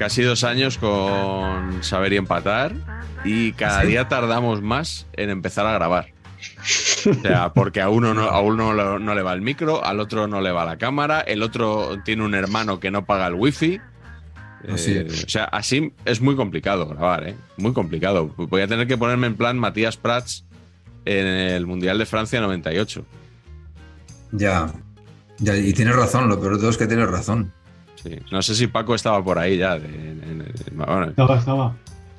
Casi dos años con saber y empatar y cada día tardamos más en empezar a grabar. O sea, porque a uno, no, a uno no le va el micro, al otro no le va la cámara, el otro tiene un hermano que no paga el wifi. Eh, o sea, así es muy complicado grabar, ¿eh? Muy complicado. Voy a tener que ponerme en plan Matías Prats en el Mundial de Francia 98. Ya. ya y tienes razón, lo peor de todo es que tienes razón. No sé si Paco estaba por ahí ya. estaba, estaba.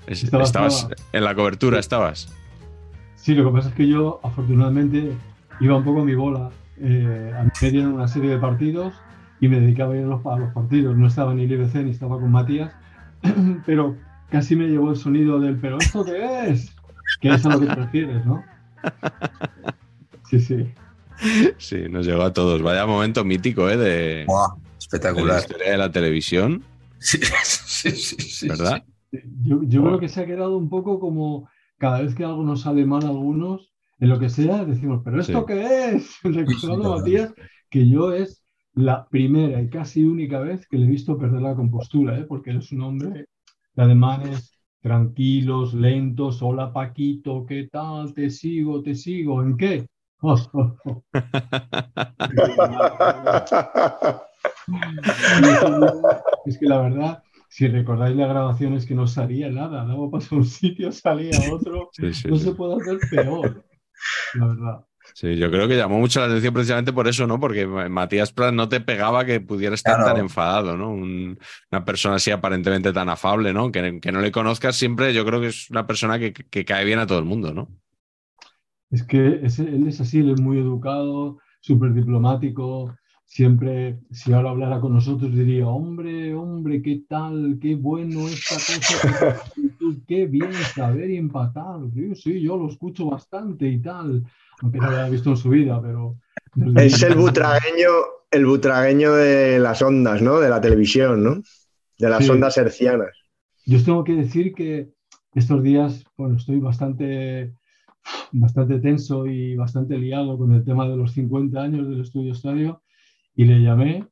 estabas en la cobertura, estabas. Sí, lo que pasa es que yo, afortunadamente, iba un poco a mi bola. Eh, a mí me dieron una serie de partidos y me dedicaba a ir a los, partidos. No estaba ni el ni estaba con Matías, pero casi me llevó el sonido del ¿pero esto qué es? Que es a lo que prefieres, ¿no? Sí, sí. Sí, nos llegó a todos. Vaya momento mítico, ¿eh? De... Espectacular. la historia de la televisión. Sí, sí, sí. ¿Verdad? Yo, creo que se ha quedado un poco como cada vez que algo nos sale mal a algunos, en lo que sea, decimos, ¿pero esto qué es? Recordando a Matías que yo es la primera y casi única vez que le he visto perder la compostura, ¿eh? porque es un hombre de ademanes tranquilos, lentos, hola Paquito, ¿qué tal? Te sigo, te sigo, ¿en qué? es que la verdad, si recordáis la grabación es que no salía nada, daba paso a un sitio, salía a otro, no se puede hacer peor, la verdad. Sí, yo creo que llamó mucho la atención precisamente por eso, ¿no? Porque Matías Prat no te pegaba que pudiera estar tan enfadado, ¿no? una persona así aparentemente tan afable, ¿no? Que, que, no le conozcas siempre, yo creo que es una persona que, que cae bien a todo el mundo, ¿no? Es que él es así, él es muy educado, súper diplomático, siempre, si ahora hablara con nosotros, diría, hombre, hombre, qué tal, qué bueno esta cosa, qué bien saber y empatar. Sí, sí, yo lo escucho bastante y tal, aunque no lo haya visto en su vida, pero... Es el butragueño, el butragueño de las ondas, ¿no? De la televisión, ¿no? De las ondas hercianas. Yo os tengo que decir que estos días, bueno, estoy bastante bastante tenso y bastante liado con el tema de los 50 años del estudio estadio y le llamé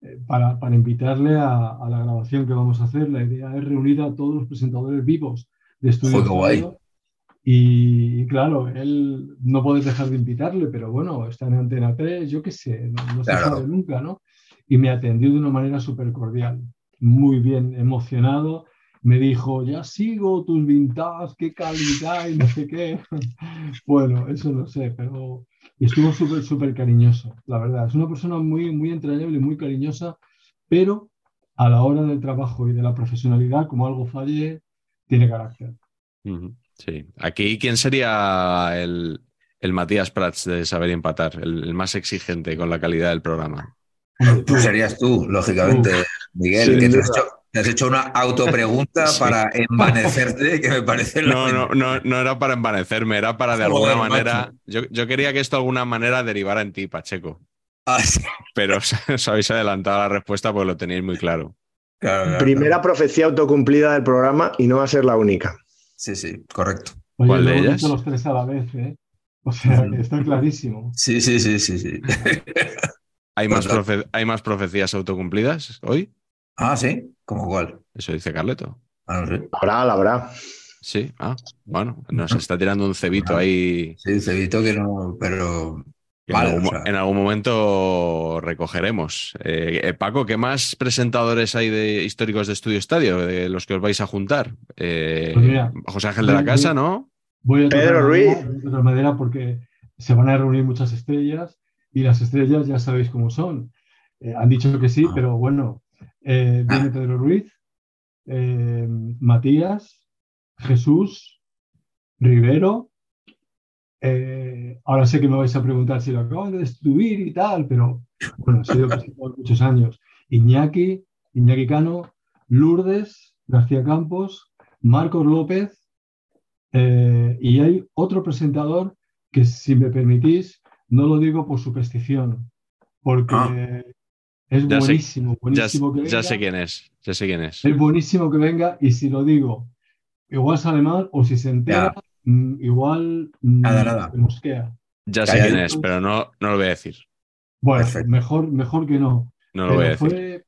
eh, para, para invitarle a, a, la grabación que vamos a hacer. La idea es reunir a todos los presentadores vivos de Estudio y, y, claro, él no puedes dejar de invitarle, pero bueno, está en Antena 3, yo qué sé, no, se sabe nunca, ¿no? Y me atendió de una manera súper cordial, muy bien, emocionado. Me dijo, ya sigo tus vintage, qué calidad y no sé qué. bueno, eso no sé, pero y estuvo súper, súper cariñoso, la verdad. Es una persona muy, muy entrañable, muy cariñosa, pero a la hora del trabajo y de la profesionalidad, como algo falle, tiene carácter. Sí. Aquí, ¿quién sería el, el Matías Prats de Saber Empatar, el, más exigente con la calidad del programa? Tú serías tú, lógicamente, Miguel, que Te has hecho una autopregunta Sí. para envanecerte, que me parece No, no, no, no era para envanecerme, era para de alguna manera. Yo, yo quería que esto de alguna manera derivara en ti, Pacheco. Ah, sí. Pero os, os habéis adelantado la respuesta porque lo tenéis muy claro. Claro, claro, Primera claro. profecía autocumplida del programa y no va a ser la única. Sí, sí, correcto. Oye, ¿Cuál de ellas? los tres a la vez, ¿eh? O sea, que está clarísimo. Sí, sí, sí, sí, sí. ¿Hay más, profe- ¿Hay más profecías autocumplidas hoy? Ah, sí, ¿cómo cuál? Eso dice Carleto. Ah, no sé. Habrá, la habrá. Sí, ah, bueno, nos está tirando un cebito ahí Sí, cebito que no, pero que Vale, en, algún, o sea. en algún momento recogeremos. Eh, eh, Paco, ¿qué más presentadores hay de históricos de Estudio Estadio de los que os vais a juntar? Eh, Pues mira, José Ángel de la Casa, voy- ¿no? Voy a Pedro Ruiz. voy a tocar madera porque se van a reunir muchas estrellas y las estrellas ya sabéis cómo son. Eh, han dicho que sí, Ah. pero bueno, eh, viene Ah. Pedro Ruiz, eh, Matías, Jesús, Rivero. eh, ahora sé que me vais a preguntar si lo acaban de destruir y tal, pero bueno, ha sido presentador muchos años. Iñaki, Iñaki Cano, Lourdes, García Campos, Marcos López, eh, y hay otro presentador que, si me permitís, no lo digo por superstición, porque Ah. Es Ya sé- buenísimo, Ya, buenísimo que ya venga. sé quién es, ya sé quién es. Es buenísimo que venga y si lo digo, igual sale mal o si se entera, mm, igual mm, Nada, nada. se mosquea. Ya sé quién es, pero no, no lo voy a decir. Bueno, Perfecto. mejor, mejor que no. No lo voy a decir. fue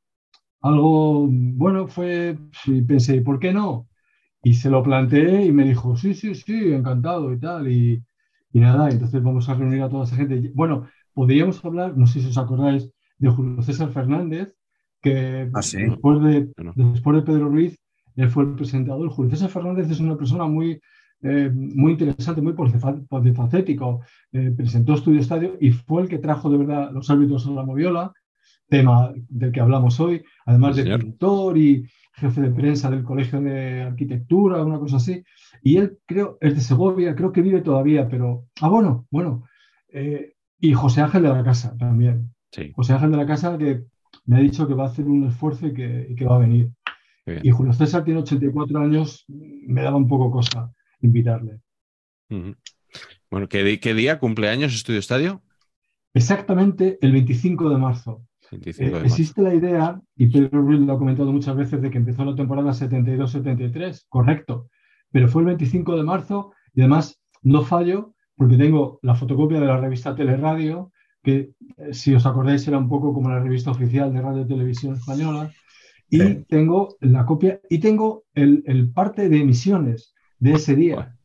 algo, bueno, fue, sí, pensé, ¿por qué no? Y se lo planteé y me dijo, sí, sí, sí, encantado y tal. Y, y nada, entonces vamos a reunir a toda esa gente. Bueno, podríamos hablar, no sé si os acordáis, de Julio César Fernández, que Ah, sí. después, de, después de Pedro Ruiz, él fue el presentador. Julio César Fernández es una persona muy, eh, muy interesante, muy polifa- polifacético. Eh, presentó Estudio Estadio y fue el que trajo de verdad los árbitros a la moviola, tema del que hablamos hoy, además Sí, de señor. pintor y jefe de prensa del Colegio de Arquitectura, una cosa así. Y él creo, es de Segovia, creo que vive todavía, pero, ah, bueno, bueno. Eh, y José Ángel de la Casa también. Sí, José Ángel de la Casa que me ha dicho que va a hacer un esfuerzo y que, y que va a venir. Y Julio César tiene 84 años, me daba un poco cosa invitarle. Bueno, ¿qué, día cumpleaños Estudio Estadio? Exactamente el 25 de marzo. 25 Eh, de marzo. existe la idea, y Pedro Ruiz lo ha comentado muchas veces, de que empezó la temporada 72-73, correcto, pero fue el 25 de marzo y además no fallo porque tengo la fotocopia de la revista Teleradio, que eh, si os acordáis era un poco como la revista oficial de Radio y Televisión Española, y Sí. tengo la copia y tengo el, el parte de emisiones de ese día.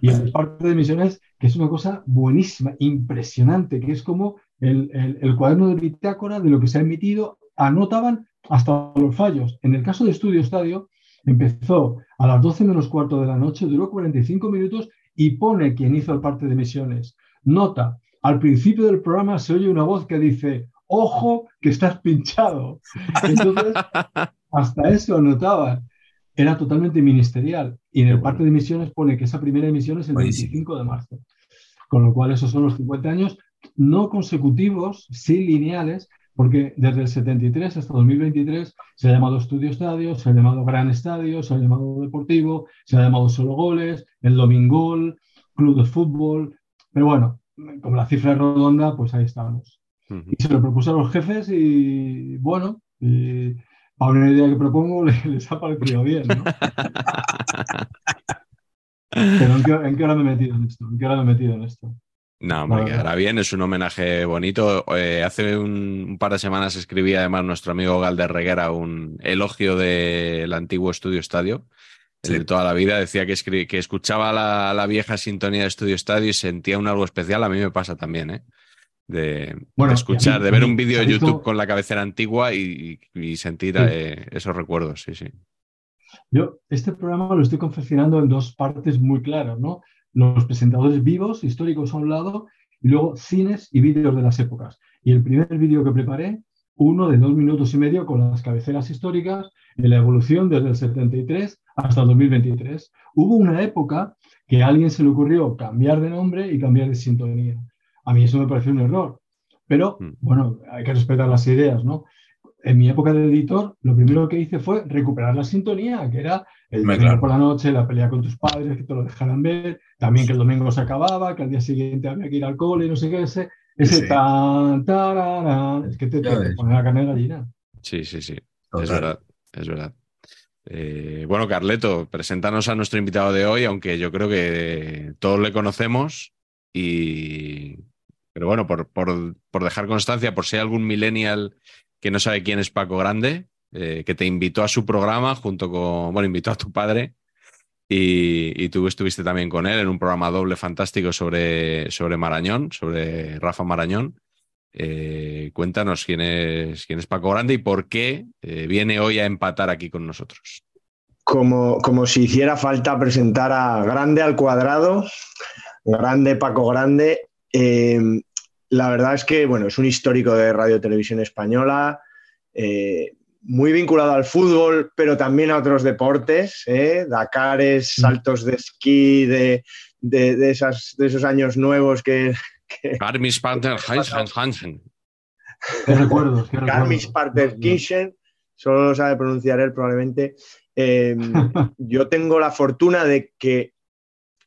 Y el parte de emisiones, que es una cosa buenísima, impresionante, que es como el, el- el cuaderno de bitácora de lo que se ha emitido, anotaban hasta los fallos. En el caso de Estudio Estadio, empezó a las 12 menos cuarto de la noche, duró 45 minutos y pone quien hizo el parte de emisiones. Nota, al principio del programa se oye una voz que dice, ojo, que estás pinchado. Entonces, hasta eso anotaban. Era totalmente ministerial. Y en el parte de emisiones pone que esa primera emisión es el Buenísimo. 25 de marzo. Con lo cual, esos son los 50 años, no consecutivos, sí lineales, porque desde el 73 hasta 2023 se ha llamado Estudio Estadio, se ha llamado Gran Estadio, se ha llamado Deportivo, se ha llamado Solo Goles, el Domingol, Club de Fútbol. Pero bueno, como la cifra es redonda, pues ahí estamos. Ujú. Y se lo propuse a los jefes y bueno, y a una idea que propongo le- les ha parecido bien, ¿no? Pero ¿en qué, en qué hora me he metido en esto? ¿En qué hora me he metido en esto? No, hombre, verdad. quedará bien, es un homenaje bonito. Eh, hace un, un par de semanas escribía además nuestro amigo Galder Reguera un elogio del antiguo Estudio Estadio, el Sí. de toda la vida. Decía que, escri- que escuchaba la, la vieja sintonía de Estudio Estadio y sentía un algo especial. A mí me pasa también, ¿eh? De, Bueno, escuchar, mí- de ver un vídeo de ¿sabéis YouTube con la cabecera antigua y, y sentir Sí. eh, esos recuerdos, sí, sí. Yo este programa lo estoy confeccionando en dos partes muy claras, ¿no? Los presentadores vivos, históricos a un lado, y luego cines y vídeos de las épocas. Y el primer vídeo que preparé, uno de dos minutos y medio con las cabeceras históricas, en la evolución desde el 73 hasta el 2023. Hubo una época que a alguien se le ocurrió cambiar de nombre y cambiar de sintonía. A mí eso me pareció un error. Pero, Mm. bueno, hay que respetar las ideas, ¿no? en mi época de editor, lo primero que hice fue recuperar la sintonía, que era el claro. por la noche, la pelea con tus padres, que te lo dejaran ver, también que el domingo se acababa, que al día siguiente había que ir al cole, no sé qué, ese, ese Sí. tan, tararán, es que te, te pone la carne de gallina. Sí, sí, sí. Es verdad, es verdad. Eh, bueno, Carleto, preséntanos a nuestro invitado de hoy, aunque yo creo que todos le conocemos y... Pero bueno, por, por- por dejar constancia, por si hay algún millennial que no sabe quién es Paco Grande, eh, que te invitó a su programa junto con, bueno, invitó a tu padre y, tú estuviste también con él en un programa doble fantástico sobre, sobre Marañón, sobre Rafa Marañón. Eh, cuéntanos quién es, quién es Paco Grande y por qué eh, viene hoy a empatar aquí con nosotros. Como, como si hiciera falta presentar a Grande al cuadrado, Grande Paco Grande. Eh, la verdad es que, bueno, es un histórico de Radio Televisión Española, muy vinculado al fútbol, pero también a otros deportes, ¿eh? Dakares, saltos de esquí, de, de, de esas, de esos años nuevos que, Armis Partner Hansen Hansen. Qué recuerdos, Garmisch solo lo sabe pronunciar él probablemente. Eh, yo tengo la fortuna de que,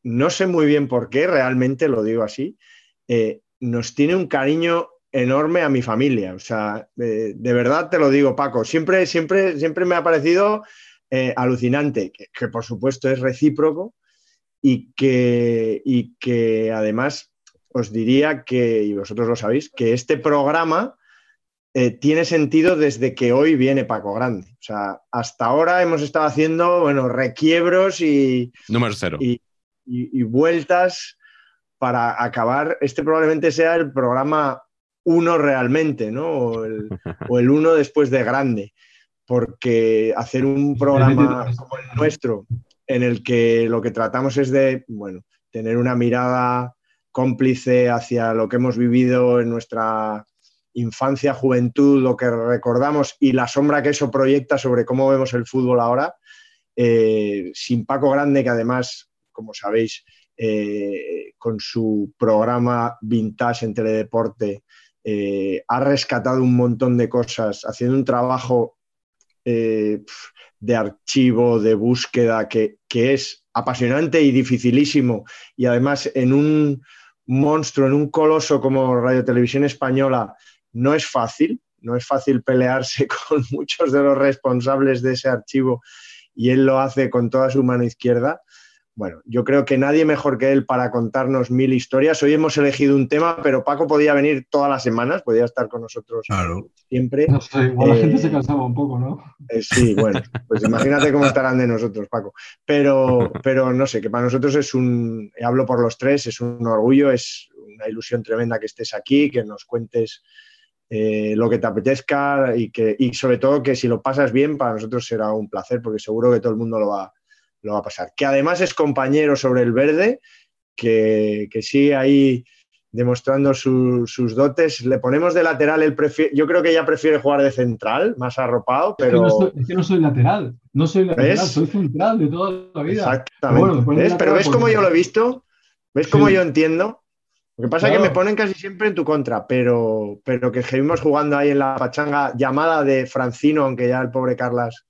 no sé muy bien por qué, realmente lo digo así, eh, nos tiene un cariño enorme a mi familia. O sea, eh, de verdad te lo digo, Paco, siempre, siempre, siempre me ha parecido eh, alucinante, que, que por supuesto es recíproco y que, y que además os diría que, y vosotros lo sabéis, que este programa eh, tiene sentido desde que hoy viene Paco Grande. O sea, hasta ahora hemos estado haciendo, bueno, requiebros y, Número cero. y, y- y vueltas para acabar. Este probablemente sea el programa uno realmente, ¿no? O el, o el uno después de Grande. Porque hacer un programa como el nuestro, en el que lo que tratamos es de, bueno, tener una mirada cómplice hacia lo que hemos vivido en nuestra infancia, juventud, lo que recordamos y la sombra que eso proyecta sobre cómo vemos el fútbol ahora, eh, sin Paco Grande, que además, como sabéis, eh, con su programa Vintage en Teledeporte, eh, ha rescatado un montón de cosas, haciendo un trabajo eh, de archivo, de búsqueda, que, que es apasionante y dificilísimo. Y además en un monstruo, en un coloso como Radio Televisión Española, no es fácil, no es fácil pelearse con muchos de los responsables de ese archivo y él lo hace con toda su mano izquierda. Bueno, yo creo que nadie mejor que él para contarnos mil historias. Hoy hemos elegido un tema, pero Paco podía venir todas las semanas, podía estar con nosotros Claro. siempre. No sé, igual la Eh, gente se cansaba un poco, ¿no? Eh, sí, bueno, pues imagínate cómo estarán de nosotros, Paco. Pero, pero no sé, que para nosotros es un, hablo por los tres, es un orgullo, es una ilusión tremenda que estés aquí, que nos cuentes eh, lo que te apetezca y, que, y sobre todo que si lo pasas bien, para nosotros será un placer, porque seguro que todo el mundo lo va, lo va a pasar. Que además es compañero sobre el verde, que, que sigue ahí demostrando su- sus dotes. Le ponemos de lateral, prefiere, yo creo que ella prefiere jugar de central, más arropado, Es que pero... no soy, es que no soy lateral, no soy lateral, ¿Ves? soy central de toda la vida. Exactamente. Pero bueno, ¿Ves? Pero ves cómo yo lo he visto, ves cómo Sí. yo entiendo. Lo que pasa es que me ponen casi siempre en tu contra, pero, pero que seguimos jugando ahí en la pachanga llamada de Francino, aunque ya el pobre Carlas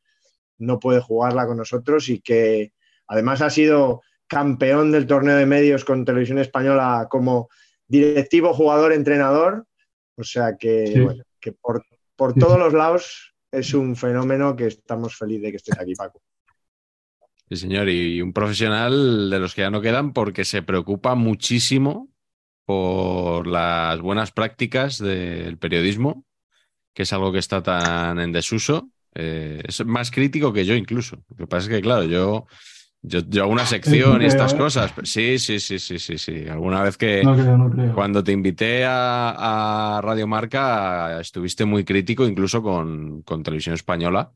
no puede jugarla con nosotros y que además ha sido campeón del torneo de medios con Televisión Española como directivo, jugador, entrenador. O sea que, Sí. bueno, que por, por Sí, todos los lados es un fenómeno que estamos felices de que estés aquí, Paco. Sí, señor, y un profesional de los que ya no quedan porque se preocupa muchísimo por las buenas prácticas del periodismo, que es algo que está tan en desuso. Eh, es más crítico que yo incluso. Lo que pasa es que, claro, yo, yo, yo hago una sección y estas ¿eh? cosas. Sí, sí, sí, sí, sí, sí. Alguna vez que... No creo, no creo. Cuando te invité a, a Radio Marca, estuviste muy crítico incluso con, con Televisión Española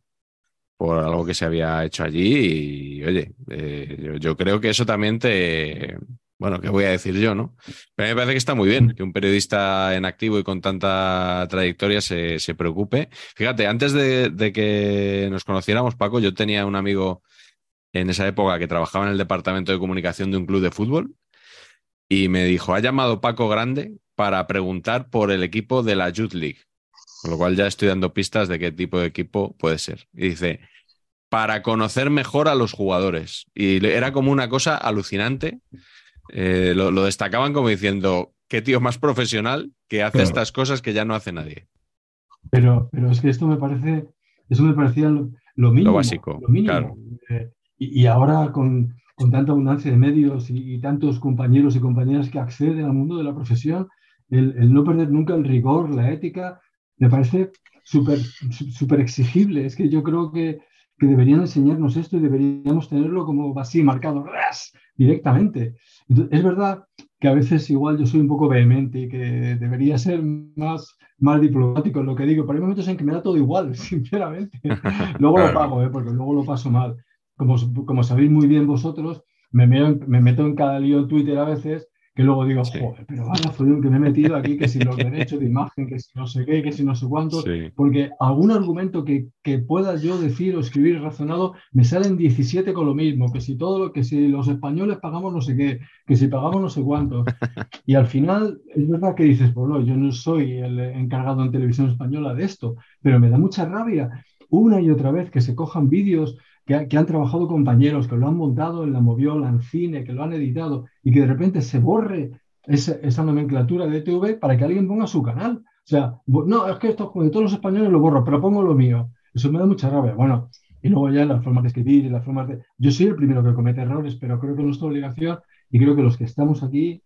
por algo que se había hecho allí. Y oye, eh, yo, yo creo que eso también te. Bueno, ¿qué voy a decir yo, no? Pero a mí me parece que está muy bien que un periodista en activo y con tanta trayectoria se, se preocupe. Fíjate, antes de, de que nos conociéramos, Paco, yo tenía un amigo en esa época que trabajaba en el departamento de comunicación de un club de fútbol y me dijo, ha llamado Paco Grande para preguntar por el equipo de la Youth League. Con lo cual ya estoy dando pistas de qué tipo de equipo puede ser. Y dice, para conocer mejor a los jugadores. Y era como una cosa alucinante. Eh, lo, lo, destacaban como diciendo, qué tío más profesional que hace Claro. estas cosas que ya no hace nadie. Pero, pero es que esto me parece, eso me parecía lo, lo mínimo. básico, lo mínimo. claro. Eh, y, y ahora con, con tanta abundancia de medios y, y tantos compañeros y compañeras que acceden al mundo de la profesión, el, el no perder nunca el rigor, la ética, me parece súper sú- súper exigible. Es que yo creo que, que deberían enseñarnos esto y deberíamos tenerlo como así marcado ¡ras! Directamente. Entonces, es verdad que a veces igual yo soy un poco vehemente y que debería ser más, más diplomático en lo que digo, pero hay momentos en que me da todo igual, sinceramente. Luego lo pago, ¿eh? porque luego lo paso mal. Como, como sabéis muy bien vosotros, me meto en cada lío en Twitter a veces que luego digo, Sí. joder, pero vaya follón que me he metido aquí, que si los derechos de imagen, que si no sé qué, que si no sé cuántos. Sí. Porque algún argumento que, que pueda yo decir o escribir razonado, me salen 17 con lo mismo, que si todo lo que si los españoles pagamos no sé qué, que si pagamos no sé cuánto. Y al final es verdad que dices, pues no, yo no soy el encargado en televisión española de esto, pero me da mucha rabia una y otra vez que se cojan vídeos que, ha- que han trabajado compañeros, que lo han montado en la moviola, en cine, que lo han editado y que de repente se borre esa, nomenclatura de TV para que alguien ponga su canal. O sea, no, es que esto de todos los españoles lo borro, pero pongo lo mío. Eso me da mucha rabia. Bueno, y luego ya las formas de escribir y las formas de... Yo soy el primero que comete errores, pero creo que es nuestra obligación y creo que los que estamos aquí,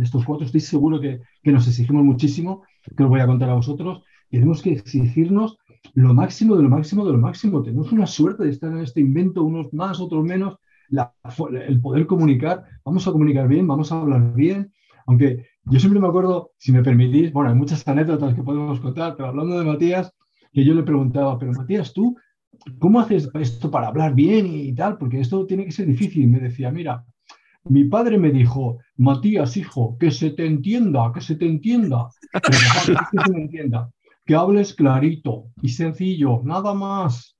estos cuatro, estoy seguro que, que nos exigimos muchísimo, que os voy a contar a vosotros. Tenemos que exigirnos lo máximo de lo máximo de lo máximo. Tenemos una suerte de estar en este invento, unos más, otros menos. La- el poder comunicar, vamos a comunicar bien, vamos a hablar bien, aunque yo siempre me acuerdo, si me permitís, bueno, hay muchas anécdotas que podemos contar, pero hablando de Matías, que yo le preguntaba, pero Matías, tú, ¿cómo haces esto para hablar bien y tal? Porque esto tiene que ser difícil. Y me decía, mira, mi padre me dijo, Matías, hijo, que se te entienda, que se te entienda. Pero, papá, que se me entienda, que hables clarito y sencillo, nada más.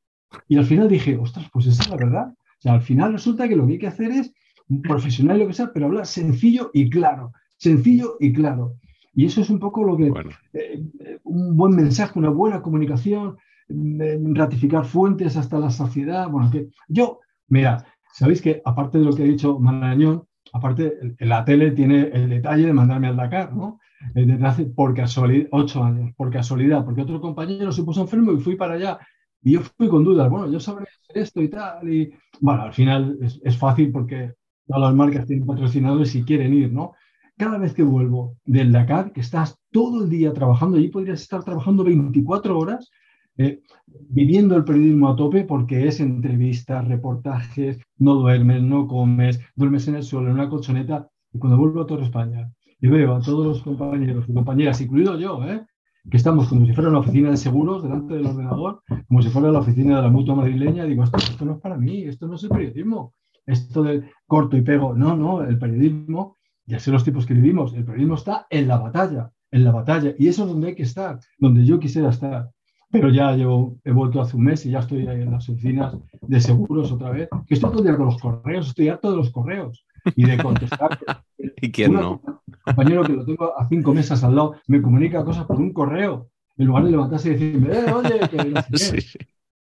Y al final dije, ostras, pues esa es la verdad. O sea, al final resulta que lo que hay que hacer es un profesional lo que sea, pero hablar sencillo y claro, sencillo y claro. Y eso es un poco lo que, Bueno, eh, eh, un buen mensaje, una buena comunicación, eh, ratificar fuentes hasta la saciedad. Bueno, que yo, mira, sabéis que aparte de lo que ha dicho Marañón, aparte la tele tiene el detalle de mandarme al Dakar, ¿no? Desde hace, por casualidad, ocho años, por casualidad, porque otro compañero se puso enfermo y fui para allá. Y yo fui con dudas, bueno, yo sabré esto y tal. Y bueno, al final es, es fácil porque todas las marcas tienen patrocinadores y quieren ir, ¿no? Cada vez que vuelvo del Dakar, que estás todo el día trabajando, allí podrías estar trabajando 24 horas, eh, viviendo el periodismo a tope porque es entrevistas, reportajes, no duermes, no comes, duermes en el suelo, en una colchoneta. Y cuando vuelvo a Torre España y veo a todos los compañeros y compañeras, incluido yo, ¿eh? que estamos como si fuera una oficina de seguros delante del ordenador, como si fuera la oficina de la mutua madrileña, digo, esto, esto no es para mí, esto no es el periodismo, esto de corto y pego, no, no, el periodismo, ya sé los tipos que vivimos, el periodismo está en la batalla, en la batalla, y eso es donde hay que estar, donde yo quisiera estar. Pero ya llevo, he vuelto hace un mes y ya estoy ahí en las oficinas de seguros otra vez, que estoy todo el día con los correos, estoy harto de los correos y de contestar. ¿y quién Una- no? Un compañero que lo tengo a cinco mesas al lado me comunica cosas por un correo, en lugar de levantarse y decirme, eh, oye, que no sé qué. Sí, sí.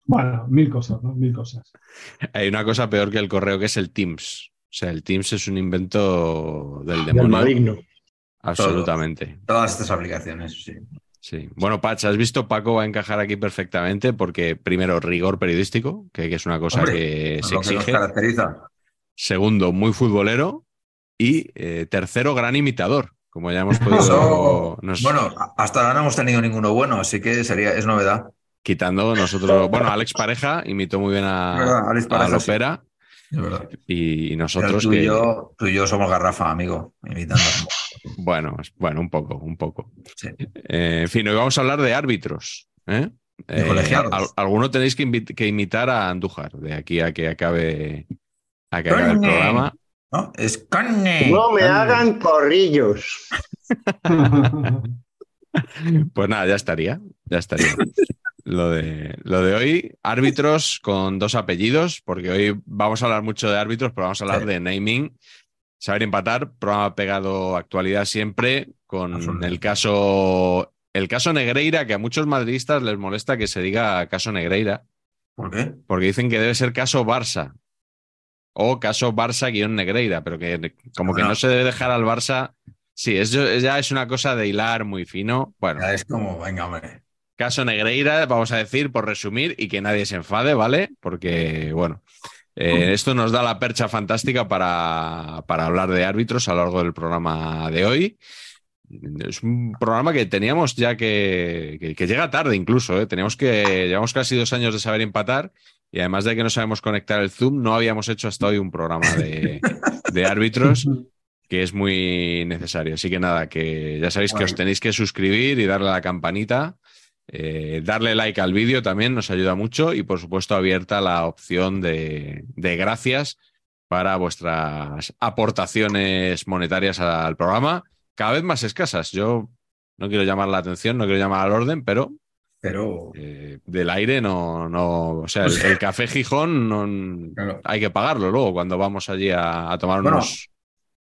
Bueno, mil cosas, ¿no? Mil cosas. Hay una cosa peor que el correo que es el Teams. O sea, el Teams es un invento del Del demonio. maligno. Absolutamente. Todas estas aplicaciones, sí. Sí. Bueno, Pach, has visto, Paco va a encajar aquí perfectamente porque, primero, rigor periodístico, que, que es una cosa Hombre, que se lo que nos exige. caracteriza. Segundo, muy futbolero. Y eh, tercero, gran imitador. Como ya hemos podido. Eso, nos- Bueno, hasta ahora no hemos tenido ninguno bueno, así que sería, es novedad. quitando nosotros. Bueno, Alex Pareja imitó muy bien a, ¿Verdad? Alex a Pareja. Lopera. Y nosotros tú, y que. yo, tú y yo somos garrafa, amigo, imitando. Bueno, bueno, un poco, un poco. Sí. Eh, en fin, hoy vamos a hablar de árbitros. ¿eh? De colegiados. al- alguno tenéis que, imitar a Andújar de aquí a que acabe, a que acabe el programa. ¿No? Es carne. No me Carne. hagan corrillos. Pues nada, ya estaría. Ya estaría. Lo de, lo de hoy, árbitros con dos apellidos, porque hoy vamos a hablar mucho de árbitros, pero vamos a hablar Sí. de naming. Saber empatar, programa pegado actualidad siempre, con el caso el caso Negreira, que a muchos madridistas les molesta que se diga caso Negreira, ¿Por qué? porque dicen que debe ser caso Barça o caso Barça-Negreira, pero que como que Bueno. no se debe dejar al Barça. Sí, es, ya es una cosa de hilar muy fino. Bueno, Ya es como, venga, hombre. caso Negreira, vamos a decir, por resumir, y que nadie se enfade, ¿vale? Porque, bueno, eh, esto nos da la percha fantástica para, para hablar de árbitros a lo largo del programa de hoy. Es un programa que teníamos ya que, que, que llega tarde incluso, ¿eh? Teníamos que, llevamos casi dos años de saber empatar y además de que no sabemos conectar el Zoom, no habíamos hecho hasta hoy un programa de, de árbitros que es muy necesario. Así que nada, que ya sabéis que os tenéis que suscribir y darle a la campanita. Eh, darle like al vídeo también nos ayuda mucho y por supuesto abierta la opción de, de gracias para vuestras aportaciones monetarias al programa, cada vez más escasas. Yo no quiero llamar la atención, no quiero llamar al orden, pero Pero, eh, del aire no, no, o sea, el, el café Gijón no, claro. hay que pagarlo luego cuando vamos allí a, a tomar Bueno, unos...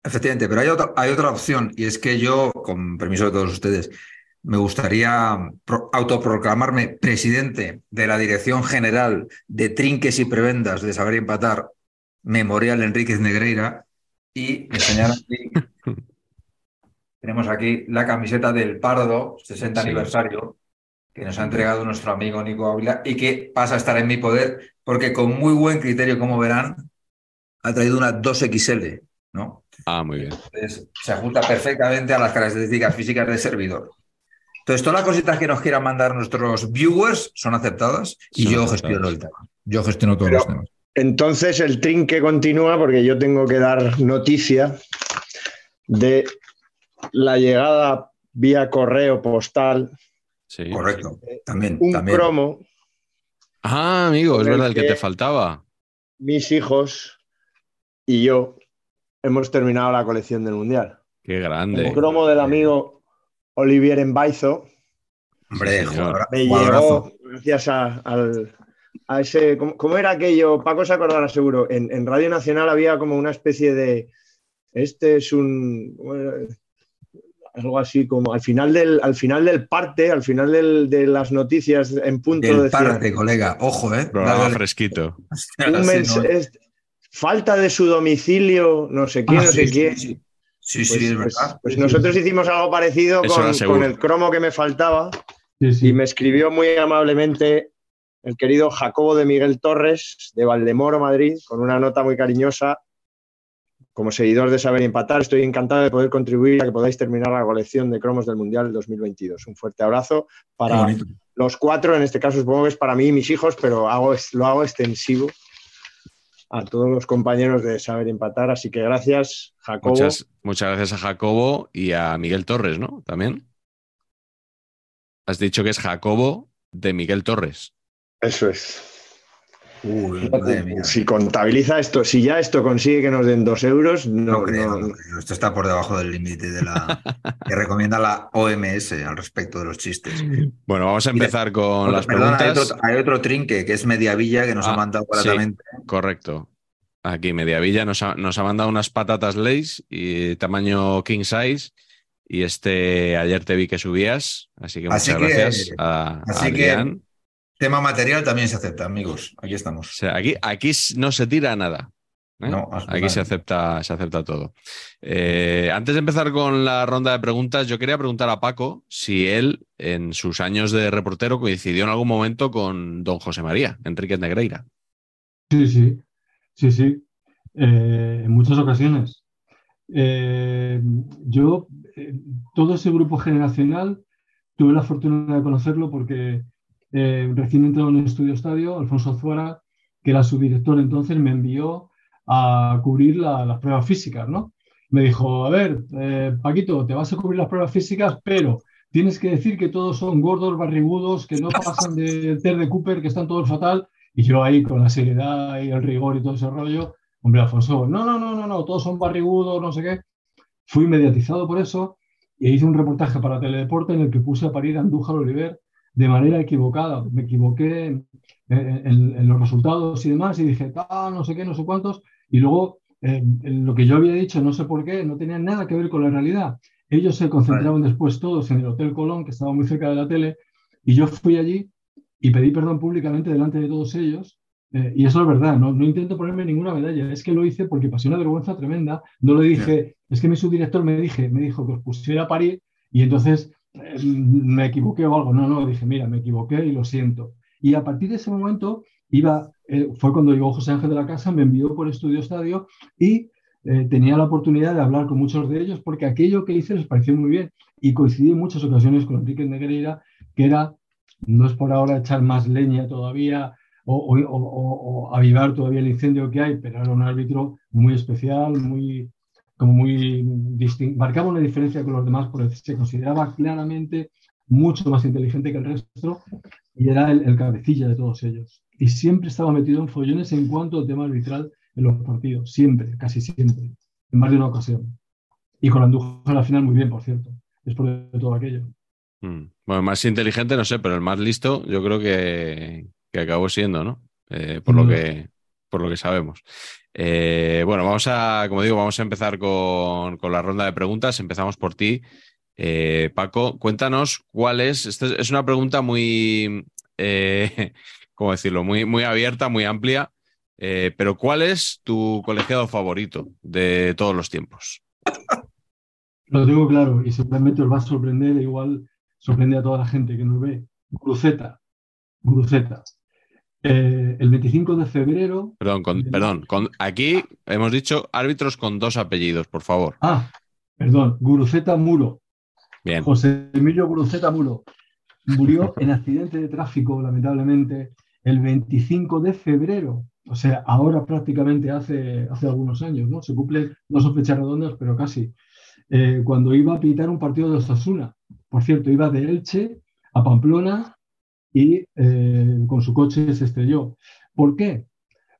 Efectivamente, pero hay otra, hay otra opción y es que yo, con permiso de todos ustedes, me gustaría pro- autoproclamarme presidente de la Dirección General de Trinques y Prebendas de Saber y Empatar, Memorial Enríquez Negreira, y enseñar aquí. Tenemos aquí la camiseta del Pardo, 60 Sí. aniversario, que nos ha entregado nuestro amigo Nico Ávila y que pasa a estar en mi poder porque con muy buen criterio, como verán, ha traído una 2XL, ¿no? Ah, muy bien. Entonces, se ajusta perfectamente a las características físicas del servidor. Entonces, todas las cositas que nos quieran mandar nuestros viewers son aceptadas y Son yo aceptadas. gestiono el tema. Yo gestiono todos Pero- los temas. Entonces el trinque continúa porque yo tengo que dar noticia de la llegada vía correo postal, Sí. Correcto. También, un también. cromo, Ah, amigo, es verdad el que que- te faltaba. mis hijos y yo hemos terminado la colección del Mundial. Qué El grande. cromo del amigo Olivier Embaizo Hombre, Sí, me llegó gracias a, al- a ese. ¿cómo, cómo era aquello? Paco se acordará seguro. En, en Radio Nacional había como una especie de. Este es un. bueno, algo así como al final del, al final del parte, al final del- de las noticias en punto Del decían, parte, colega. Ojo, ¿eh? Programa Dale, fresquito. un no. es- falta de su domicilio, no sé quién, Ah, no sé sí, quién. sí, sí. Sí, Pues, sí, es pues- verdad. pues Sí, sí, nosotros sí. hicimos algo parecido con, con el cromo que me faltaba. Sí, sí. Y me escribió muy amablemente el querido Jacobo de Miguel Torres, de Valdemoro, Madrid, con una nota muy cariñosa. Como seguidor de Saber y Empatar, estoy encantado de poder contribuir a que podáis terminar la colección de cromos del Mundial 2022. Un fuerte abrazo para los cuatro, en este caso supongo que es para mí y mis hijos, pero hago, lo hago extensivo a todos los compañeros de Saber Empatar. Así que gracias, Jacobo. Muchas, muchas gracias a Jacobo y a Miguel Torres, ¿no? También. Has dicho que es Jacobo de Miguel Torres. Eso es. Uy, madre mía. Si contabiliza esto, si ya esto consigue que nos den dos euros, no, No creo, no- no creo. Esto está por debajo del límite de la que recomienda la OMS al respecto de los chistes. Bueno, vamos a Mira, empezar con las perdona, hay preguntas. otro, hay otro trinque que es Mediavilla que nos Ah, ha mandado sí. gratamente. Correcto. Aquí Mediavilla nos ha, nos ha mandado unas patatas Lays y tamaño king size. Y este ayer te vi que subías, así que Así muchas que- gracias a, a así que-. Tema material también se acepta, amigos. Aquí O estamos. sea, aquí, aquí no se tira nada. ¿eh? No, aquí se acepta, se acepta todo. Eh, antes de empezar con la ronda de preguntas, yo quería preguntar a Paco si él, en sus años de reportero, coincidió en algún momento con don José María, Enrique Negreira. Sí, sí, sí, sí, Eh, en muchas ocasiones. Eh, yo, eh, todo ese grupo generacional, tuve la fortuna de conocerlo porque eh, recién entrado en el estudio estadio, Alfonso Azuara, que era su director entonces, me envió a cubrir la- las pruebas físicas, ¿no? Me dijo, a ver, eh, Paquito, te vas a cubrir las pruebas físicas, pero tienes que decir que todos son gordos, barrigudos, que no pasan de Ter de Cooper, que están todos fatal, y yo ahí con la seriedad y el rigor y todo ese rollo, hombre, Alfonso, no, no, no, no, no, todos son barrigudos, no sé qué. Fui mediatizado por eso e hice un reportaje para Teledeporte en el que puse a parir a Andújar Oliver de manera equivocada. Me equivoqué en, en- en los resultados y demás y dije, ah, no sé qué, no sé cuántos. Y luego eh, lo que yo había dicho, no sé por qué, no tenía nada que ver con la realidad. Ellos se concentraban después todos en el Hotel Colón, que estaba muy cerca de la tele, y yo fui allí y pedí perdón públicamente delante de todos ellos. eh, y eso es verdad, no, no intento ponerme ninguna medalla, es que lo hice porque pasé una vergüenza tremenda. No lo dije, es que mi subdirector me, dije, me dijo que os pusiera a parir y entonces me equivoqué o algo. No, no, dije, mira, me equivoqué y lo siento. Y a partir de ese momento iba, eh, fue cuando llegó José Ángel de la Casa, me envió por Estudio Estadio y eh, tenía la oportunidad de hablar con muchos de ellos porque aquello que hice les pareció muy bien y coincidí en muchas ocasiones con Enrique Negreira, que era, no es por ahora echar más leña todavía o- o avivar todavía el incendio que hay, pero era un árbitro muy especial, muy, como muy marcaba una diferencia con los demás porque se consideraba claramente mucho más inteligente que el resto y era el, el cabecilla de todos ellos. Y siempre estaba metido en follones en cuanto al tema arbitral en los partidos, siempre, casi siempre, en más de una ocasión. Y con Andújar a la final muy bien, por cierto, después de todo aquello. Mm. Bueno, más inteligente no sé, pero el más listo yo creo que, que acabó siendo, ¿no? Eh, por, lo que, por lo que sabemos. Eh, bueno, vamos a, como digo, vamos a empezar con, con la ronda de preguntas. Empezamos por ti. Eh, Paco, cuéntanos cuál es. Es, una pregunta muy, eh, ¿cómo decirlo? Muy, muy abierta, muy amplia. Pero ¿cuál es tu colegiado favorito de todos los tiempos? Lo tengo claro y seguramente os va a sorprender, e igual sorprende a toda la gente que nos ve. Guruceta, Guruceta. Eh, el 25 de febrero. Perdón, con- de- perdón. con- aquí hemos dicho árbitros con dos apellidos, por favor. Ah, perdón, Guruceta Muro. Bien. José Emilio Guruceta Muro murió en accidente de tráfico, lamentablemente, el 25 de febrero. O sea, ahora prácticamente hace, hace algunos años, ¿no? Se cumplen, no son fechas redondas, pero casi. Eh, cuando iba a pitar un partido de Osasuna. Por cierto, iba de Elche a Pamplona y eh, con su coche se estrelló. ¿Por qué?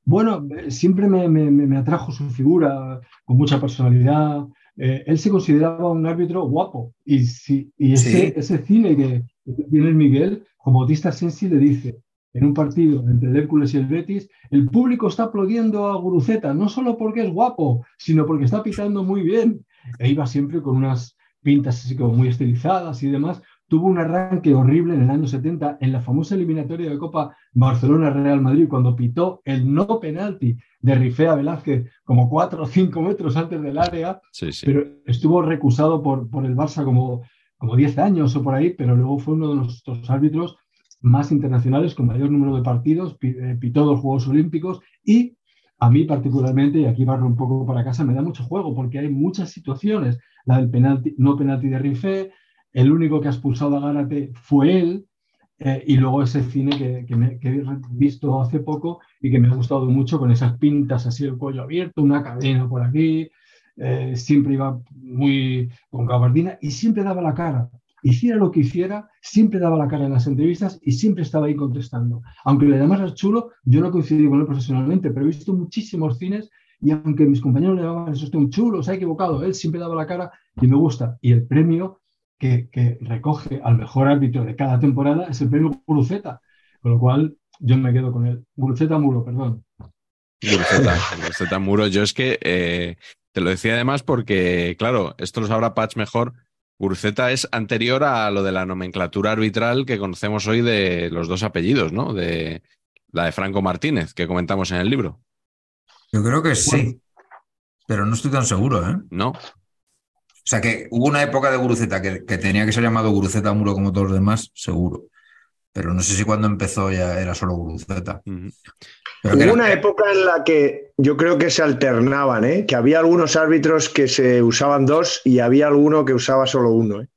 Bueno, siempre me, me- me- me atrajo su figura con mucha personalidad. Eh, él se consideraba un árbitro guapo y, si, y ese, Sí. ese cine que tiene el Miguel, como Bautista Sensi le dice en un partido entre el Hércules y el Betis, el público está aplaudiendo a Guruceta, no solo porque es guapo, sino porque está pitando muy bien. E iba siempre con unas pintas así como muy estilizadas y demás. Tuvo un arranque horrible en el año 70 en la famosa eliminatoria de Copa Barcelona-Real Madrid, cuando pitó el no penalti de Rifea Velázquez como 4 o 5 metros antes del área, Sí, sí. pero estuvo recusado por, por el Barça como, como 10 años o por ahí, pero luego fue uno de los árbitros más internacionales con mayor número de partidos, eh, pitó dos Juegos Olímpicos y a mí particularmente, y aquí barro un poco para casa, me da mucho juego porque hay muchas situaciones. La del penalti, no penalti de Rifé, el único que ha expulsado a Gárate fue él, eh, y luego ese cine que, me- he visto hace poco y que me ha gustado mucho con esas pintas así, el cuello abierto, una cadena por aquí, eh, siempre iba muy con gabardina y siempre daba la cara. Hiciera lo que hiciera, siempre daba la cara en las entrevistas y siempre estaba ahí contestando. Aunque le llamaras chulo, yo no coincidí con él profesionalmente, pero he visto muchísimos cines y aunque mis compañeros le llamaban eso usted un chulo, se ha equivocado, él siempre daba la cara y me gusta. Y el premio que, que recoge al mejor árbitro de cada temporada es el premio Guruceta, con lo cual yo me quedo con él. Guruceta Muro, perdón. Guruceta, Guruceta Muro. Yo es que eh, te lo decía además porque, claro, esto lo sabrá Patch mejor. Guruceta es anterior a lo de la nomenclatura arbitral que conocemos hoy de los dos apellidos, ¿no? De la de Franco Martínez, que comentamos en el libro, Yo creo que sí, pero no estoy tan seguro, ¿eh? ¿no? O sea que hubo una época de Guruceta que, que tenía que ser llamado Guruceta Muro como todos los demás, seguro. Pero no sé si cuando empezó ya era solo Guruceta. Hubo era- una época en la que yo creo que se alternaban, ¿eh? que había algunos árbitros que se usaban dos y había alguno que usaba solo uno. ¿eh?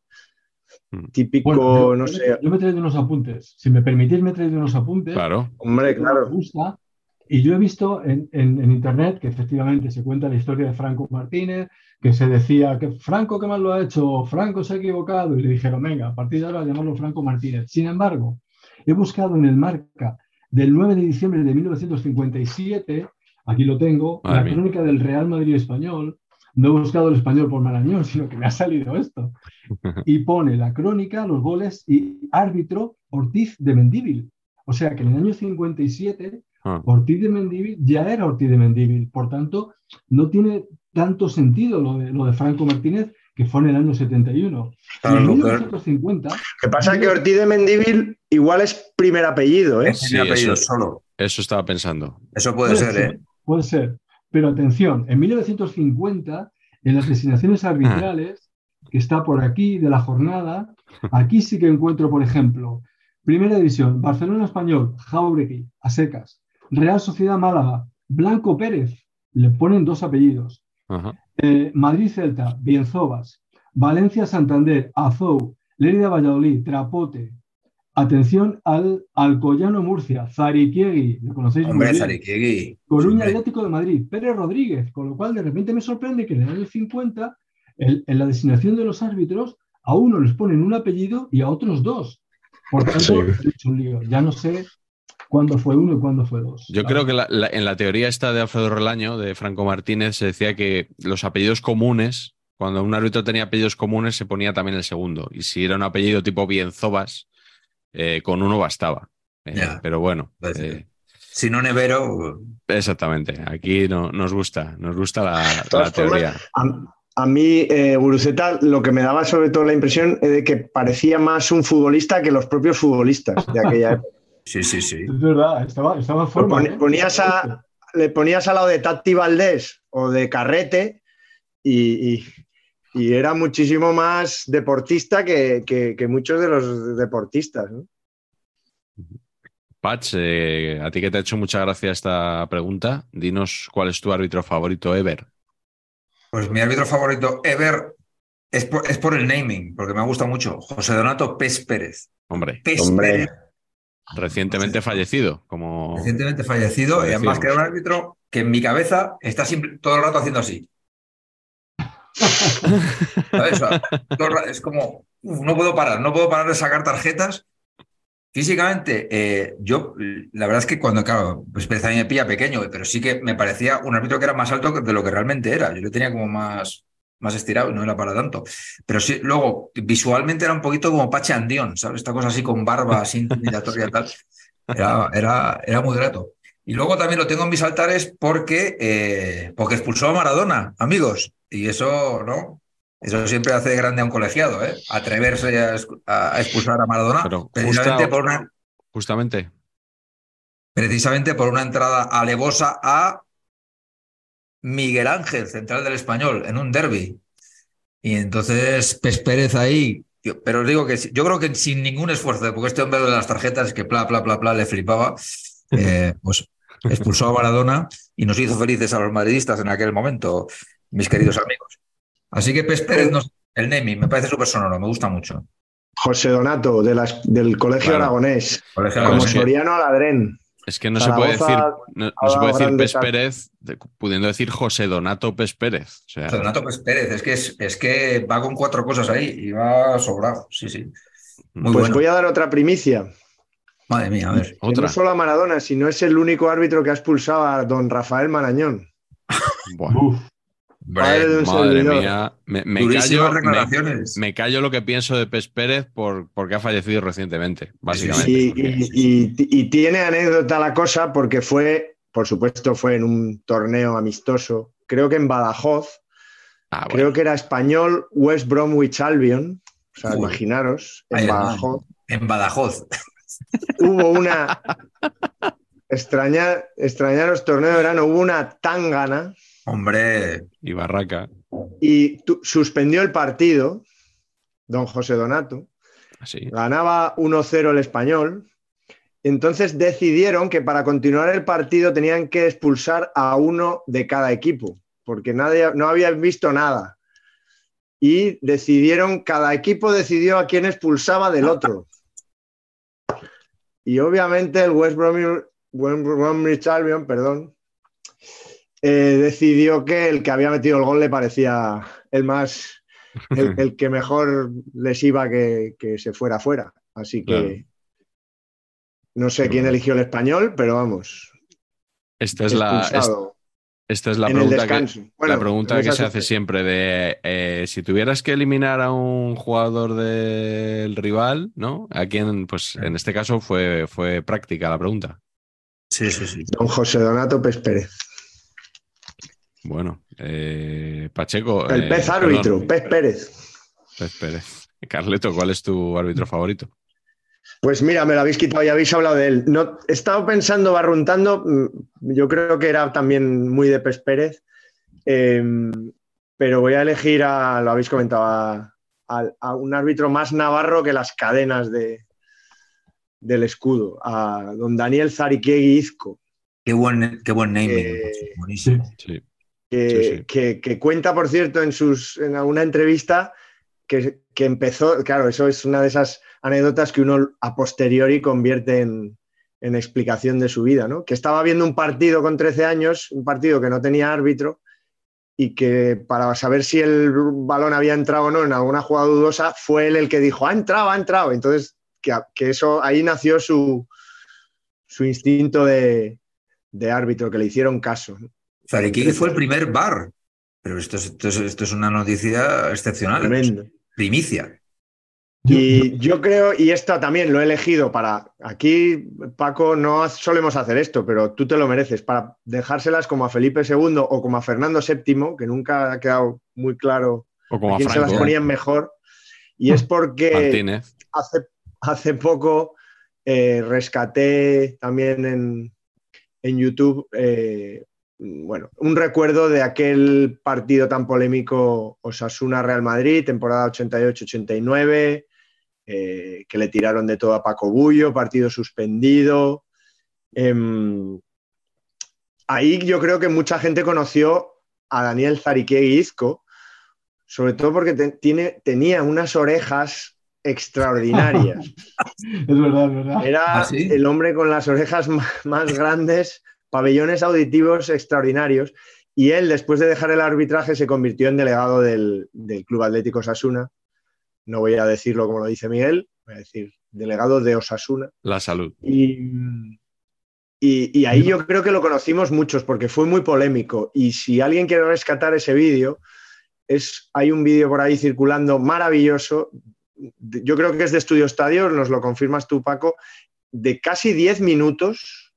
Mm. Típico, Bueno, yo, no yo sé. yo me he traído unos apuntes. Si me permitís, me he traído unos apuntes. Claro. Hombre, me claro. gusta. Y yo he visto en, en- en internet que efectivamente se cuenta la historia de Franco Martínez, que se decía que Franco qué mal lo ha hecho, Franco se ha equivocado, y le dijeron, venga, a partir de ahora llamarlo Franco Martínez. Sin embargo, he buscado en el marca del 9 de diciembre de 1957, aquí lo tengo, Madre la mía. crónica del Real Madrid español. No he buscado el español por Marañón, sino que me ha salido esto. Y pone la crónica, los goles y árbitro Ortiz de Mendíbil. O sea que en el año 57 Ah. Ortiz de Mendíbil ya era Ortiz de Mendíbil. Por tanto, no tiene tanto sentido lo de, lo de Franco Martínez, que fue en el año 71. Claro, y en lo que- 1950, Lo que pasa es que Ortiz de Mendívil igual es primer apellido, ¿eh? Es Sí, apellido eso- solo. Eso estaba pensando. Eso puede ser, ¿eh? Puede ser. Pero atención, en 1950, en las designaciones arbitrales, que está por aquí de la jornada, aquí sí que encuentro, por ejemplo, Primera División, Barcelona Español, Jauregui, a secas, Real Sociedad Málaga, Blanco Pérez, le ponen dos apellidos, Ajá. Eh, Madrid Celta, Bienzobas, Valencia Santander, Azou, Lérida Valladolid, Trapote. Atención al Alcoyano Murcia, Zariquiegui, ¿le conocéis muy Hombre, bien? Zariquiegui. Coruña. Atlético de Madrid, Pérez Rodríguez, con lo cual de repente me sorprende que en el año 50, el- en la designación de los árbitros, a uno les ponen un apellido y a otros dos. Por tanto, Sí. he hecho un lío. Ya no sé cuándo fue uno y cuándo fue dos. Yo creo que la- la- en la teoría esta de Alfredo Relaño, de Franco Martínez, se decía que los apellidos comunes, cuando un árbitro tenía apellidos comunes, se ponía también el segundo. Y si era un apellido tipo Bienzobas, eh, con uno bastaba. Eh, pero bueno, eh, Si no Nevero, exactamente. Aquí no, nos gusta, nos gusta la, la todas formas, teoría. A, a mí, eh, Guruceta, lo que me daba sobre todo la impresión es de que parecía más un futbolista que los propios futbolistas de aquella época. sí, sí, sí. Es verdad, estaba, estaba en forma. Pon- ¿eh? ponías a- le ponías al lado de Tati Valdés o de Carrete y, y- y era muchísimo más deportista que, que- que muchos de los deportistas. ¿no? Patch, eh, a ti que te ha hecho mucha gracia esta pregunta, dinos cuál es tu árbitro favorito ever. Pues mi árbitro favorito ever es por, es por el naming, porque me gusta mucho. José Donato Pérez. Hombre, Pez Hombre. Pérez, recientemente fallecido, como... recientemente fallecido, y además que era un árbitro que en mi cabeza está siempre, todo el rato haciendo así. Es como, uf, no puedo parar, no puedo parar de sacar tarjetas. Físicamente, eh, yo, la verdad es que cuando, claro, pues a mí me pilla pequeño, pero sí que me parecía un árbitro que era más alto que- de lo que realmente era. Yo lo tenía como más, más estirado y no era para tanto. Pero sí, luego, visualmente era un poquito como Pache Andión, ¿sabes? Esta cosa así con barba, así intimidatoria y tal. Era, era, era muy grato. Y luego también lo tengo en mis altares porque, eh, porque expulsó a Maradona, amigos. Y eso, ¿no? Eso siempre hace grande a un colegiado, ¿eh? Atreverse a, expulsar a Maradona Pero precisamente, justa- por una, Justamente. precisamente por una entrada alevosa a Miguel Ángel, central del español, en un derby. Y entonces Pes Pérez ahí. yo- pero os digo que yo creo que sin ningún esfuerzo, porque este hombre de las tarjetas que pla, pla, pla, pla le flipaba, eh, pues expulsó a Maradona y nos hizo felices a los madridistas en aquel momento, mis queridos amigos. Así que Pes Pérez, no- el naming, me parece súper sonoro, me gusta mucho. José Donato, de las- del Colegio Claro. Aragonés, Colegio como Soriano Aladrén. Es que no se puede decir, no, se puede decir Pes. Pérez de- pudiendo decir José Donato Pes Pérez. O sea, Donato Pes Pérez, es que, es, es que va con cuatro cosas ahí y va sobrado, sí, sí. Muy Pues bueno. voy a dar otra primicia. Madre mía, a ver. Que otra. no solo a Maradona, sino es el único árbitro que ha expulsado a don Rafael Marañón. Buah, Madre mía. Me, callo, me, callo lo que pienso de Pes Pérez por, porque ha fallecido recientemente, básicamente. Y, porque- y- y- y tiene anécdota la cosa porque fue, por supuesto, fue en un torneo amistoso, creo que en Badajoz, Ah, bueno. creo que era español West Bromwich Albion, o sea, imaginaros, en Ay, Badajoz, En Badajoz. hubo una, extrañar, extrañaros torneo de verano, hubo una tangana Hombre, Y Barraca. y tu- suspendió el partido, don José Donato, Así. ganaba 1-0 el español. Entonces decidieron que para continuar el partido tenían que expulsar a uno de cada equipo, porque nadie, no habían visto nada. Y decidieron, cada equipo decidió a quién expulsaba del otro. Y obviamente el West Bromwich, West Bromwich Albion, perdón, eh, decidió que el que había metido el gol le parecía el más, el, el que mejor les iba que, que se fuera fuera. Así que Claro. no sé Pero quién eligió el español, pero vamos. Esta es la, esta es la en el pregunta, que. Bueno, la pregunta en que se hace siempre de eh, si tuvieras que eliminar a un jugador del rival, ¿no? A quién, pues en este caso fue, fue práctica la pregunta. sí, sí, sí. Don José Donato Pérez. Bueno, eh, Pacheco. El eh, pez perdón, árbitro, Pez Pérez. Pez Pérez. Carleto, ¿cuál es tu árbitro favorito? Pues mira, me lo habéis quitado y habéis hablado de él. No, he estado pensando, barruntando, mm, yo creo que era también muy de Pez Pérez, em, pero voy a elegir, a, lo habéis comentado, a, un árbitro más navarro que las cadenas de, del escudo, a don Daniel Zariquiegui Izco. Qué buen, qué buen naming, buenísimo. Que, cuenta, por cierto, en, sus, en alguna entrevista que, que empezó, claro, eso es una de esas anécdotas que uno a posteriori convierte en, explicación de su vida, ¿no? Que estaba viendo un partido con 13 años, un partido que no tenía árbitro, y que para saber si el balón había entrado o no en alguna jugada dudosa, fue él el que dijo, ha entrado, ha entrado. Entonces, que, eso, ahí nació su, su instinto de, árbitro, que le hicieron caso. Fue el primer bar, pero esto es, esto es, una noticia excepcional. Tremendo. Primicia. Y yo creo, y esto también lo he elegido para, aquí Paco, no solemos hacer esto, pero tú te lo mereces, para dejárselas como a Felipe II o como a Fernando VII, que nunca ha quedado muy claro o como a quién se las ponían mejor. Y es porque hace, hace poco eh, rescaté también en, en YouTube, eh, bueno, un recuerdo de aquel partido tan polémico Osasuna-Real Madrid, temporada 88-89 eh, que le tiraron de todo a Paco Bullo, partido suspendido. Em, ahí yo creo que mucha gente conoció a Daniel Zariquiegui Izco, sobre todo porque tiene, tenía unas orejas extraordinarias. es verdad, es verdad. Era ¿Ah, el hombre con las orejas más, grandes, pabellones auditivos extraordinarios. Y él, después de dejar el arbitraje, se convirtió en delegado del, del Club Atlético Sasuna no voy a decirlo como lo dice Miguel, voy a decir delegado de Osasuna. La salud. Y, y, ahí yo creo que lo conocimos muchos porque fue muy polémico. Y si alguien quiere rescatar ese vídeo, es, hay un vídeo por ahí circulando maravilloso. Yo creo que es de Estudio Estadio, nos lo confirmas tú, Paco, de casi 10 minutos,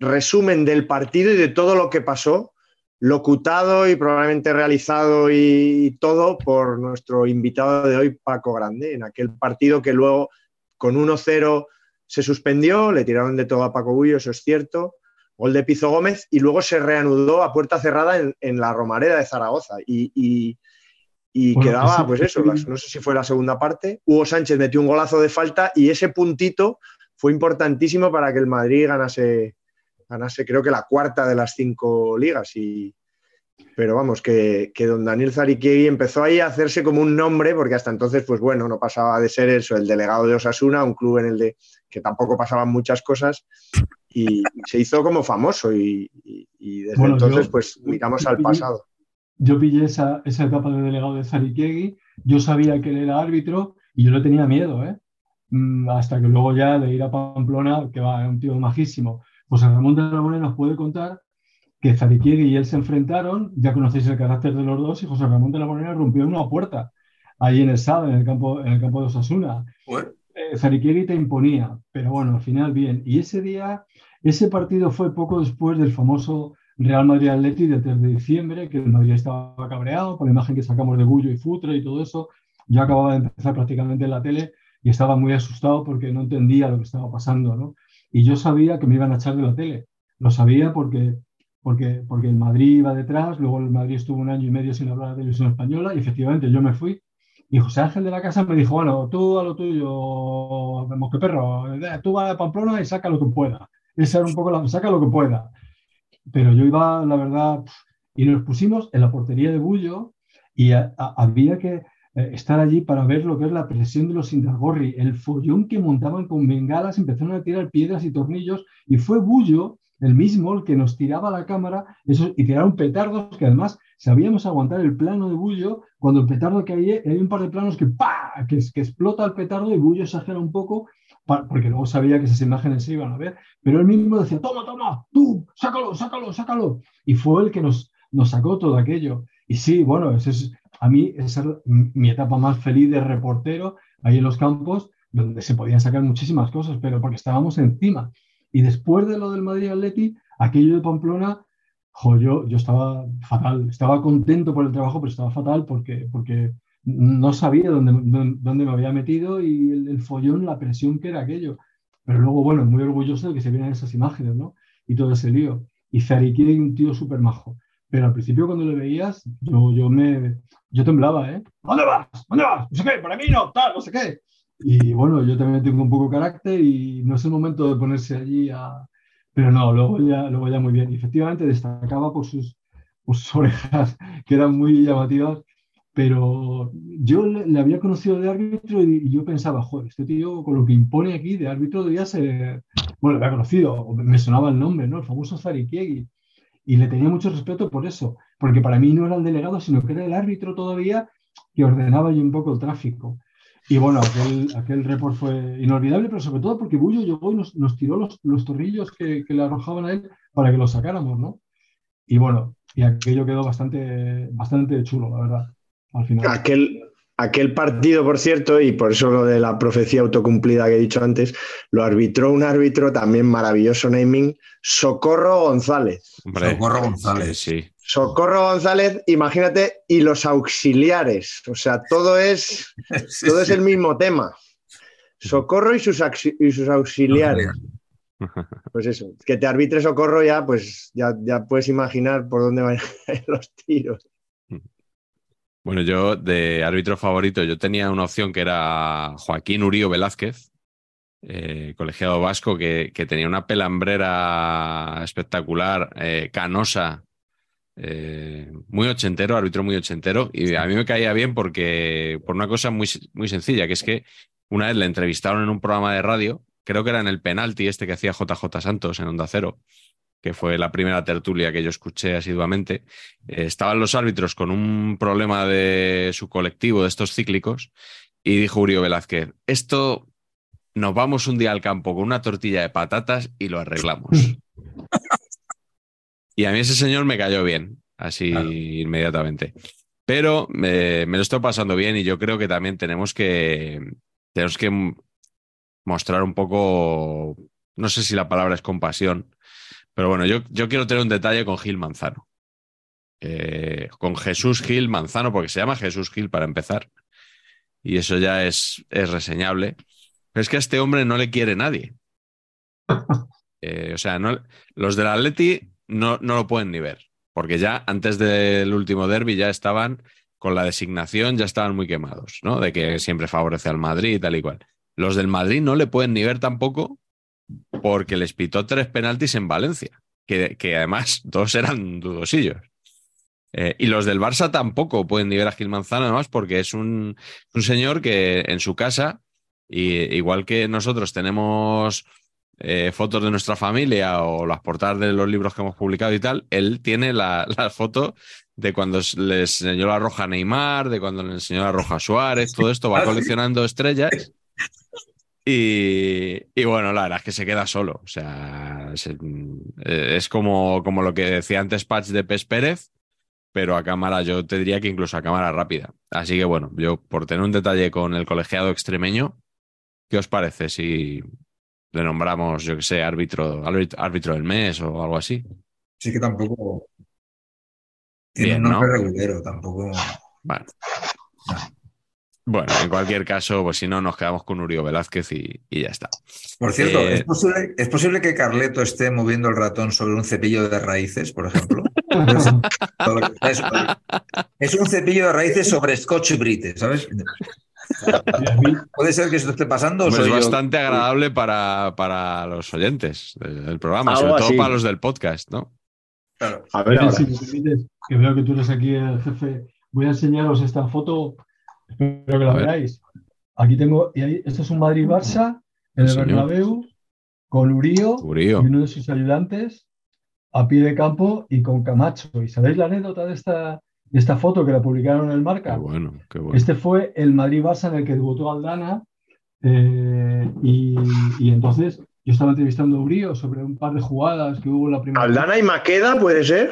resumen del partido y de todo lo que pasó locutado y probablemente realizado y todo por nuestro invitado de hoy, Paco Grande, en aquel partido que luego con 1-0 se suspendió, le tiraron de todo a Paco Bullo, eso es cierto, gol de Pizo Gómez y luego se reanudó a puerta cerrada en, la Romareda de Zaragoza. Y, quedaba, pues eso, no sé si fue la segunda parte, Hugo Sánchez metió un golazo de falta y ese puntito fue importantísimo para que el Madrid ganase ganase creo que la cuarta de las cinco ligas. Y, pero vamos, que, don Daniel Zariquiegui empezó ahí a hacerse como un nombre, porque hasta entonces, pues bueno, no pasaba de ser eso, el delegado de Osasuna, un club en el de que tampoco pasaban muchas cosas, y se hizo como famoso. Y, desde entonces, pues miramos al pasado. Yo pillé esa, esa etapa de delegado de Zariquiegui, yo sabía que él era árbitro y yo no tenía miedo, ¿eh? Mm, hasta que luego ya de ir a Pamplona, que va, un tío majísimo, José Ramón de la Morena nos puede contar que Zariquiegui y él se enfrentaron, ya conocéis el carácter de los dos, y José Ramón de la Morena rompió una puerta ahí en el SAD, en el campo, en el campo de Osasuna. Eh, Zariquiegui te imponía, pero bueno, al final bien. Y ese día, ese partido fue poco después del famoso Real Madrid Atleti de 3 de diciembre, que el Madrid estaba cabreado por la imagen que sacamos de Bullo y Futre y todo eso. Yo acababa de empezar prácticamente en la tele y estaba muy asustado porque no entendía lo que estaba pasando, ¿no? Y yo sabía que me iban a echar de la tele. Lo sabía porque, porque, porque el Madrid iba detrás, luego el Madrid estuvo un año y medio sin hablar de televisión española y efectivamente yo me fui. Y José Ángel de la Casa me dijo, bueno, tú a lo tuyo, vemos que perro, eh, tú vas a Pamplona y saca lo que pueda. Esa era un poco la, saca lo que pueda. Pero yo iba, la verdad, y nos pusimos en la portería de Bullo y había que, eh, estar allí para ver la presión de los Indagorri, el follón que montaban con bengalas, empezaron a tirar piedras y tornillos, y fue Bullo, el mismo, el que nos tiraba la cámara eso, y tiraron petardos que además sabíamos aguantar el plano de Bullo, cuando el petardo que hay, hay un par de planos que ¡pa! Que, que explota el petardo y Bullo exagera un poco, porque luego sabía que esas imágenes se iban a ver, pero él mismo decía, toma, toma, tú, sácalo, sácalo, sácalo, y fue el que nos, nos sacó todo aquello. Y sí, bueno, ese es, a mí esa es mi etapa más feliz de reportero, ahí en los campos, donde se podían sacar muchísimas cosas, pero porque estábamos encima. Y después de lo del Madrid Atleti, aquello de Pamplona, yo, yo estaba fatal, estaba contento por el trabajo, pero estaba fatal porque, porque no sabía dónde, dónde me había metido y el, follón, la presión que era aquello. Pero luego, bueno, muy orgulloso de que se vieran esas imágenes, ¿no? Y todo ese lío. Y Zariquiegui, un tío súper majo. Pero al principio cuando le veías, yo, yo, me, yo temblaba, ¿eh? ¿Dónde vas? ¿Dónde vas? No sé qué, para mí no, tal, no sé qué. Y bueno, yo también tengo un poco de carácter y no es el momento de ponerse allí a... Pero no, luego ya, luego ya muy bien. Y efectivamente destacaba por sus, por sus orejas, que eran muy llamativas, pero yo le, había conocido de árbitro y, yo pensaba, joder, este tío con lo que impone aquí de árbitro debía ser... Bueno, le había conocido, me sonaba el nombre, ¿no? El famoso Zarikiegi. Y le tenía mucho respeto por eso, porque para mí no era el delegado, sino que era el árbitro todavía que ordenaba yo un poco el tráfico. Y bueno, aquel, report fue inolvidable, pero sobre todo porque Bullo llegó y nos, tiró los, los torrillos que, que, le arrojaban a él para que los sacáramos, ¿no? Y bueno, y aquello quedó bastante, bastante chulo, la verdad, al final. Aquel, aquel partido, por cierto, y por eso lo de la profecía autocumplida que he dicho antes, lo arbitró un árbitro también maravilloso naming, Socorro González. Socorro González, sí. Socorro González, imagínate, y los auxiliares. O sea, todo es, todo es el mismo tema. Socorro y sus, y sus auxiliares. Pues eso, que te arbitre Socorro ya, pues ya, ya puedes imaginar por dónde van los tiros. Bueno, yo de árbitro favorito, yo tenía una opción que era Joaquín Urío Velázquez, eh, colegiado vasco, que, tenía una pelambrera espectacular, eh, canosa, eh, muy ochentero, árbitro muy ochentero, y a mí me caía bien porque, por una cosa muy, muy sencilla, que es que una vez le entrevistaron en un programa de radio, creo que era en el penalti este que hacía JJ Santos en Onda Cero, que fue la primera tertulia que yo escuché asiduamente, eh, estaban los árbitros con un problema de su colectivo, de estos cíclicos, y dijo Uribe Velázquez, esto nos vamos un día al campo con una tortilla de patatas y lo arreglamos. y a mí ese señor me cayó bien, así inmediatamente. Pero me lo estoy pasando bien y yo creo que también tenemos que, tenemos que mostrar un poco, no sé si la palabra es compasión, pero bueno, yo, yo quiero tener un detalle con Gil Manzano. Eh, con Jesús Gil Manzano, porque se llama Jesús Gil para empezar. Y eso ya es, es reseñable. Pero es que a este hombre no le quiere nadie. Eh, o sea, no, los del Atleti no, no lo pueden ni ver, porque ya antes del último derby ya estaban con la designación, ya estaban muy quemados, ¿no? De que siempre favorece al Madrid y tal y cual. Los del Madrid no le pueden ni ver tampoco porque les pitó tres penaltis en Valencia, que, además dos eran dudosillos. Eh, y los del Barça tampoco pueden ni ver a Gil Manzano, además, porque es un, señor que en su casa, y, igual que nosotros tenemos eh, fotos de nuestra familia o las portadas de los libros que hemos publicado y tal, él tiene la, la foto de cuando le enseñó la roja a Neymar, de cuando le enseñó la roja a Suárez, todo esto va coleccionando estrellas y, bueno, la verdad es que se queda solo. O sea, eh, es, como, como lo que decía antes Patch de Pes Pérez, pero a cámara, yo te diría que incluso a cámara rápida. Así que bueno, yo por tener un detalle con el colegiado extremeño, ¿qué os parece si le nombramos, yo que sé, árbitro, árbitro, del mes o algo así? Sí que tampoco tiene un nombre regulero, tampoco. Bueno. Bueno, en cualquier caso, pues si no, nos quedamos con Uribe Velázquez y, ya está. Por cierto, eh, ¿es, posible, que Carleto esté moviendo el ratón sobre un cepillo de raíces, por ejemplo? es, un cepillo de raíces sobre Scotch Brite, ¿sabes? ¿Puede ser que esto esté pasando? es bastante agradable para, para, los oyentes del programa, sobre todo para los del podcast, ¿no? A ver, si me permites, que veo que tú eres aquí el jefe, voy a enseñaros esta foto Espero que la veáis. Aquí tengo, y ahí, esto es un Madrid-Barça en el Bernabéu, con Urío, y uno de sus ayudantes a pie de campo y con Camacho. ¿Y sabéis la anécdota de esta, de esta foto que la publicaron en el Marca? bueno, qué bueno. Este fue el Madrid-Barça en el que debutó Aldana eh, y, y, entonces yo estaba entrevistando a Urío sobre un par de jugadas que hubo en la primera. ¿Aldana y Maqueda puede ser?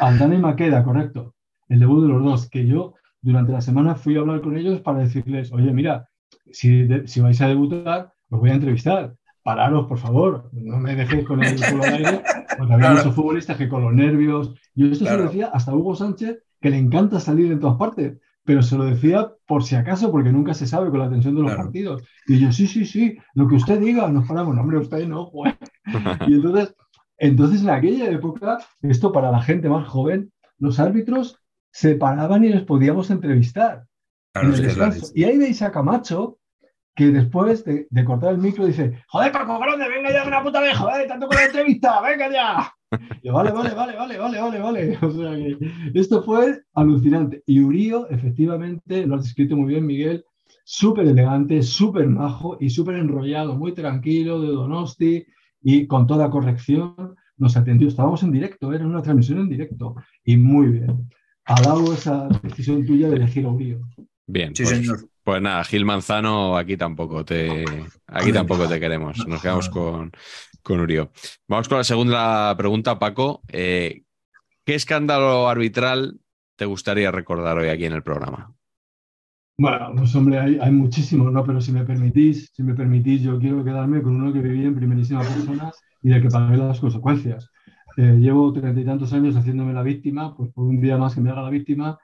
Aldana y Maqueda, correcto. El debut de los dos, que yo durante la semana fui a hablar con ellos para decirles, oye, mira, si, si vais a debutar, os voy a entrevistar. Pararos, por favor, no me dejéis con el culo al aire, porque había muchos futbolistas que con los nervios. Yo esto se lo decía hasta Hugo Sánchez, que le encanta salir en todas partes. pero se lo decía por si acaso, porque nunca se sabe con la tensión de los partidos. Y yo, sí, sí, sí, lo que usted diga, nos paramos, no, hombre, usted no, y entonces, entonces en aquella época, esto para la gente más joven, los árbitros se paraban y les podíamos entrevistar. y ahí veis a Camacho, que después de, cortar el micro dice, joder, Paco Grande, venga ya una puta vez, joder, tanto con la entrevista, venga ya. Y vale, vale, vale, vale, vale, vale, vale. O sea que esto fue alucinante. Y Urío, efectivamente, lo has descrito muy bien, Miguel, súper elegante, súper majo y súper enrollado, muy tranquilo, de Donosti y con toda corrección nos atendió. Estábamos en directo, era una transmisión en directo y muy bien. Alabo esa decisión tuya de elegir a Urío. Bien, sí, pues, señor. Pues nada, Gil Manzano, aquí tampoco te, aquí tampoco te queremos. Nos quedamos con, con Urió. Vamos con la segunda pregunta, Paco. Eh, ¿Qué escándalo arbitral te gustaría recordar hoy aquí en el programa? Bueno, pues hombre, hay, hay muchísimos, ¿no? Pero si me permitís, si me permitís, yo quiero quedarme con uno que viví en primerísima persona y de que pagué las consecuencias. Eh, llevo treinta y tantos años haciéndome la víctima, pues por un día más que me haga la víctima,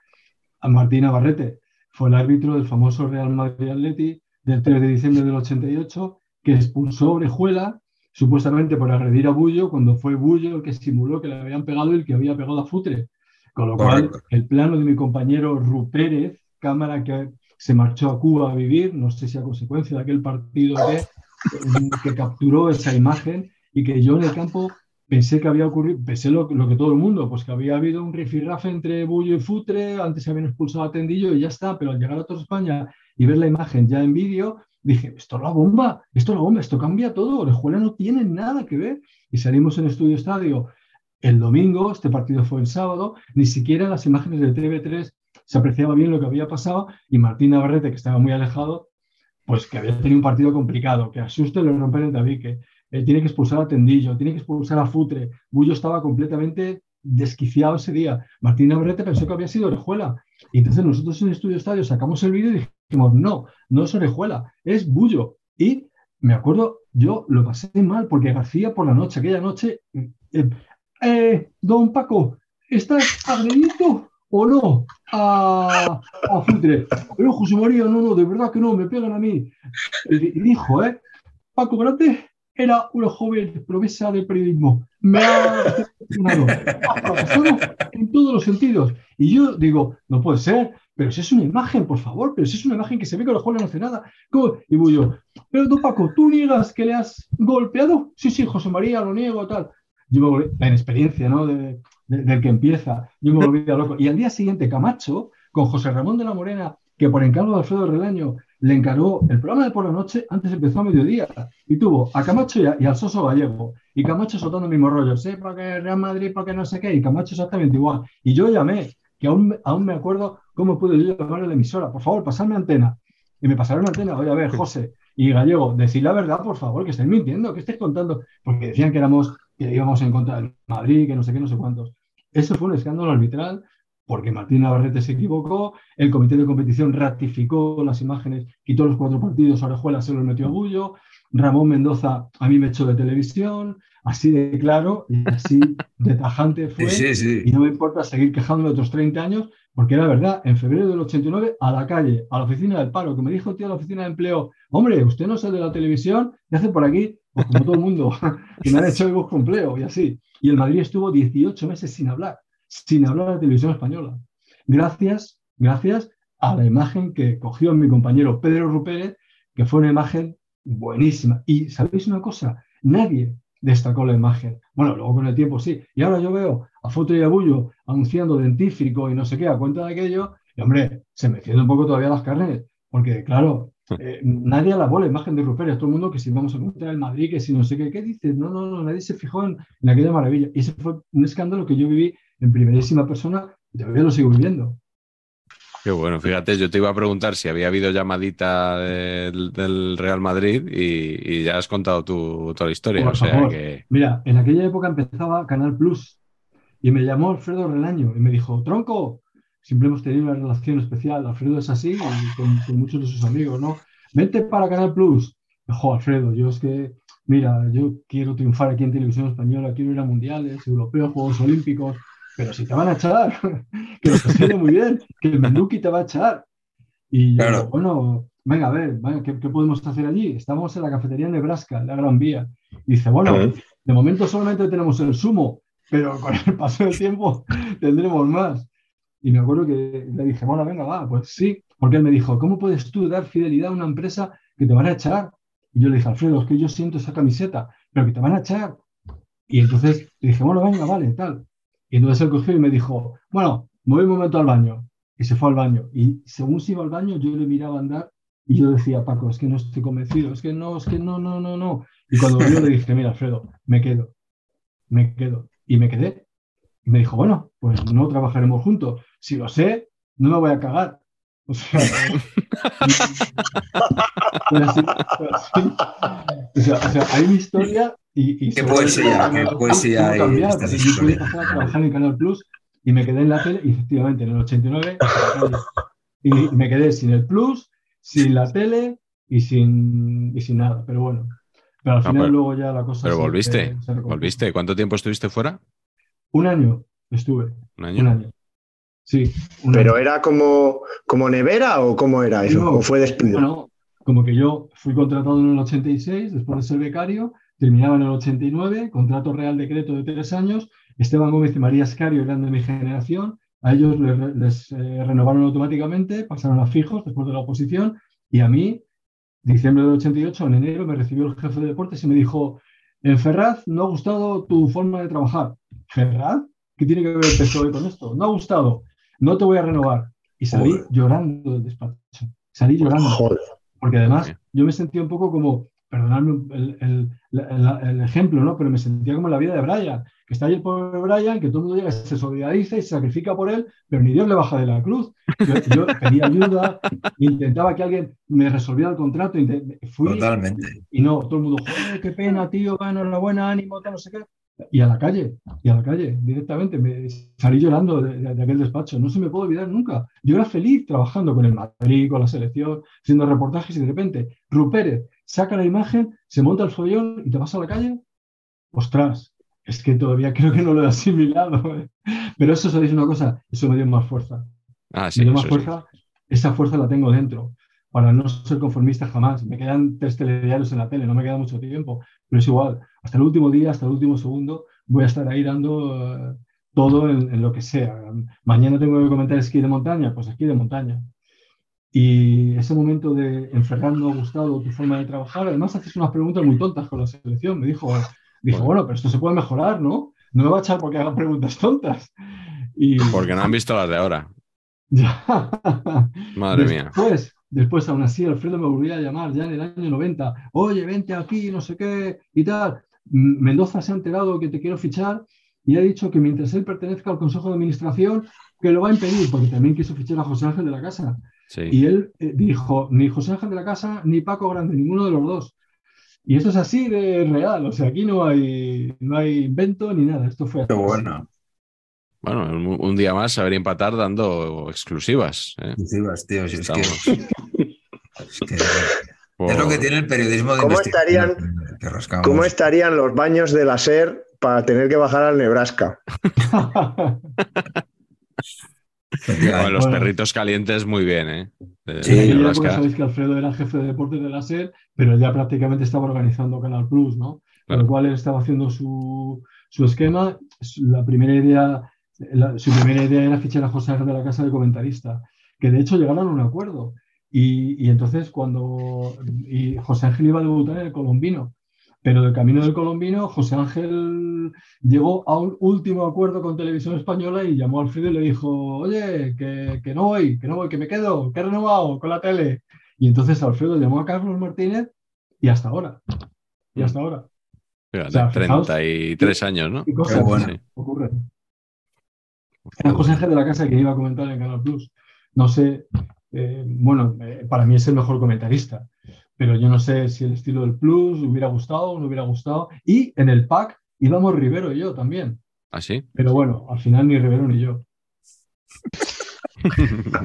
a Martina Barrete fue el árbitro del famoso Real Madrid Atleti del 3 de diciembre del 88, que expulsó a Orejuela supuestamente por agredir a Bullo, cuando fue Bullo el que simuló que le habían pegado y el que había pegado a Futre. Con lo cual, el plano de mi compañero Rupérez, cámara que se marchó a Cuba a vivir, no sé si a consecuencia de aquel partido que, que capturó esa imagen y que yo en el campo pensé que había ocurrido, pensé lo, que todo el mundo, pues que había habido un rifirrafe entre Bullo y Futre, antes se habían expulsado a Tendillo y ya está, pero al llegar a toda España y ver la imagen ya en vídeo, dije, esto es la bomba, esto es la bomba, esto cambia todo, Orejuela no tiene nada que ver. Y salimos en Estudio Estadio el domingo, este partido fue el sábado, ni siquiera las imágenes de TV3 se apreciaba bien lo que había pasado y Martín Navarrete, que estaba muy alejado, pues que había tenido un partido complicado, que asuste lo romper el tabique, tiene que expulsar a Tendillo, tiene que expulsar a Futre. Bullo estaba completamente desquiciado ese día. Martín Abrete pensó que había sido Orejuela. Y entonces nosotros en el estudio estadio sacamos el vídeo y dijimos, no, no es Orejuela, es Bullo. Y me acuerdo, yo lo pasé mal porque García por la noche, aquella noche, eh, eh, don Paco, ¿estás agredido o no a, a Futre? Pero José María, no, no, de verdad que no, me pegan a mí. Y dijo, ¿eh? Paco Grande era una joven promesa del periodismo. Me ha decepcionado. en todos los sentidos. Y yo digo, no puede ser, pero si es una imagen, por favor, pero si es una imagen que se ve que los jóvenes no hace nada. Y voy yo, pero tú, Paco, ¿tú niegas que le has golpeado? Sí, sí, José María, lo niego, tal. Yo me volví, la inexperiencia, ¿no? De, del que empieza, yo me volví a loco. Y al día siguiente, Camacho, con José Ramón de la Morena, que por encargo de Alfredo Relaño le encargó el programa de por la noche, antes empezó a mediodía, y tuvo a Camacho y, al Soso Gallego, y Camacho soltando el mismo rollo, sí, porque Real Madrid, porque no sé qué, y Camacho exactamente igual. Y yo llamé, que aún, aún me acuerdo cómo pude yo llamar a la emisora, por favor, pasadme antena. Y me pasaron antena, oye, a ver, José y Gallego, decid la verdad, por favor, que estáis mintiendo, que estáis contando, porque decían que éramos, que íbamos en contra del Madrid, que no sé qué, no sé cuántos. Eso fue un escándalo arbitral porque Martín Navarrete se equivocó, el comité de competición ratificó las imágenes, quitó los cuatro partidos, Orejuela se los metió a Bullo, Ramón Mendoza a mí me echó de televisión, así de claro y así de tajante fue. Y no me importa seguir quejándome otros 30 años, porque era verdad, en febrero del 89, a la calle, a la oficina del paro, que me dijo el tío de la oficina de empleo, hombre, usted no es el de la televisión, ¿qué hace por aquí? Pues como todo el mundo, que me han hecho el busco empleo y así. Y el Madrid estuvo 18 meses sin hablar sin hablar de televisión española. Gracias, gracias a la imagen que cogió mi compañero Pedro Rupérez, que fue una imagen buenísima. Y sabéis una cosa, nadie destacó la imagen. Bueno, luego con el tiempo sí. Y ahora yo veo a Foto y Abullo anunciando dentífrico y no sé qué a cuenta de aquello, y hombre, se me cierran un poco todavía las carnes, porque claro, eh, nadie alabó la imagen de Rupérez, todo el mundo que si vamos a encontrar el Madrid, que si no sé qué, ¿qué dices? No, no, no, nadie se fijó en, en aquella maravilla. Y ese fue un escándalo que yo viví en primerísima persona y todavía lo sigo viviendo. Qué bueno, fíjate, yo te iba a preguntar si había habido llamadita del, Real Madrid y, ya has contado tu, toda la historia. o sea que... Mira, en aquella época empezaba Canal Plus y me llamó Alfredo Relaño y me dijo, Tronco, siempre hemos tenido una relación especial, Alfredo es así y con, muchos de sus amigos, ¿no? Vente para Canal Plus. Dijo, Alfredo, yo es que, mira, yo quiero triunfar aquí en televisión española, quiero ir a mundiales, europeos, Juegos Olímpicos, pero si te van a echar, que lo sigue muy bien, que el Menduki te va a echar. Y yo, Claro. bueno, venga, a ver, ¿qué, qué podemos hacer allí? Estamos en la cafetería Nebraska, en la Gran Vía. Y dice, bueno, de momento solamente tenemos el sumo, pero con el paso del tiempo tendremos más. Y me acuerdo que le dije, bueno, venga, va, pues sí, porque él me dijo, ¿cómo puedes tú dar fidelidad a una empresa que te van a echar? Y yo le dije, Alfredo, es que yo siento esa camiseta, pero que te van a echar. Y entonces le dije, bueno, venga, vale, tal. Y entonces él cogió y me dijo, bueno, me voy un momento al baño. Y se fue al baño. Y según se iba al baño, yo le miraba andar y yo decía, Paco, es que no estoy convencido, es que no, es que no, no, no, no. Y cuando volvió le dije, mira, Alfredo, me quedo, me quedo. Y me quedé. Y me dijo, bueno, pues no trabajaremos juntos. Si lo sé, no me voy a cagar. O sea. O sea, o sea, hay mi historia y... y Qué poesía, qué poesía cambiar, porque yo pude pasar a trabajar en Canal Plus y me quedé en la tele y efectivamente en el 89 y me quedé sin el Plus, sin la tele y sin, y sin nada. Pero bueno, pero al Ah, final pero- luego ya la cosa... Pero se- volviste, se recompuso. volviste. ¿Cuánto tiempo estuviste fuera? Un año estuve, Un un año. año. Sí, un ¿Pero año. era como, como nevera o cómo era eso? No, ¿O fue despido? Bueno, como que yo fui contratado en el 86, después de ser becario, terminaba en el 89, contrato real decreto de tres años. Esteban Gómez y María Escario eran de mi generación. A ellos les, les, eh, renovaron automáticamente, pasaron a fijos después de la oposición. Y a mí, diciembre del 88, en enero, me recibió el jefe de deportes y me dijo: En Ferraz no ha gustado tu forma de trabajar. ¿Ferraz? ¿Qué tiene que ver el PSOE con esto? No ha gustado, no te voy a renovar. Y salí Joder. llorando del despacho. Salí llorando. Joder. Porque además yo me sentía un poco como, perdonadme el, el- la- el- el ejemplo, ¿no? Pero me sentía como en la vida de Brian, que está ahí el pobre Brian, que todo el mundo llega, se solidariza y se sacrifica por él, pero ni Dios le baja de la cruz. Yo, yo pedía ayuda, intentaba que alguien me resolviera el contrato, fui Totalmente. y no, todo el mundo, joder, qué pena, tío, bueno, enhorabuena, ánimo, tal, no sé qué. Y a la calle, y a la calle, directamente. Me salí llorando de, de- de aquel despacho. No se me puede olvidar nunca. Yo era feliz trabajando con el Madrid, con la selección, haciendo reportajes y de repente, Rupérez saca la imagen, se monta el follón y te vas a la calle. Ostras, es que todavía creo que no lo he asimilado. ¿eh? Pero eso, ¿sabéis una cosa? Eso me dio más fuerza Ah, me sí, dio más eso sí. fuerza, esa fuerza la tengo dentro, para no ser conformista jamás. Me quedan tres telediarios en la tele, no me queda mucho tiempo, pero es igual. Hasta el último día, hasta el último segundo, voy a estar ahí dando eh, todo en, en lo que sea. Mañana tengo que comentar esquí de montaña, pues esquí de montaña. Y ese momento de enferrar no ha gustado tu forma de trabajar, además haces unas preguntas muy tontas con la selección. Me dijo, dijo, bueno, pero esto se puede mejorar, ¿no? No me va a echar porque haga preguntas tontas. Y, Porque no han visto las de ahora. Madre mía. Después, después, aún así, Alfredo me volvía a llamar ya en el año 90. Oye, vente aquí, no sé qué y tal. Mendoza se ha enterado que te quiero fichar y ha dicho que mientras él pertenezca al Consejo de Administración, que lo va a impedir, porque también quiso fichar a José Ángel de la Casa. Sí. Y él eh, dijo, ni José Ángel de la Casa ni Paco Grande, ninguno de los dos. Y esto es así de real, o sea, aquí no hay, no hay invento ni nada, esto fue Qué así. bueno. Bueno, un, un día más saber empatar dando exclusivas. ¿eh? Exclusivas, tío. si es, que, es que- Por- es lo que tiene el periodismo de ¿Cómo estarían-. ¿Cómo estarían los baños de la SER para tener que bajar al Nebraska? Bueno, los Bueno. perritos calientes muy bien, ¿eh? De- Sí, de época sabéis que Alfredo era jefe de deportes de la SER, pero ya prácticamente estaba organizando Canal Plus, ¿no? Con Claro. lo cual él estaba haciendo su, su esquema. La primera idea, la- su primera idea era fichar a José Ángel de la Casa de comentarista, que de hecho llegaron a un acuerdo. Y, y entonces cuando y José Ángel iba a debutar en el Colombino, pero del camino del Colombino, José Ángel llegó a un último acuerdo con Televisión Española y llamó a Alfredo y le dijo, oye, que, que no voy, que no voy, que me quedo, que he renovado con la tele. Y entonces Alfredo llamó a Carlos Martínez y hasta ahora. Y hasta ahora. Fíjate, O sea, fijaos- 33 años, ¿no? ¿Qué cosas bueno. Sí. ocurren? Era José Ángel de la Casa que iba a comentar en Canal Plus. No sé, eh, bueno, eh, para mí es el mejor comentarista, pero yo no sé si el estilo del Plus hubiera gustado o no hubiera gustado. Y en el pack íbamos Rivero y yo también. ¿Ah, sí? Pero bueno, al final ni Rivero ni yo.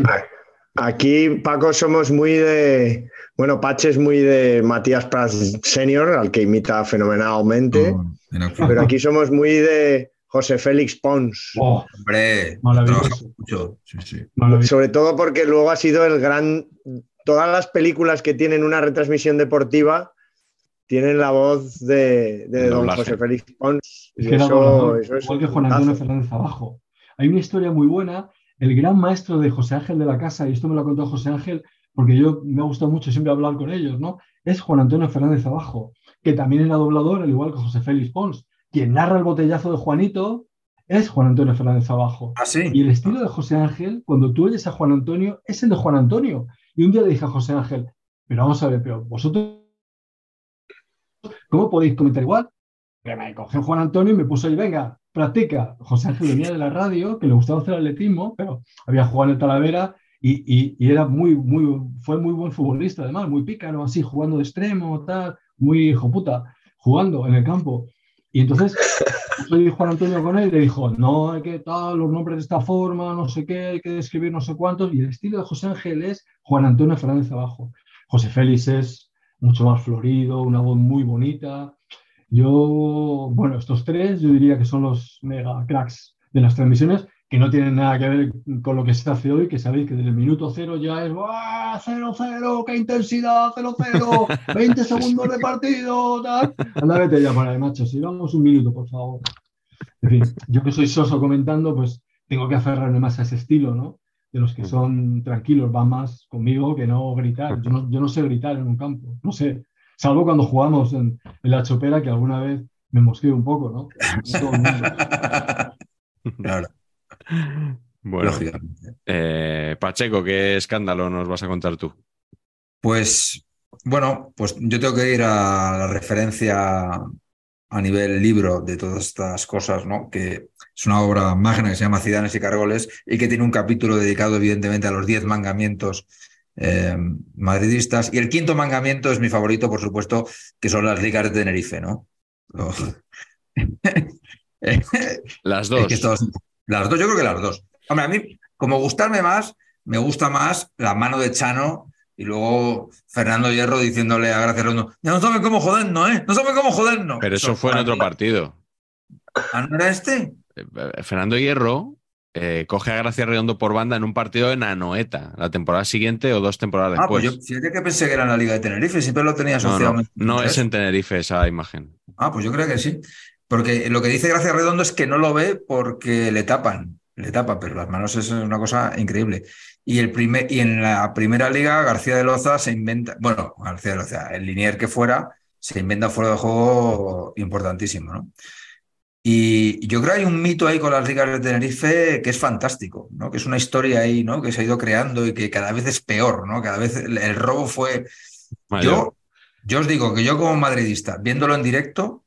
Aquí, Paco, somos muy de. Bueno, Pache es muy de Matías Prats Senior, al que imita fenomenalmente. No, en absoluto. Pero aquí somos muy de José Félix Pons. Oh, Hombre, Maravilloso. trabaja mucho. Sí, sí. maravilloso. Sobre todo porque luego ha sido el gran. Todas las películas que tienen una retransmisión deportiva tienen la voz de, don. José Félix Pons. Es y que era eso- es igual que Juan Antonio. Fernández Abajo. Hay una historia muy buena. El gran maestro de José Ángel de la Casa, y esto me lo ha contado José Ángel, porque yo me ha gustado mucho siempre hablar con ellos, ¿no? Es Juan Antonio Fernández Abajo, que también era doblador, al igual que José Félix Pons. Quien narra el botellazo de Juanito es Juan Antonio Fernández Abajo. Ah, sí. Y el estilo de José Ángel, cuando tú oyes a Juan Antonio, es el de Juan Antonio. Y un día le dije a José Ángel, pero vamos a ver, pero vosotros, ¿cómo podéis comentar igual? Pero me cogió Juan Antonio y me puso ahí, venga, practica. José Ángel venía de la radio, que le gustaba hacer atletismo, pero había jugado en el Talavera y, y- era muy, muy, fue muy buen futbolista, además, muy pícaro, así, jugando de extremo, tal, muy hijo puta, jugando en el campo. Y entonces soy Juan Antonio con él y le dijo, no, hay que tal, los nombres de esta forma, no sé qué, hay que escribir no sé cuántos. Y el estilo de José Ángel es Juan Antonio Fernández abajo. José Félix es mucho más florido, una voz muy bonita. Yo, bueno, estos tres yo diría que son los mega cracks de las transmisiones, que no tienen nada que ver con lo que se hace hoy, que sabéis que desde el minuto cero ya es ¡Buah, cero, cero, qué intensidad, cero, cero, 20 segundos de partido, tal. Anda, vete ya por ahí, macho, sigamos un minuto, por favor. En fin, yo que soy soso comentando, pues tengo que aferrarme más a ese estilo, ¿no? De los que son tranquilos, van más conmigo que no gritar. Yo no, yo no sé gritar en un campo, no sé. Salvo cuando jugamos en, en la chopera, que alguna vez me mosqueo un poco, ¿no? No todo el mundo. Claro, Bueno, lógicamente. eh, Pacheco, ¿qué escándalo nos vas a contar tú? Pues, bueno, pues yo tengo que ir a la referencia a nivel libro de todas estas cosas, ¿no? Que es una obra magna que se llama Cidanes y Cargoles y que tiene un capítulo dedicado, evidentemente, a los diez mandamientos eh, madridistas. Y el quinto mandamiento es mi favorito, por supuesto, que son las ligas de Tenerife, ¿no? Las Es dos. que las dos, yo creo que las dos. Hombre, a mí, como gustarme más, me gusta más la mano de Chano y luego Fernando Hierro diciéndole a Gracia Redondo, ya no saben cómo jodernos, ¿eh? No saben cómo jodernos. Pero eso fue en otro partido. ¿Ah, no era este? Eh, Fernando Hierro eh, coge a Gracia Redondo por banda en un partido en Anoeta, la temporada siguiente o dos temporadas Ah, pues después. yo fíjate que pensé que era en la Liga de Tenerife, siempre lo tenía asociado. no, no es en Tenerife esa imagen. Ah, pues yo creo que sí. Porque lo que dice Gracia Redondo es que no lo ve porque le tapan, le tapan, pero las manos es una cosa increíble. Y, el primer, y en la primera liga, García de Loza se inventa, bueno, García de Loza, el linier que fuera, se inventa fuera de juego importantísimo, ¿no? Y yo creo que hay un mito ahí con las ligas de Tenerife que es fantástico, ¿no? Que es una historia ahí, ¿no? Que se ha ido creando y que cada vez es peor, ¿no? Cada vez el, el robo fue Mayor. yo, yo os digo que yo como madridista, viéndolo en directo,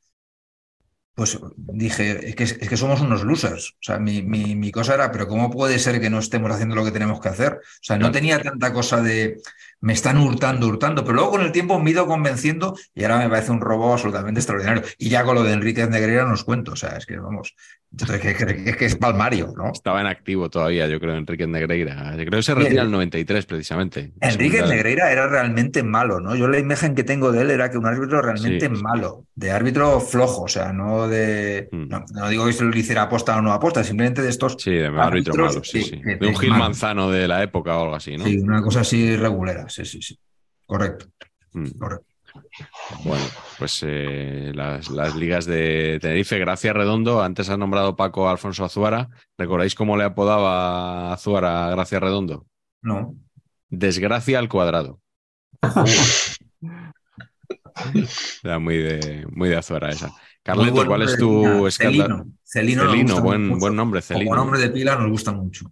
pues dije, es que, es que somos unos losers. O sea, mi, mi, mi cosa era, pero ¿cómo puede ser que no estemos haciendo lo que tenemos que hacer? O sea, no tenía tanta cosa de, me están hurtando, hurtando, pero luego con el tiempo me he ido convenciendo y ahora me parece un robo absolutamente extraordinario. Y ya con lo de Enrique Negreira nos cuento, o sea, es que vamos, entonces, que, que- que es palmario, ¿no? Estaba en activo todavía, yo creo, Enrique Negreira. Yo creo que se retira en el 93, precisamente. Segunda- Negreira era realmente malo, ¿no? Yo la imagen que tengo de él era que un árbitro realmente Sí. malo, de árbitro flojo, o sea, no de... Mm. No, no digo que se lo hiciera aposta o no aposta, simplemente de estos... Sí, de árbitro malo, sí, sí. que De un Gil. Manzano de la época o algo así, ¿no? Sí, una cosa así regulera, sí, sí, sí. Correcto, Mm. correcto. Bueno, pues eh, las, las ligas de Tenerife, Gracia Redondo, antes ha nombrado Paco a Alfonso Azuara. ¿Recordáis cómo le apodaba Azuara a Gracia Redondo? No. Desgracia al cuadrado. Era muy de, muy de Azuara esa. Carleto, ¿cuál es tu escándalo? Celino. Celino, buen, buen nombre, Celino. Como nombre de pila nos gusta mucho.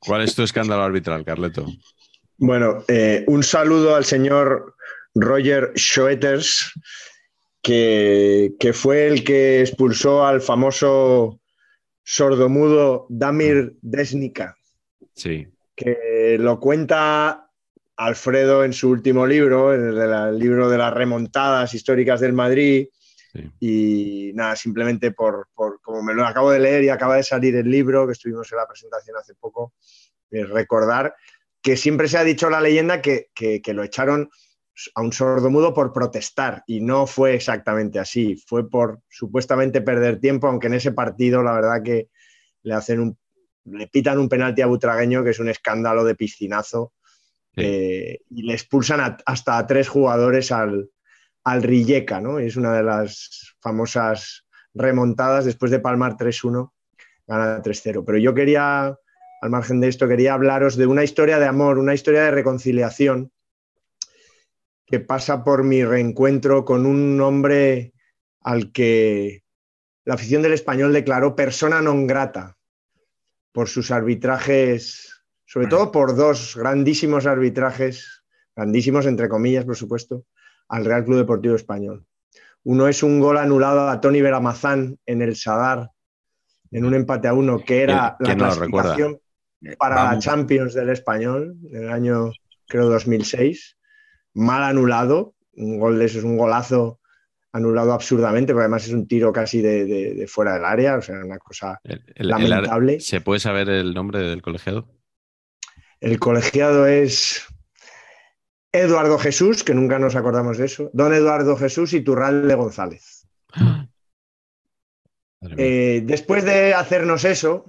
¿Cuál es tu escándalo arbitral, Carleto? Bueno, eh, un saludo al señor Roger Schoeters, que, que fue el que expulsó al famoso sordomudo Damir Desnica. Sí. Que lo cuenta Alfredo en su último libro, en el, el libro de las remontadas históricas del Madrid. Sí. Y nada, simplemente por, por, como me lo acabo de leer y acaba de salir el libro, que estuvimos en la presentación hace poco, eh, recordar que siempre se ha dicho la leyenda que, que, que lo echaron a un sordomudo por protestar y no fue exactamente así, fue por supuestamente perder tiempo, aunque en ese partido la verdad que le hacen un, le pitan un penalti a Butragueño que es un escándalo de piscinazo Sí. eh, y le expulsan a- hasta a tres jugadores al, al Rijeka, ¿no? Es una de las famosas remontadas después de palmar 3-1, gana 3-0. Pero yo quería, al margen de esto, quería hablaros de una historia de amor, una historia de reconciliación que pasa por mi reencuentro con un hombre al que la afición del español declaró persona non grata por sus arbitrajes, sobre todo por dos grandísimos arbitrajes, grandísimos entre comillas, por supuesto, al Real Club Deportivo Español. Uno es un gol anulado a Tony Beramazán en el Sadar, en un empate a uno, que era ¿Quién- quién la no clasificación para la. Champions del Español, en el año, creo, 2006. Mal anulado, un gol de eso es un golazo anulado absurdamente, porque además es un tiro casi de, de- de fuera del área, o sea, una cosa El- el- el- lamentable. ¿Se puede saber el nombre del colegiado? El colegiado es Eduardo Jesús, que nunca nos acordamos de eso, don Eduardo Jesús y Turralde González. Eh, después de hacernos eso,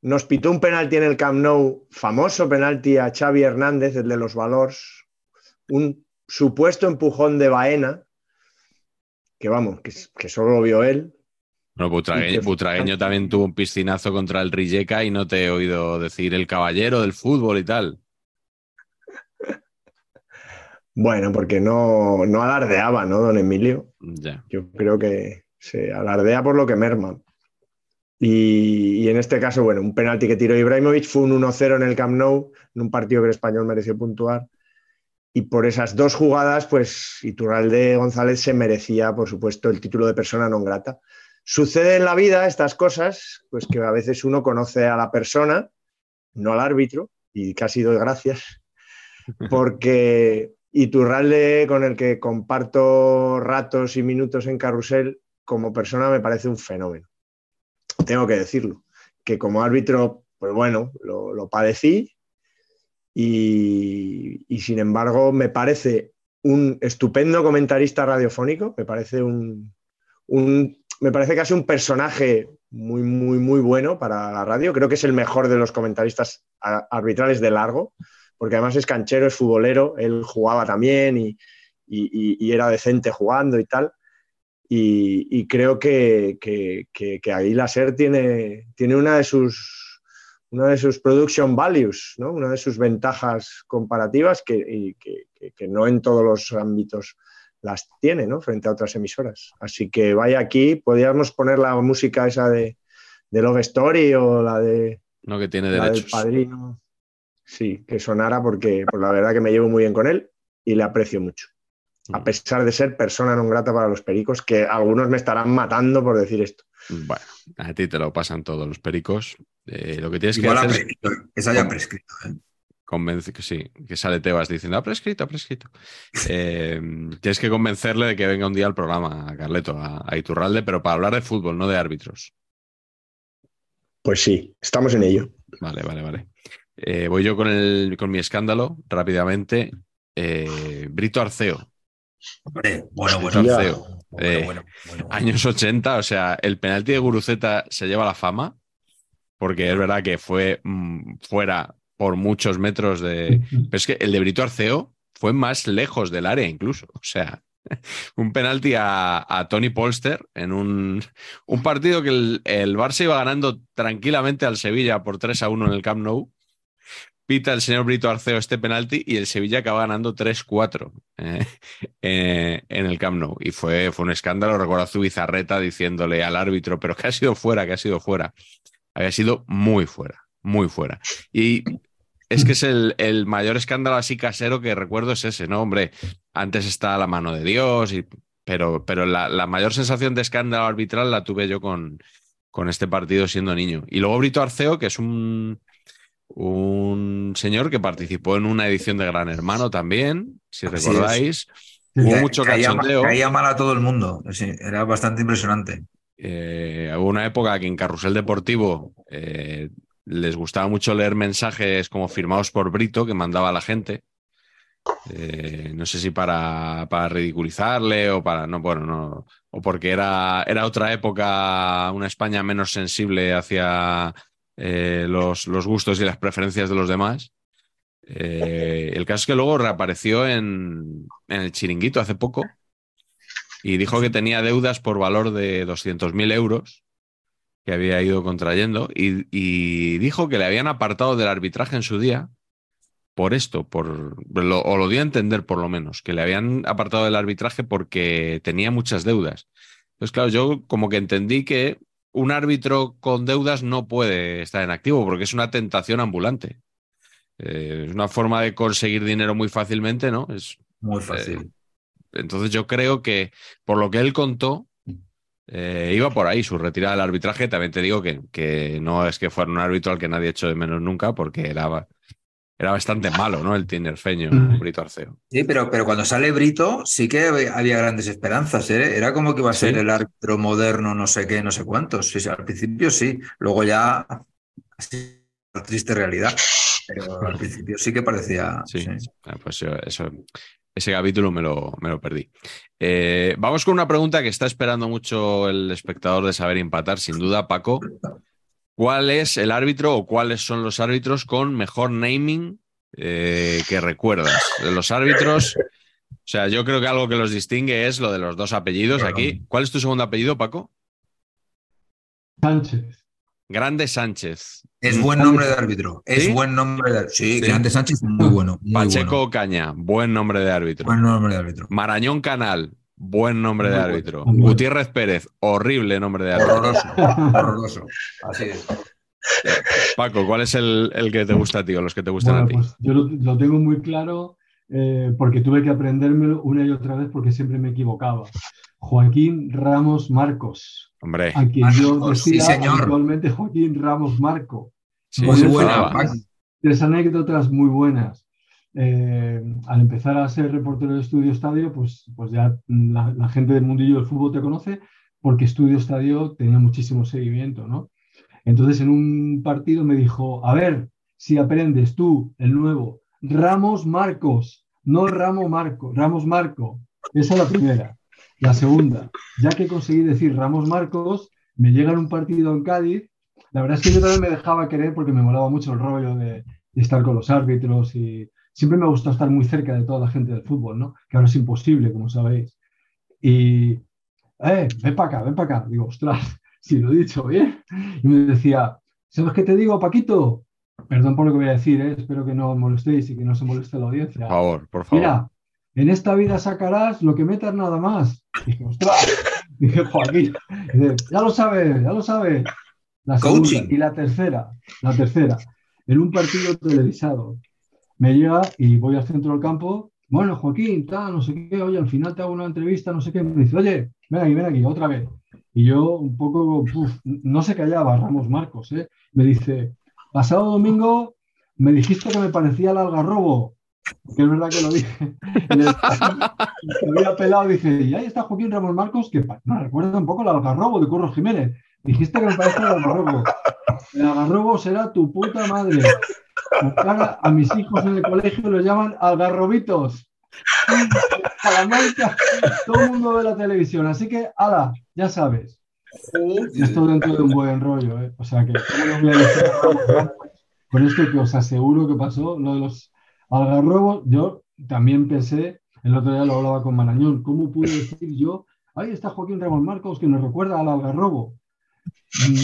nos pitó un penalti en el Camp Nou, famoso penalti a Xavi Hernández, el de los Valors, un supuesto empujón de Baena, que vamos, que, que solo lo vio él. Bueno, Butragueño también tuvo un piscinazo contra el Rijeka y no te he oído decir el caballero del fútbol y tal. Bueno, porque no, no alardeaba, ¿no, don Emilio? Ya. Yo creo que se alardea por lo que merma. Y, y en este caso, bueno, un penalti que tiró Ibrahimovic fue un 1-0 en el Camp Nou, en un partido que el español mereció puntuar. Y por esas dos jugadas, pues Iturralde González se merecía, por supuesto, el título de persona non grata. Sucede en la vida estas cosas, pues que a veces uno conoce a la persona, no al árbitro, y casi doy gracias, porque Iturralde, con el que comparto ratos y minutos en carrusel, como persona me parece un fenómeno. Tengo que decirlo. Que como árbitro, pues bueno, lo, padecí y, y, sin embargo me parece un estupendo comentarista radiofónico, me parece un, un, me parece casi un personaje muy, muy, muy bueno para la radio. Creo que es el mejor de los comentaristas arbitrales de largo, porque además es canchero, es futbolero, él jugaba también y, y, y era decente jugando y tal. Y, y, creo que, que, que, que Aguila Ser tiene, tiene una de sus una de sus production values, ¿no? una de sus ventajas comparativas que, que, no en todos los ámbitos las tiene ¿no? frente a otras emisoras. Así que vaya aquí, podríamos poner la música esa de, de Love Story o la de no que tiene la derechos. del padrino. Sí, que sonara porque pues, la verdad que me llevo muy bien con él y le aprecio mucho a pesar de ser persona non grata para los pericos, que algunos me estarán matando por decir esto. Bueno, a ti te lo pasan todos los pericos. Eh, lo que tienes Igual que hacer prescrito, es haya prescrito. ¿eh? Convence que sí, que sale Tebas diciendo, ha prescrito, ha prescrito. Eh, tienes que convencerle de que venga un día al programa, a Carleto, a, a Iturralde, pero para hablar de fútbol, no de árbitros. Pues sí, estamos en ello. Vale, vale, vale. Eh, voy yo con, el, con mi escándalo rápidamente. Eh, Brito Arceo. Hombre, bueno, Brito bueno. Arceo. Bueno, Eh, bueno, bueno. Años 80, o sea, el penalti de Guruceta se lleva la fama, porque es verdad que fue mm, fuera por muchos metros de. Pero es que el de Brito Arceo fue más lejos del área, incluso. O sea, un penalti a, a Tony Polster en un, un partido que el, el Barça iba ganando tranquilamente al Sevilla por 3 a 1 en el Camp Nou. Pita el señor Brito Arceo este penalti y el Sevilla acaba ganando 3-4 eh, eh, en el Camp Nou. Y fue, fue un escándalo. Recuerdo a Zubizarreta diciéndole al árbitro, pero que ha sido fuera, que ha sido fuera. Había sido muy fuera, muy fuera. Y es que es el, el mayor escándalo así casero que recuerdo es ese, ¿no? Hombre, antes está la mano de Dios, y, pero, pero la, la mayor sensación de escándalo arbitral la tuve yo con, con este partido siendo niño. Y luego Brito Arceo, que es un, un señor que participó en una edición de Gran Hermano también, si Así recordáis. Hubo mucho caía, cachondeo. caía mal a todo el mundo. Sí, era bastante impresionante. Eh, hubo una época que en Carrusel Deportivo eh, les gustaba mucho leer mensajes como firmados por Brito que mandaba a la gente. Eh, no sé si para, para ridiculizarle o para no, bueno, no, o porque era, era otra época, una España menos sensible hacia eh, los, gustos y las preferencias de los demás. Eh, el caso es que luego reapareció en, el chiringuito hace poco y dijo que tenía deudas por valor de 200.000 euros que había ido contrayendo y, y dijo que le habían apartado del arbitraje en su día por esto, por, lo- o lo dio a entender por lo menos, que le habían apartado del arbitraje porque tenía muchas deudas. Entonces, claro, yo como que entendí que un árbitro con deudas no puede estar en activo porque es una tentación ambulante. Eh, es una forma de conseguir dinero muy fácilmente, ¿no? Es, Muy fácil. eh, entonces yo creo que por lo que él contó, eh, iba por ahí su retirada del arbitraje. También te digo que, que no es que fuera un árbitro al que nadie echó de menos nunca, porque era, era bastante malo, ¿no? El tinerfeño, Mm. Brito Arceo. Sí, pero, pero cuando sale Brito sí que había grandes esperanzas. ¿eh? Era como que iba a ser Sí. el árbitro moderno, no sé qué, no sé cuántos. Sí, sí, al principio sí, luego ya así, la triste realidad. Pero al principio sí que parecía. Sí. sí. Ah, Pues yo eso, ese capítulo me lo, me lo perdí. Eh, vamos con una pregunta que está esperando mucho el espectador de saber empatar, sin duda, Paco. ¿Cuál es el árbitro o cuáles son los árbitros con mejor naming eh, que recuerdas? De los árbitros, o sea, yo creo que algo que los distingue es lo de los dos apellidos aquí. ¿Cuál es tu segundo apellido, Paco? Sánchez. Grande Sánchez. Es buen nombre de árbitro. Es ¿Sí? buen nombre de Sí, Sí. Grande Sánchez, muy bueno. Muy Pacheco bueno. Caña, buen nombre de árbitro. Buen nombre de árbitro. Marañón Canal, buen nombre de árbitro. Gutiérrez Pérez, horrible nombre de árbitro. Horroroso. horroroso. Así es. Paco, ¿cuál es el, el que te gusta a ti o los que te gustan Bueno, a ti? pues yo lo, lo tengo muy claro eh, porque tuve que aprendérmelo una y otra vez porque siempre me equivocaba. Joaquín Ramos Marcos, Hombre, a quien yo Marcos, sí, decía señor. habitualmente Joaquín Ramos Marco. sí, Muy buena. Paco. Tres anécdotas muy buenas. Eh, al empezar a ser reportero de Estudio Estadio, pues, pues ya la, gente del mundillo del fútbol te conoce porque Estudio Estadio tenía muchísimo seguimiento, ¿no? Entonces en un partido me dijo, a ver si aprendes tú, el nuevo, Ramos Marcos, no Ramo Marco, Ramos Marco. Esa es la primera. La segunda, ya que conseguí decir Ramos Marcos, me llega en un partido en Cádiz. La verdad es que yo también me dejaba querer porque me molaba mucho el rollo de, de estar con los árbitros y siempre me ha gustado estar muy cerca de toda la gente del fútbol, ¿no? Que ahora es imposible, como sabéis. Y, eh, ven para acá, ven para acá. Digo, ostras, si lo he dicho bien. Y me decía, ¿sabes qué te digo, Paquito? Perdón por lo que voy a decir, ¿eh? espero que no os molestéis y que no se moleste la audiencia. Por favor, por favor. Mira, en esta vida sacarás lo que metas nada más. Dije, ostras, dije, Joaquín, dice, ya lo sabes, ya lo sabes. La segunda Coaching. y la tercera, la tercera, en un partido televisado. Me llega y voy al centro del campo. Bueno, Joaquín, tal, no sé qué, oye, al final te hago una entrevista, no sé qué. Me dice, oye, ven aquí, ven aquí, otra vez. Y yo un poco, uf, no se callaba Ramos Marcos, ¿eh? Me dice, pasado domingo me dijiste que me parecía el algarrobo. Que es verdad que lo dije. Me había pelado, dije, y ahí está Joaquín Ramos Marcos, que nos recuerda un poco el algarrobo de Curro Jiménez. Dijiste que me parece el algarrobo. El algarrobo será tu puta madre. A mis hijos en el colegio los llaman algarrobitos. Salamanca, todo el mundo ve la televisión, así que, ala, ya sabes. Esto dentro de un buen rollo, ¿eh? O sea que. Con esto que os aseguro que pasó, lo de los algarrobos, yo también pensé, el otro día lo hablaba con Marañón, ¿cómo pude decir yo, ahí está Joaquín Ramos Marcos que nos recuerda al algarrobo?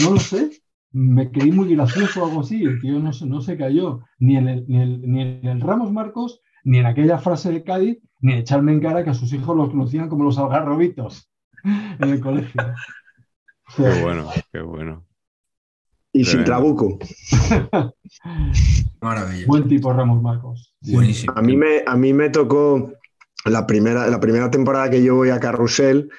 No lo sé, me creí muy gracioso o algo así, el tío no, se- no se cayó, ni en, el, ni, el- ni en el Ramos Marcos, ni en aquella frase de Cádiz, ni echarme en cara que a sus hijos los conocían como los algarrobitos en el colegio. Qué bueno, qué bueno. Y sin trabuco. Maravilla. Buen tipo Ramos Marcos. Sí. Buenísimo. A mí me, a mí me tocó la primera, la primera temporada que yo voy a Carrusel.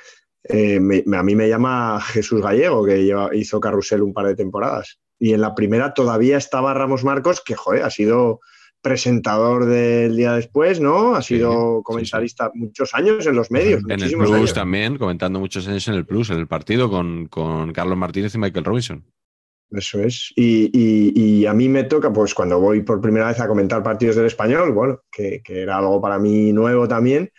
Eh, me- a mí me llama Jesús Gallego, que lleva- hizo Carrusel un par de temporadas. Y en la primera todavía estaba Ramos Marcos, que joder, ha sido presentador del día después, ¿no? Ha sido sí, comentarista muchos años en los medios. En el Plus años. también, comentando muchos años en el Plus, en el partido con, con Carlos Martínez y Michael Robinson. Eso es. Y, y- y a mí me toca, pues cuando voy por primera vez a comentar partidos del español, bueno, que, que era algo para mí nuevo también,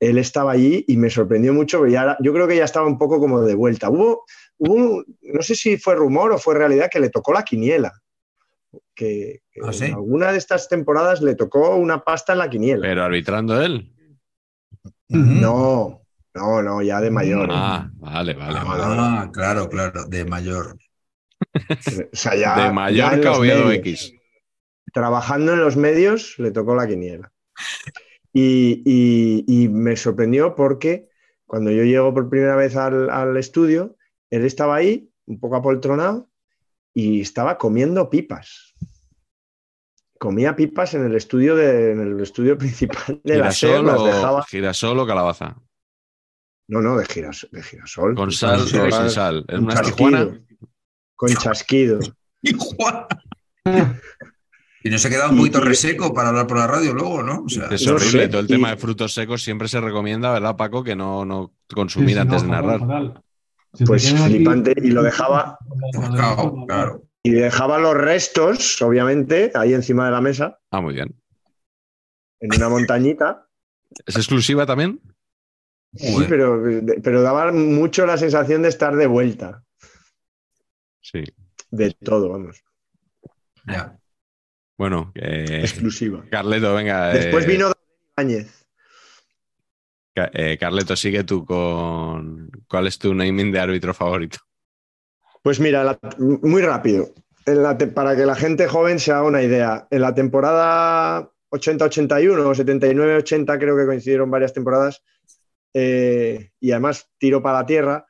él estaba allí y me sorprendió mucho, ya era- yo creo que ya estaba un poco como de vuelta. Hubo, hubo un- no sé si fue rumor o fue realidad, que le tocó la quiniela. Que, que ¿Ah, sí? en alguna de estas temporadas le tocó una pasta en la quiniela. Pero arbitrando él. No, no, no, ya de mayor. Ah, vale, vale, vale. Ah, claro, claro, de mayor. O sea, ya, De ya Oviedo medios. X. trabajando en los medios le tocó la quiniela. Y, y- y me sorprendió porque cuando yo llego por primera vez al, al estudio, él estaba ahí, un poco apoltronado, y estaba comiendo pipas. Comía pipas en el estudio, de, en el estudio principal de la SER, Girasol las o, dejaba. girasol o calabaza. No, no, de girasol. De girasol Con sal o sin rojas, sal. ¿Es con una chasquido? Con chasquido. Y Juan. Y no se queda un poquito reseco para hablar por la radio luego, ¿no? O sea, Es No horrible. sé, Todo el y- tema de frutos secos siempre se recomienda, ¿verdad, Paco? Que no, no consumir sí, antes no, de narrar. fatal. Pues aquí- flipante, y lo dejaba- claro, claro. Y dejaba los restos, obviamente, ahí encima de la mesa, Ah, muy bien. en una montañita. ¿Es exclusiva también? Sí, pero, pero daba mucho la sensación de estar de vuelta, Sí. de todo, vamos. Ya. Bueno, eh, Exclusiva. Carleto, venga. Después eh, vino. Ca- eh, Carleto, sigue tú con. ¿Cuál es tu naming de árbitro favorito? Pues mira, la- muy rápido, En la te- para que la gente joven se haga una idea. En la temporada 80-81 o 79-80 creo que coincidieron varias temporadas eh, y además tiro para la tierra,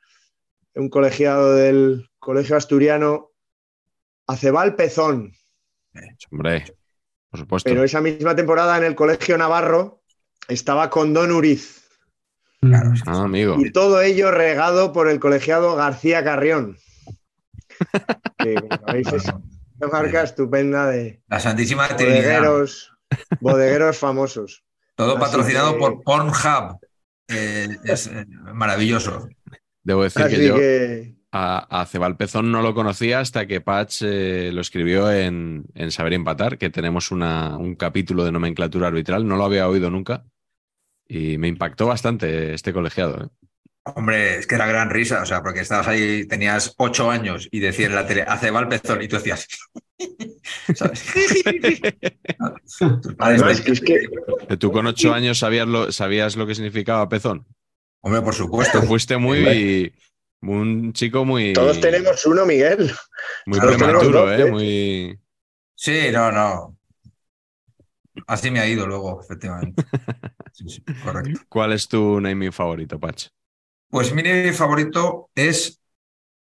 un colegiado del Colegio Asturiano, Acebal Pezón, Hombre, por supuesto. pero esa misma temporada en el Colegio Navarro estaba con Don Uriz. Claro, es que- Ah, amigo. Y todo ello regado por el colegiado García Carrión. Que, sabéis, una marca estupenda de La Santísima Trinidad. bodegueros, bodegueros famosos. Todo Así patrocinado que- por Pornhub. Eh, es eh, maravilloso. Debo decir Así que yo que, a, a Cebal Pezón no lo conocía hasta que Patch eh, lo escribió en, en Saber Empatar, que tenemos una- un capítulo de nomenclatura arbitral. No lo había oído nunca. Y me impactó bastante este colegiado. ¿eh? Hombre, es que era gran risa, o sea, porque estabas ahí, tenías ocho años y decías en la tele, hace el pezón, y tú decías. ¿Sabes? Además, ven- es que Tú con ocho años sabías lo, sabías lo que significaba pezón. Hombre, por supuesto. Fuiste muy. Un chico muy. todos tenemos uno, Miguel. Muy todos prematuro, dos, ¿eh? ¿eh? Muy. Sí, no, no. Así me ha ido luego, efectivamente. Sí, sí, correcto. ¿Cuál es tu naming favorito, Patch? Pues mi favorito es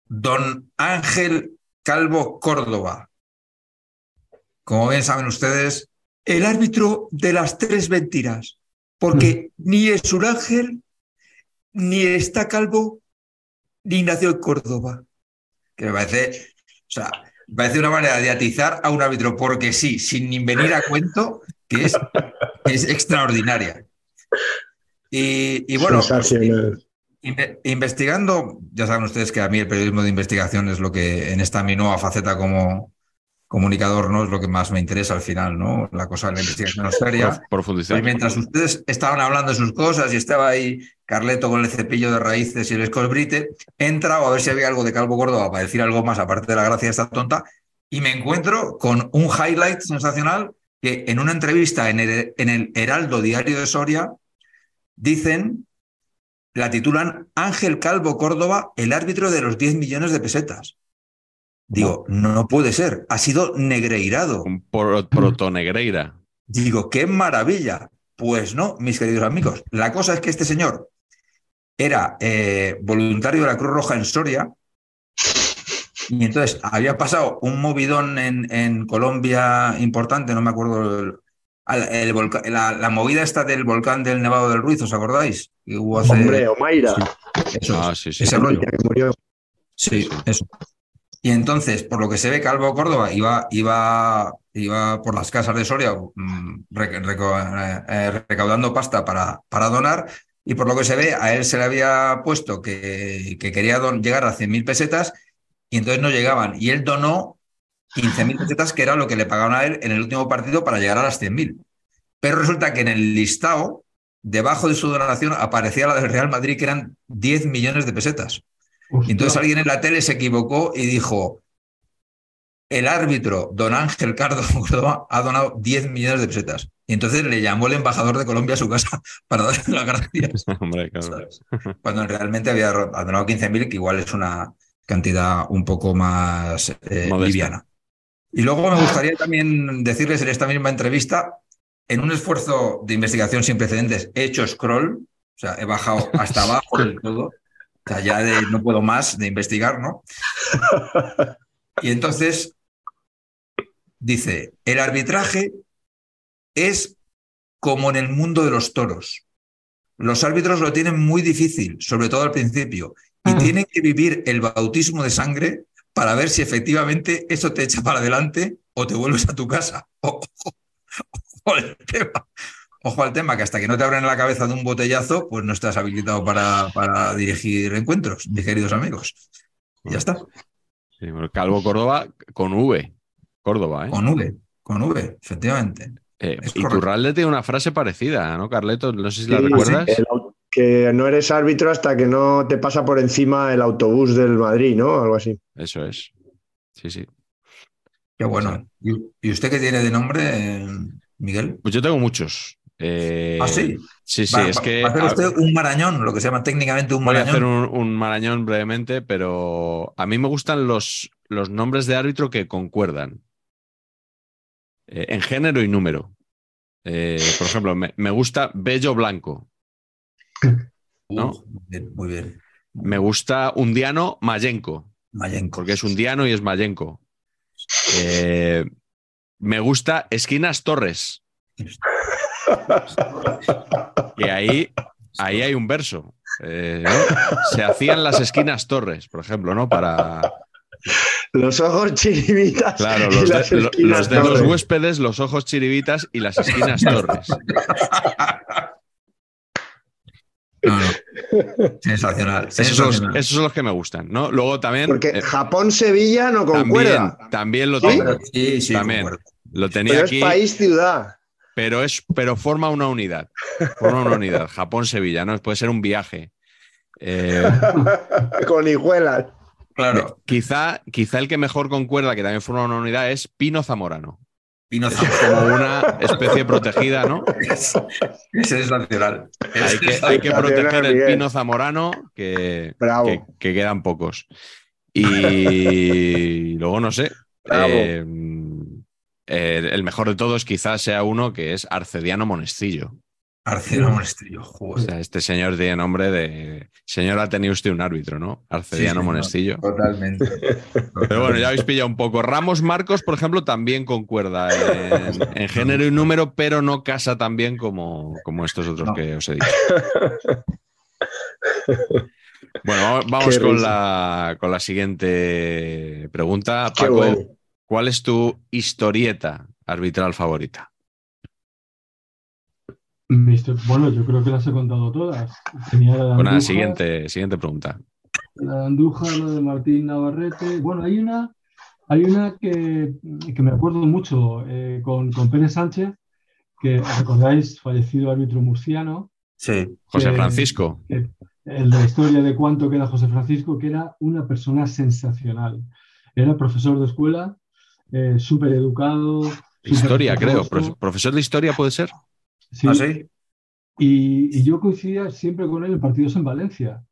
Don Ángel Calvo Córdoba. Como bien saben ustedes, el árbitro de las tres mentiras, porque ni es un ángel, ni está calvo, ni nació en Córdoba. Que me parece, o sea, me parece una manera de atizar a un árbitro porque sí, sin ni venir a cuento, que es, que es extraordinaria. Y, y bueno, Investigando, ya saben ustedes que a mí el periodismo de investigación es lo que en esta mi nueva faceta como comunicador no es lo que más me interesa al final, ¿no? La cosa de la investigación seria. Prof- Profundizar. Y mientras ustedes estaban hablando de sus cosas y estaba ahí Carleto con el cepillo de raíces y el escosbrite, he entrado a ver si había algo de Calvo Córdoba para decir algo más aparte de la gracia de esta tonta y me encuentro con un highlight sensacional que en una entrevista en el, en el Heraldo Diario de Soria dicen, la titulan Ángel Calvo Córdoba, el árbitro de los 10 millones de pesetas. Digo, no puede ser, ha sido negreirado. Un pro- protonegreira. Digo, qué maravilla. Pues no, mis queridos amigos. La cosa es que este señor era eh, voluntario de la Cruz Roja en Soria Y entonces había pasado un movidón en, en Colombia importante, no me acuerdo, el- al- el volca- la, la movida esta del volcán del Nevado del Ruiz, ¿os acordáis? Que hubo hace- Hombre, Omaira, eso, Ah, sí, sí. ese rollo. que murió. Sí, eso. Y entonces, por lo que se ve, Calvo Córdoba iba, iba, iba por las casas de Soria mm, eh, eh, recaudando pasta para, para donar, y por lo que se ve, a él se le había puesto que, que quería llegar a 100.000 pesetas, y entonces no llegaban. Y él donó 15.000 pesetas, que era lo que le pagaban a él en el último partido para llegar a las 100.000. Pero resulta que en el listado, debajo de su donación, aparecía la del Real Madrid, que eran 10 millones de pesetas. Entonces alguien en la tele se equivocó y dijo, el árbitro, don Ángel Cardo Córdoba, ha donado 10 millones de pesetas. Y entonces le llamó el embajador de Colombia a su casa para darle las gracias, Hombre, cuando realmente había donado 15.000, que igual es una cantidad un poco más eh, liviana. Y luego me gustaría también decirles en esta misma entrevista, en un esfuerzo de investigación sin precedentes, he hecho scroll, o sea, he bajado hasta abajo del todo, o sea, ya de no puedo más de investigar, ¿no? Y entonces dice, el arbitraje es como en el mundo de los toros. Los árbitros lo tienen muy difícil, sobre todo al principio, y Ah. tienen que vivir el bautismo de sangre para ver si efectivamente eso te echa para adelante o te vuelves a tu casa. Ojo al tema. Ojo al tema, que hasta que no te abren la cabeza de un botellazo, pues no estás habilitado para, para dirigir encuentros, mis queridos amigos. Y ya está. Sí, Calvo Córdoba con V. Córdoba, ¿eh? Con V, con V, efectivamente. Eh, es y. Turralde tiene una frase parecida, ¿no, Carleto? No sé si la Sí, recuerdas. que no eres árbitro hasta que no te pasa por encima el autobús del Madrid, ¿no? Algo así. Eso es. Sí, sí. Qué bueno. ¿Y y usted qué tiene de nombre, eh, Miguel? Pues yo tengo muchos. Eh, Ah, sí. Sí, sí, Va- es va- que. va a hacer usted un marañón, lo que se llama técnicamente un Voy a marañón. hacer un, un marañón brevemente, pero a mí me gustan los, los nombres de árbitro que concuerdan Eh, en género y número. Eh, por ejemplo, me, me gusta Bello Blanco, ¿no? Muy bien, muy bien. me gusta Undiano Mayenko, Mayenko. porque es Undiano y es Mayenko. Eh, me gusta Esquinas Torres, que ahí, ahí hay un verso. Eh, ¿no? Se hacían las esquinas torres, por ejemplo, ¿no? Para, Los ojos chiribitas. Claro, y los, las de- lo- los huéspedes, los ojos chiribitas y las esquinas torres. No, no. Sensacional. Esos son, los, sensacional. esos son los que me gustan, ¿no? Luego también, Porque eh, Japón-Sevilla no también, concuerda. también lo ¿Sí? tengo. Sí, sí, También. concuerdo. Lo tenía Pero aquí, es país-ciudad. Pero, es, pero forma una unidad. Forma una unidad. Japón-Sevilla, ¿no? Puede ser un viaje. Eh, Con hijuelas. Claro. quizá, quizá el que mejor concuerda, que también forma una unidad, es Pino Zamorano. Pino Como una especie protegida, ¿no? Es sensacional. Es Hay que, hay que proteger el pino zamorano, que, Bravo. que, que quedan pocos. Y luego, no sé. Bravo. eh, eh, el mejor de todos quizás sea uno que es Arcediano Monestillo. Arcero Monestrillo. O Joder. sea, este señor tiene nombre de. Señor, ha tenido usted un árbitro, ¿no? Arcediano Sí, Monestillo. no, Totalmente. Pero bueno, ya habéis pillado un poco. Ramos Marcos, por ejemplo, también concuerda en, en género y número, pero no casa tan bien como, como estos otros No. que os he dicho. Bueno, vamos- con la, con la siguiente pregunta. Paco, bueno. ¿Cuál es tu historieta arbitral favorita? Mister- Bueno, yo creo que las he contado todas. Tenía la de Bueno, la siguiente, siguiente pregunta. La de Andújar, la de Martín Navarrete. Bueno, hay una, hay una que, que me acuerdo mucho eh, con, con Pérez Sánchez, que recordáis, fallecido árbitro murciano, Sí. José Francisco. que- el de la historia de cuánto queda José Francisco, que era una persona sensacional. Era profesor de escuela, eh, súper educado. Historia, creo. Pro- ¿Profesor de historia puede ser? ¿Ah, sí? Y, y yo coincidía siempre con él en partidos en Valencia.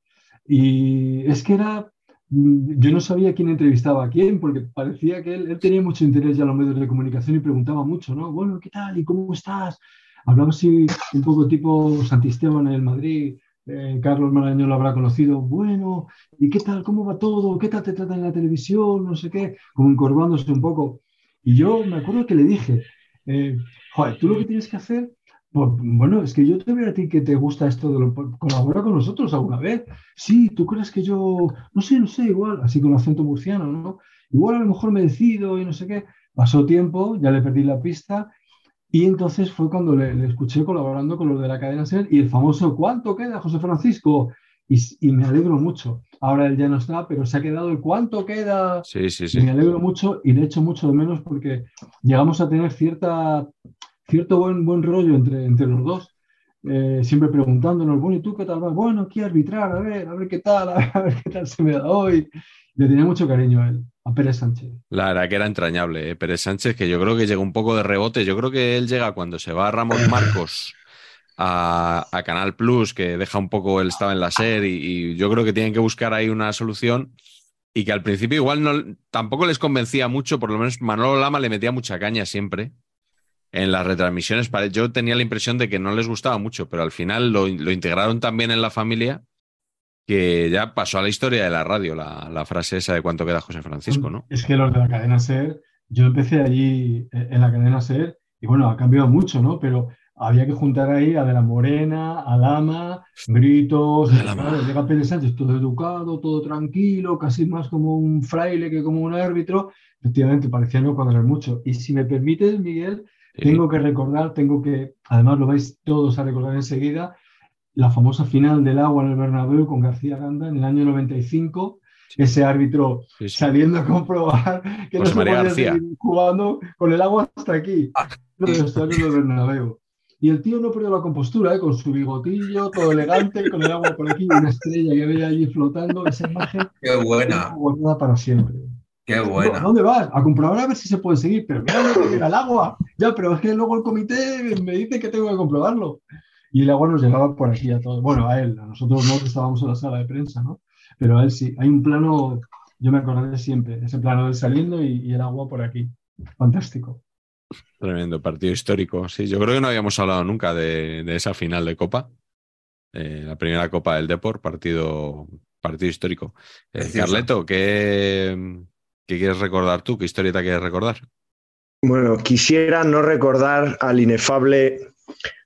Y es que era, mm, yo no sabía quién entrevistaba a quién, porque parecía que él, él tenía mucho interés ya en los medios de comunicación y preguntaba mucho, ¿no? Bueno, ¿qué tal? ¿Y cómo estás? Hablaba así un poco tipo Santisteban en el Madrid, eh, Carlos Marañón lo habrá conocido, bueno, ¿y qué tal? ¿Cómo va todo? ¿Qué tal te tratan en la televisión? No sé qué, como encorvándose un poco. Y yo me acuerdo que le dije, eh, joder, tú lo que tienes que hacer, pues, bueno, es que yo te veo a ti que te gusta esto de lo, colabora con nosotros alguna vez. Sí, tú crees que yo, no sé, no sé, igual, así con acento murciano, ¿no? Igual a lo mejor me decido y no sé qué. Pasó tiempo, ya le perdí la pista y entonces fue cuando le, escuché colaborando con los de la cadena SER y el famoso ¿cuánto queda, José Francisco? Y, me alegro mucho. Ahora él ya no está, pero se ha quedado el ¿cuánto queda? Sí, sí, sí. me alegro mucho y le echo mucho de menos porque llegamos a tener cierta, cierto buen, buen rollo entre, entre los dos. Eh, siempre preguntándonos, bueno, ¿y tú qué tal vas? Bueno, aquí arbitrar, a ver, a ver qué tal, a ver qué tal se me da hoy. Le tenía mucho cariño a él, a Pérez Sánchez. La verdad que era entrañable, ¿eh? Pérez Sánchez, que yo creo que llega un poco de rebote. Yo creo que él llega cuando se va a Ramos Marcos a, Canal Plus, que deja un poco, él estaba en la serie, y, yo creo que tienen que buscar ahí una solución. Y que al principio igual no, tampoco les convencía mucho, por lo menos Manolo Lama le metía mucha caña siempre en las retransmisiones. Yo tenía la impresión de que no les gustaba mucho, pero al final lo, lo integraron también en la familia que ya pasó a la historia de la radio, la, frase esa de cuánto queda José Francisco, ¿no? Es que los de la cadena SER, yo empecé allí eh, en la cadena SER y bueno, ha cambiado mucho, ¿no? Pero había que juntar ahí a De la Morena, a Lama, gritos, llega Pérez Sánchez todo educado, todo tranquilo, casi más como un fraile que como un árbitro. Efectivamente, parecía no cuadrar mucho. Y si me permites, Miguel, tengo que recordar, tengo que, además lo vais todos a recordar enseguida, la famosa final del agua en el Bernabéu con García Ganda en el año 95, ese árbitro saliendo a comprobar que no se podía seguir jugando con el agua hasta aquí, ah. del Bernabéu. Y el tío no perdió la compostura, ¿eh? con su bigotillo, todo elegante, con el agua por aquí, una estrella que veía allí flotando, esa imagen. Qué buena. Guardada para siempre. Qué buena. ¿Dónde vas? A comprobar a ver si se puede seguir. Pero mira, no llega el agua. Ya, pero es que luego el comité me dice que tengo que comprobarlo y el agua nos llegaba por aquí a todos. Bueno, a él, a nosotros no estábamos en la sala de prensa, ¿no? Pero a él sí. Hay un plano, yo me acordaré siempre, ese plano de saliendo y, el agua por aquí. Fantástico. Tremendo partido histórico. Sí, yo creo que no habíamos hablado nunca de, esa final de Copa. Eh, la primera Copa del Deport, partido, partido histórico. Eh, Carleto, ¿qué, ¿qué quieres recordar tú? ¿Qué historieta quieres recordar? Bueno, quisiera no recordar al inefable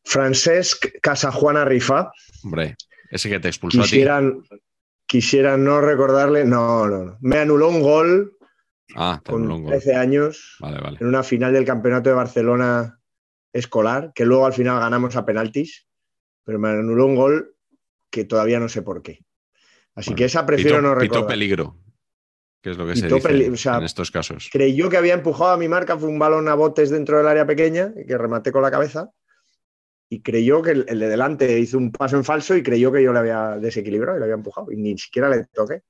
Francesc Casajuana Rifa. Hombre, ese que te expulsó quisieran, a ti. Quisieran no recordarle. No, no, no. Me anuló un gol ah, con 13 años vale, vale. en una final del Campeonato de Barcelona escolar, que luego al final ganamos a penaltis, pero me anuló un gol que todavía no sé por qué. Así que esa prefiero no recordar. peligro, que es lo que se dice en estos casos. Creyó que había empujado a mi marca, fue un balón a botes dentro del área pequeña, que rematé con la cabeza, y creyó que el, de delante hizo un paso en falso y creyó que yo le había desequilibrado y le había empujado y ni siquiera le toqué.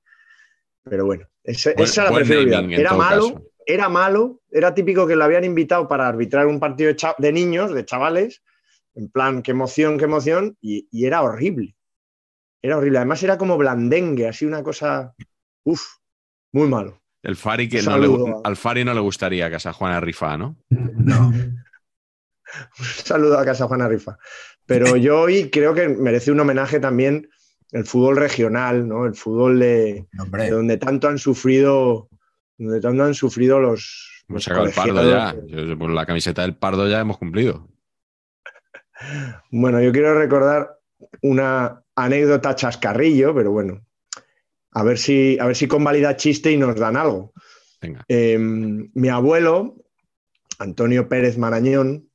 Pero bueno, esa, la prefiero Era malo, era malo, era típico que le habían invitado para arbitrar un partido de, niños, de chavales, en plan, qué emoción, qué emoción, y, era horrible. Era horrible. Además era como blandengue, así una cosa, uff, muy malo. El Fari que no al Fari no le gustaría Casa Juana Rifa, ¿no? No. Un saludo a Casa Juana Rifa. Pero yo hoy creo que merece un homenaje también el fútbol regional, ¿no? El fútbol de, donde tanto han sufrido, donde tanto han sufrido los. Hemos sacado el pardo ya. por la camiseta del pardo ya hemos cumplido. Bueno, yo quiero recordar una anécdota chascarrillo, pero bueno, a ver si, a ver si convalida chiste y nos dan algo. Em, mi abuelo, Antonio Pérez Marañón,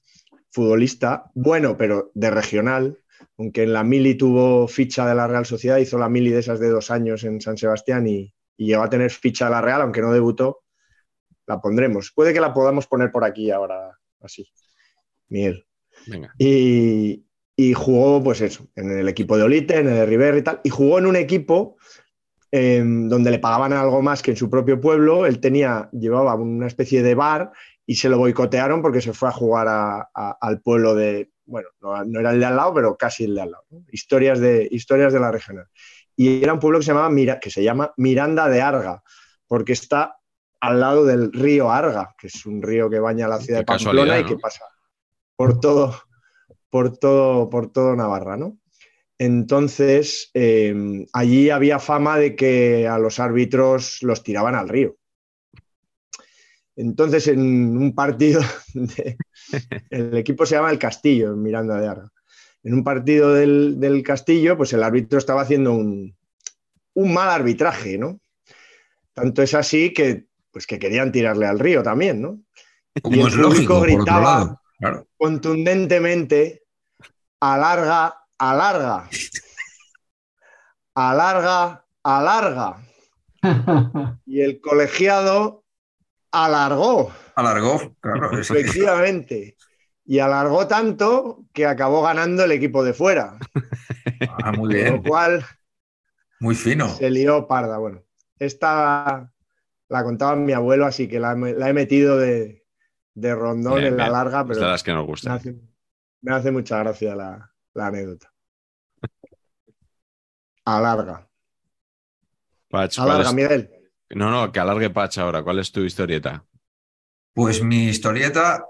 futbolista, bueno, pero de regional, aunque en la mili tuvo ficha de la Real Sociedad, hizo la mili de esas de dos años en San Sebastián y, llegó a tener ficha de la Real, aunque no debutó, la pondremos. Puede que la podamos poner por aquí ahora, así. Miguel. Y, jugó, pues eso, en el equipo de Olite, en el de River y tal, y jugó en un equipo em, donde le pagaban algo más que en su propio pueblo. Él tenía, llevaba una especie de bar y se lo boicotearon porque se fue a jugar al pueblo de, bueno, no, era el de al lado, pero casi el de al lado. Historias, de, historias de la regional. Y era un pueblo que se, llamaba, Mira, que se llama Miranda de Arga, porque está al lado del río Arga, que es un río que baña la ciudad de Pamplona y que pasa por todo, por todo, por todo Navarra, ¿no? Entonces, eh, allí había fama de que a los árbitros los tiraban al río. Entonces, en un partido, de- el equipo se llama El Castillo, en Miranda de Arga. En un partido del, del Castillo, pues el árbitro estaba haciendo un, un mal arbitraje, ¿no? Tanto es así que, pues que querían tirarle al río también, ¿no? Y Como el es lógico, público por otro gritaba, lado. Claro. contundentemente, alarga, alarga, alarga, alarga. Y el colegiado alargó, Alargó, claro. efectivamente. Y alargó tanto que acabó ganando el equipo de fuera. Ah, muy Con lo bien. cual Muy fino. se lió parda. Bueno, esta la contaba mi abuelo, así que la, he- la he metido de, de rondón Bien, en la bien. larga, Es pero de las que nos me hace, me hace mucha gracia la, la anécdota. Alarga. Patch, ¿cuál Alarga, Miguel. No, no, que alargue Patch ahora. ¿Cuál es tu historieta? Pues mi historieta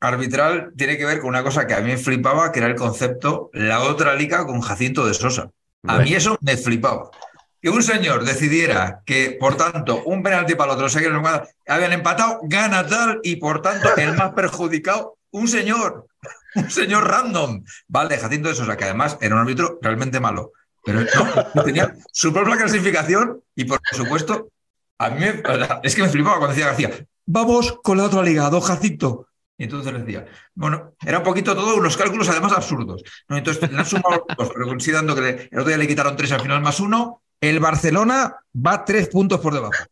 arbitral tiene que ver con una cosa que a mí me flipaba, que era el concepto la otra liga con Jacinto de Sosa. A mí eso me flipaba. Que un señor decidiera que, por tanto, un penalti para el otro, sé que no- habían empatado, gana tal, y por tanto, el más perjudicado, un señor, un señor random. Vale, Jacinto de Sosa, que además era un árbitro realmente malo. Pero no, tenía su propia clasificación y, por supuesto, a mí me- es que me flipaba cuando decía García, vamos con la otra liga, don Jacinto. Y entonces decía, bueno, era un poquito todo unos cálculos además absurdos. ¿no? Entonces sumado dos, pero considerando que el otro día le quitaron tres al final más uno, el Barcelona va tres puntos por debajo.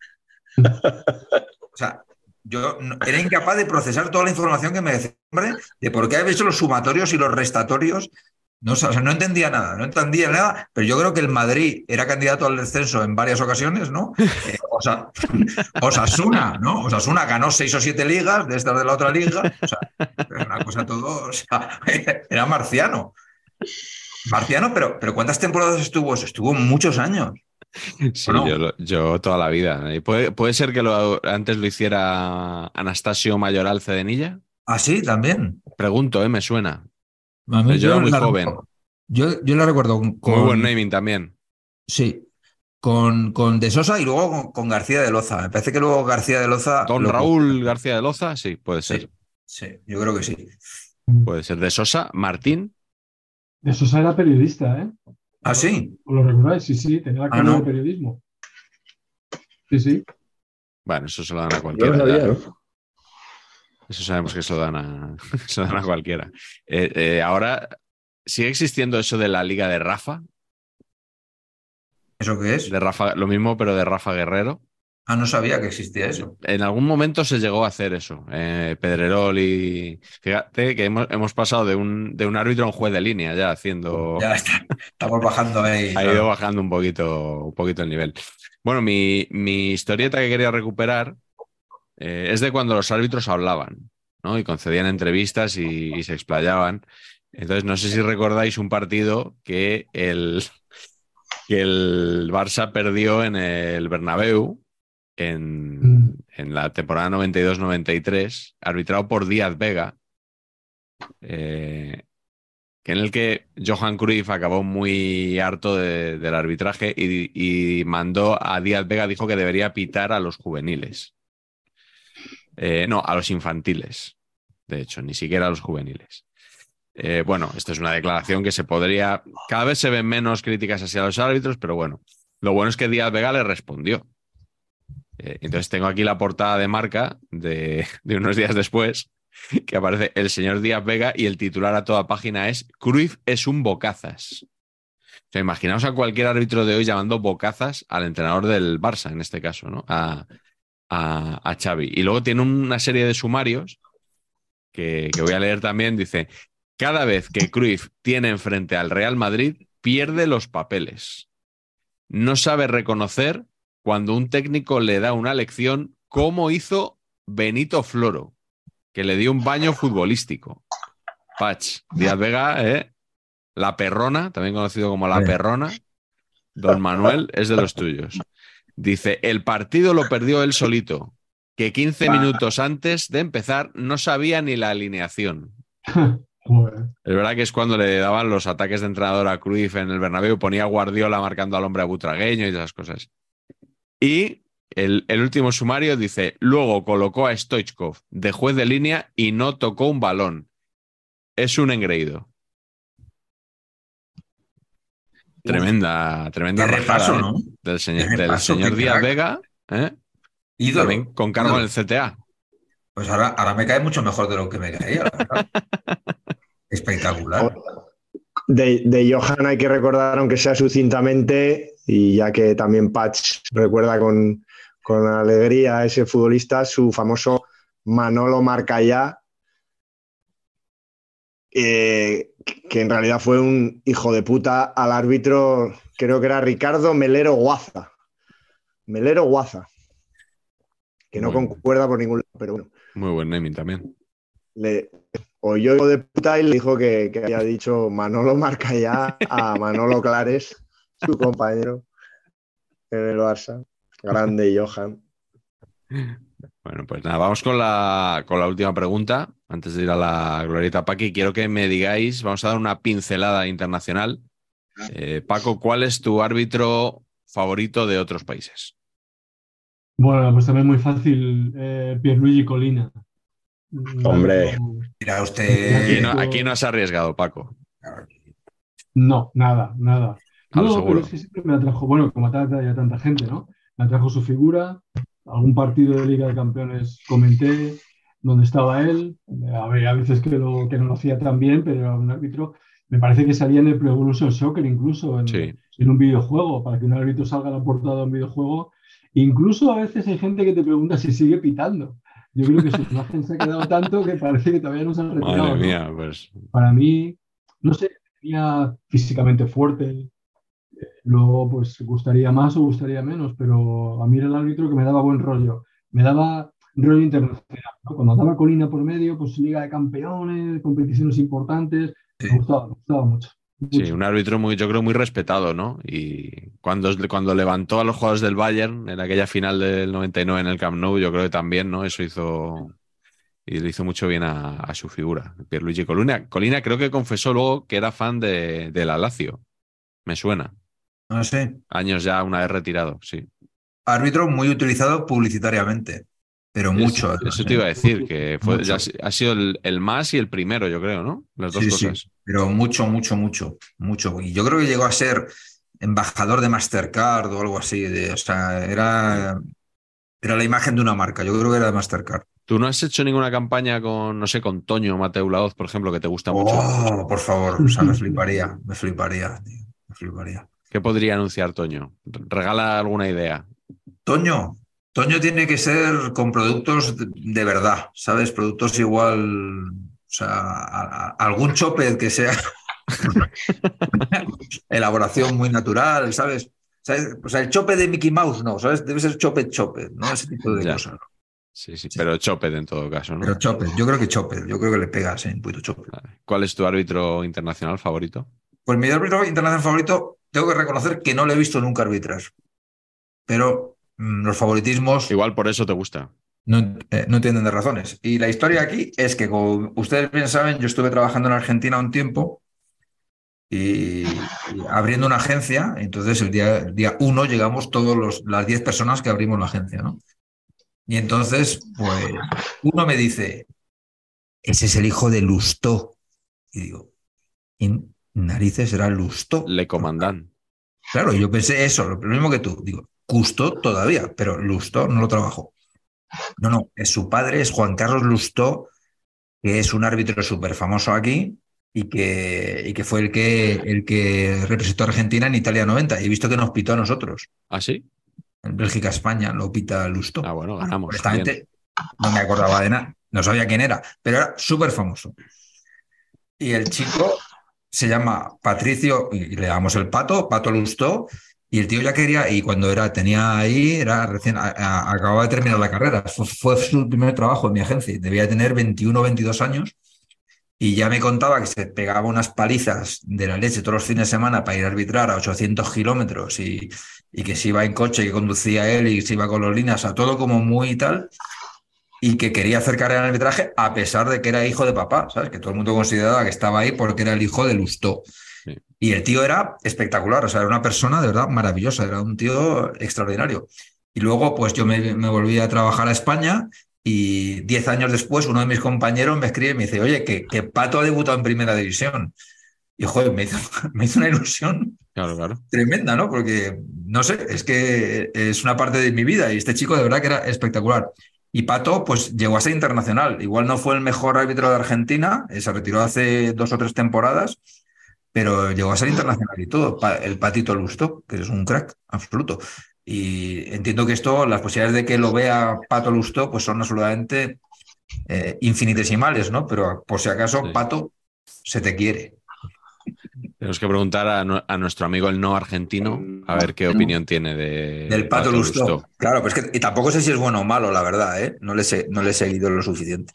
O sea, yo era incapaz de procesar toda la información que me decía, hombre, de por qué había hecho los sumatorios y los restatorios. No, o sea, no entendía nada, no entendía nada, pero yo creo que el Madrid era candidato al descenso en varias ocasiones, ¿no? Eh, o sea, Osasuna, ¿no? Osasuna ganó seis o siete ligas de estas de la otra liga. O sea, era una cosa todo, o sea, era marciano. Marciano, pero, pero ¿cuántas temporadas estuvo? Estuvo muchos años. Sí, yo, yo toda la vida. Y puede, puede ser que lo, antes lo hiciera Anastasio Mayoral Cedenilla. Ah, sí, también. Pregunto, ¿eh? Me suena. A mí Yo era muy la- joven. Yo, yo la recuerdo con, Muy buen naming también. Sí. Con, con De Sosa y luego con, con García de Loza. Me parece que luego García de Loza. Don lo- Raúl García de Loza, sí, puede ser. Sí, sí, yo creo que sí. Puede ser. De Sosa, Martín. De Sosa era periodista, ¿eh? Ah, sí. ¿Os lo recordáis? Sí, sí, tenía la Ah, carrera ¿no? de periodismo. Sí, sí. Bueno, eso se lo dan a Yo cualquiera. sabía, ya. ¿no? Eso sabemos que se lo dan a, se lo dan a cualquiera. Eh, eh, ahora, ¿sigue existiendo eso de la Liga de Rafa? ¿Eso qué es? De Rafa, lo mismo, pero de Rafa Guerrero. Ah, no sabía que existía eso. En algún momento se llegó a hacer eso. Eh, Pedrerol y. Fíjate que hemos, hemos pasado de un, de un árbitro a un juez de línea ya haciendo. Ya está. Estamos bajando ahí. ha ido bajando un poquito, un poquito el nivel. Bueno, mi, mi historieta que quería recuperar eh, es de cuando los árbitros hablaban, ¿no? Y concedían entrevistas y, y se explayaban. Entonces, no sé si recordáis un partido que el, que el Barça perdió en el Bernabéu en, en la temporada 92-93, arbitrado por Díaz Vega, eh, que en el que Johan Cruyff acabó muy harto de- del arbitraje y, y mandó a Díaz Vega, dijo que debería pitar a los juveniles. Eh, no, a los infantiles, de hecho, ni siquiera a los juveniles. Eh, bueno, esto es una declaración que se podría. Cada vez se ven menos críticas hacia los árbitros, pero bueno, lo bueno es que Díaz Vega le respondió. Eh, entonces tengo aquí la portada de marca de, unos días después, que aparece el señor Díaz Vega y el titular a toda página es Cruyff es un bocazas. O sea, imaginaos a cualquier árbitro de hoy llamando bocazas al entrenador del Barça, en este caso, ¿no? A, a Xavi. Y luego tiene una serie de sumarios que, que voy a leer también. Dice, cada vez que Cruyff tiene enfrente al Real Madrid, pierde los papeles. No sabe reconocer cuando un técnico le da una lección, como hizo Benito Floro, que le dio un baño futbolístico. Pach, Díaz Vega, ¿eh? La Perrona, también conocido como La Sí. Perrona, Don Manuel, es de los tuyos. Dice, el partido lo perdió él solito, que 15 Ah. minutos antes de empezar no sabía ni la alineación. Es verdad que es cuando le daban los ataques de entrenador a Cruyff en el Bernabéu, ponía a Guardiola marcando al hombre butragueño y esas cosas. Y el, el último sumario dice, luego colocó a Stoichkov de juez de línea y no tocó un balón. Es un engreído. Tremenda, tremenda rajada, repaso, ¿eh? ¿no? del señor, del Díaz crack. Vega, ¿eh? Ídolo. también con cargo en el CTA. Pues ahora, ahora me cae mucho mejor de lo que me caía, la verdad. Espectacular. De, de Johan hay que recordar, aunque sea sucintamente, y ya que también Patch recuerda con, con alegría a ese futbolista, su famoso Manolo Marcayá, eh, que en realidad fue un hijo de puta al árbitro, creo que era Ricardo Melero Guaza. Melero Guaza. Que no Bueno. concuerda por ningún lado, pero bueno. Muy buen naming también. le oyó hijo de puta y le dijo que, que había dicho Manolo Marcayá a Manolo Clares, su compañero en el Barça. Grande Johan. Bueno, pues nada, vamos con la, con la última pregunta. Antes de ir a la glorieta Paqui, quiero que me digáis, vamos a dar una pincelada internacional. Eh, Paco, ¿cuál es tu árbitro favorito de otros países? Bueno, pues también muy fácil, eh, Pierluigi Colina. Hombre. Mira usted. Aquí no, aquí no has arriesgado, Paco. No, nada, nada. A No, pero es que siempre me atrajo, bueno, como atrae a tanta gente, ¿no? Me atrajo su figura, algún partido de Liga de Campeones comenté donde estaba él, había veces que, lo, que no lo hacía tan bien, pero era un árbitro, me parece que salía en el Pro Evolution Soccer incluso, en, Sí. en un videojuego, para que un árbitro salga a la portada de un videojuego. Incluso a veces hay gente que te pregunta si sigue pitando. Yo creo que su imagen se ha quedado tanto que parece que todavía no se han retirado. Madre ¿no? pues para mí, no sé, tenía físicamente fuerte. Luego, pues gustaría más o gustaría menos, pero a mí era el árbitro que me daba buen rollo. Me daba rollo internacional. ¿no? Cuando daba colina por medio, pues Liga de Campeones, competiciones importantes, Sí. me gustaba, me gustaba mucho. sí, un árbitro muy, yo creo, muy respetado, ¿no? Y cuando, cuando levantó a los jugadores del Bayern en aquella final del 99 en el Camp Nou, yo creo que también, ¿no? Eso hizo y le hizo mucho bien a, a su figura, Pierluigi Colina. Colina creo que confesó luego que era fan de, de la Lazio. Me suena. No sé. Años ya una vez retirado, sí. Árbitro muy utilizado publicitariamente, pero mucho. Eso, eso te ¿eh? iba a decir, que fue, Mucho. ya ha sido el, el más y el primero, yo creo, ¿no? Las dos Sí, sí, cosas. pero mucho, mucho, mucho, mucho. Y yo creo que llegó a ser embajador de Mastercard o algo así. De, o sea, era, era la imagen de una marca. Yo creo que era de Mastercard. ¿Tú no has hecho ninguna campaña con, no sé, con Toño Mateo Laoz, por ejemplo, que te gusta mucho? Oh, por favor, o sea, me fliparía, me fliparía, tío, me fliparía. ¿Qué podría anunciar Toño? Regala alguna idea. Toño, Toño tiene que ser con productos de, de verdad, ¿sabes? Productos igual, o sea, a- a- algún chopet que sea elaboración muy natural, ¿sabes? ¿Sabes? O sea, el chope de Mickey Mouse no, ¿sabes? Debe ser chopet chopet, ¿no? Ese tipo de Ya. cosas. Sí, sí, pero Chopet en todo caso, ¿no? Pero chopet, yo creo que chopet, yo creo que le pegas en un poquito chopet. Vale. ¿Cuál es tu árbitro internacional favorito? Pues mi árbitro internacional favorito, tengo que reconocer que no le he visto nunca arbitrar. Pero mm, los favoritismos Igual por eso te gusta. no, eh, no entienden de razones. Y la historia aquí es que, como ustedes bien saben, yo estuve trabajando en Argentina un tiempo y, y abriendo una agencia. Entonces, el día, el día uno llegamos todos los, las 10 personas que abrimos la agencia, ¿no? Y entonces, pues, uno me dice, ese es el hijo de Lustó. Y digo, ¿en narices era Lustó? Le Comandán. Claro, yo pensé eso, lo mismo que tú. Digo, Custó todavía, pero Lustó no lo trabajó. No, no, es su padre, es Juan Carlos Lustó, que es un árbitro súper famoso aquí y que, y que fue el que, el que representó a Argentina en Italia 90. Y he visto que nos pitó a nosotros. ¿Ah, sí? En Bélgica-España lo pita Lustó. Ah, bueno, ganamos. Honestamente, no me acordaba de nada, no sabía quién era, pero era súper famoso. Y el chico se llama Patricio, y le damos el pato, Pato Lustó, y el tío ya quería, y cuando era, tenía ahí, era recién, acababa de terminar la carrera, fue, fue su primer trabajo en mi agencia, debía tener 21 o 22 años, y ya me contaba que se pegaba unas palizas de la leche todos los fines de semana para ir a arbitrar a 800 kilómetros y, y que se iba en coche, que conducía él y se iba con los líneas, a todo como muy tal. Y que quería hacer carrera en el arbitraje a pesar de que era hijo de papá, ¿sabes? Que todo el mundo consideraba que estaba ahí porque era el hijo de Lustó. Sí. Y el tío era espectacular, o sea, era una persona de verdad maravillosa, era un tío extraordinario. Y luego, pues yo me, me volví a trabajar a España y diez años después uno de mis compañeros me escribe y me dice, oye, que, que Pato ha debutado en primera división. Y joder, me hizo, me hizo una ilusión Claro, claro. tremenda, ¿no? Porque, no sé, es que es una parte de mi vida y este chico de verdad que era espectacular. Y Pato, pues llegó a ser internacional. Igual no fue el mejor árbitro de Argentina, eh, se retiró hace dos o tres temporadas, pero llegó a ser internacional y todo. Pa- El Patito Lusto, que es un crack absoluto. Y entiendo que esto, las posibilidades de que lo vea Pato Lusto, pues son absolutamente eh, infinitesimales, ¿no? Pero por si acaso, Sí. Pato, se te quiere. Tenemos que preguntar a, nu- a nuestro amigo el no argentino a ver qué opinión tiene de Del Pato, Lusto. Lustó. Claro, pues que y tampoco sé si es bueno o malo, la verdad, ¿eh? No le, sé- no le he seguido lo suficiente.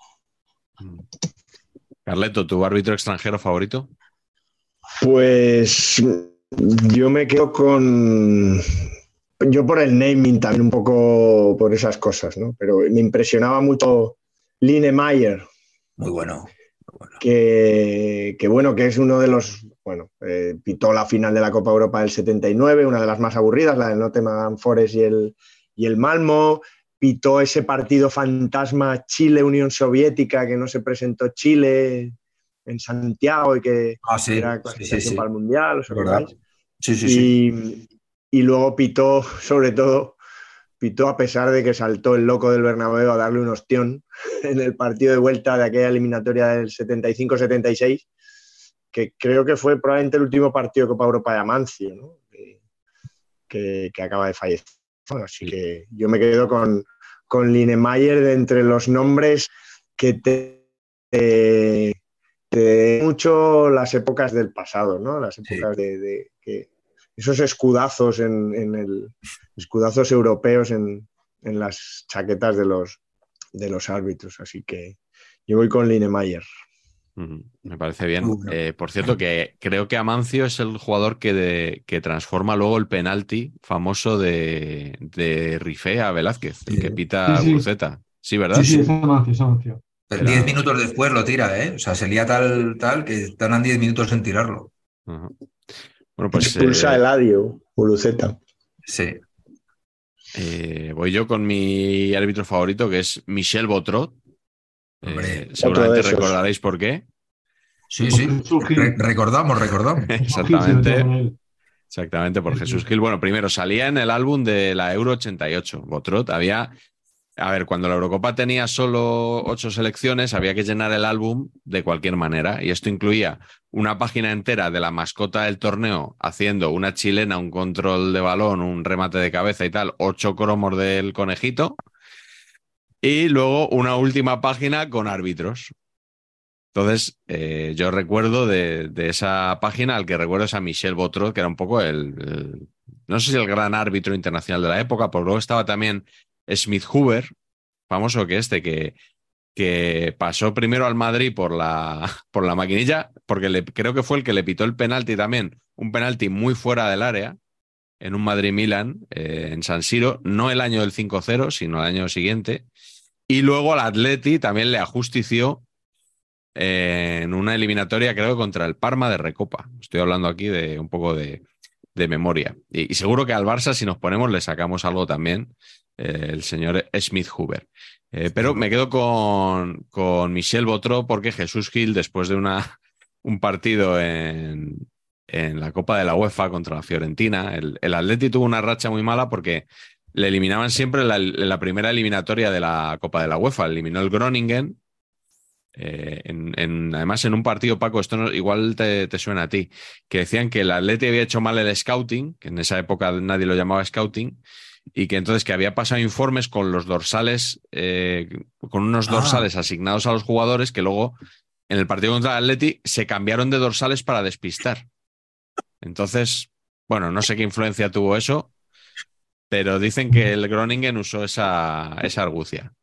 Carleto, ¿tu árbitro extranjero favorito? Pues yo me quedo con. Yo por el naming también un poco por esas cosas, ¿no? Pero me impresionaba mucho Line Mayer, Muy bueno. que, que bueno, que es uno de los. Bueno, eh, pitó la final de la Copa Europa del 79, una de las más aburridas, la del Nottingham Forest y el, y el Malmo. Pitó ese partido fantasma Chile-Unión Soviética, que no se presentó Chile en Santiago y que Ah, sí. era clasificación sí, sí. para el Mundial, ¿os acordáis? Sí, sí, sí. Y, y luego pitó, sobre todo, pitó a pesar de que saltó el loco del Bernabéu a darle un ostión en el partido de vuelta de aquella eliminatoria del 75-76, que creo que fue probablemente el último partido de Copa Europa de Amancio, ¿no? que, que- que acaba de fallecer. Bueno, así Sí. que yo me quedo con, con Linemeyer de entre los nombres que te, te- te mucho las épocas del pasado, ¿no? Las épocas de, de esos escudazos en, en el escudazos europeos en, en las chaquetas de los de los árbitros. Así que yo voy con Linemeyer. Me parece bien. Bueno. Eh, por cierto, que creo que Amancio es el jugador que, de- que transforma luego el penalti famoso de, de Rifé a Velázquez, el que pita Sí, sí. Buceta. Sí, ¿verdad? Sí, sí, es Amancio, es Amancio. Pero Era- diez minutos después lo tira, ¿eh? O sea, se lía tal, tal que tardan diez minutos en tirarlo. Bueno, pues Expulsa eh, a Eladio, Uluceta. Sí. eh, voy yo con mi árbitro favorito, que es Michel Botrot. Eh, Hombre, seguramente recordaréis por qué. Sí, sí. Jesús Gil. Re- recordamos, recordamos. Exactamente. Exactamente, por Jesús. Gil. Bueno, primero salía en el álbum de la Euro 88. Botrot había. A ver, cuando la Eurocopa tenía solo ocho selecciones, había que llenar el álbum de cualquier manera. Y esto incluía una página entera de la mascota del torneo haciendo una chilena, un control de balón, un remate de cabeza y tal, ocho cromos del conejito. Y luego una última página con árbitros. Entonces, eh, yo recuerdo de, esa página, al que recuerdo es a Michel Botrot, que era un poco el, el- no sé si el gran árbitro internacional de la época, pero luego estaba también Smith Hoover, famoso que este, que, que pasó primero al Madrid por la, por la maquinilla, porque le, creo que fue el que le pitó el penalti también, un penalti muy fuera del área, en un Madrid-Milan, eh, en San Siro, no el año del 5-0, sino el año siguiente. Y luego al Atleti también le ajustició eh, en una eliminatoria, creo que contra el Parma de Recopa. Estoy hablando aquí de un poco de, de memoria. Y, y seguro que al Barça, si nos ponemos, le sacamos algo también, eh, el señor Smith Hoover. Eh, pero me quedo con, con Michel Botró porque Jesús Gil, después de una, un partido en, en la Copa de la UEFA contra la Fiorentina, el, el Atleti tuvo una racha muy mala porque le eliminaban siempre en la, primera eliminatoria de la Copa de la UEFA. Eliminó el Groningen. eh, en- en- además, en un partido, Paco, esto no- igual te, te suena a ti, que decían que el Atleti había hecho mal el scouting, que en esa época nadie lo llamaba scouting, y que entonces que había pasado informes con los dorsales, eh, con unos Ah. dorsales asignados a los jugadores que luego en el partido contra el Atleti se cambiaron de dorsales para despistar. Entonces, bueno, no sé qué influencia tuvo eso, pero dicen que el Groningen usó esa, esa argucia.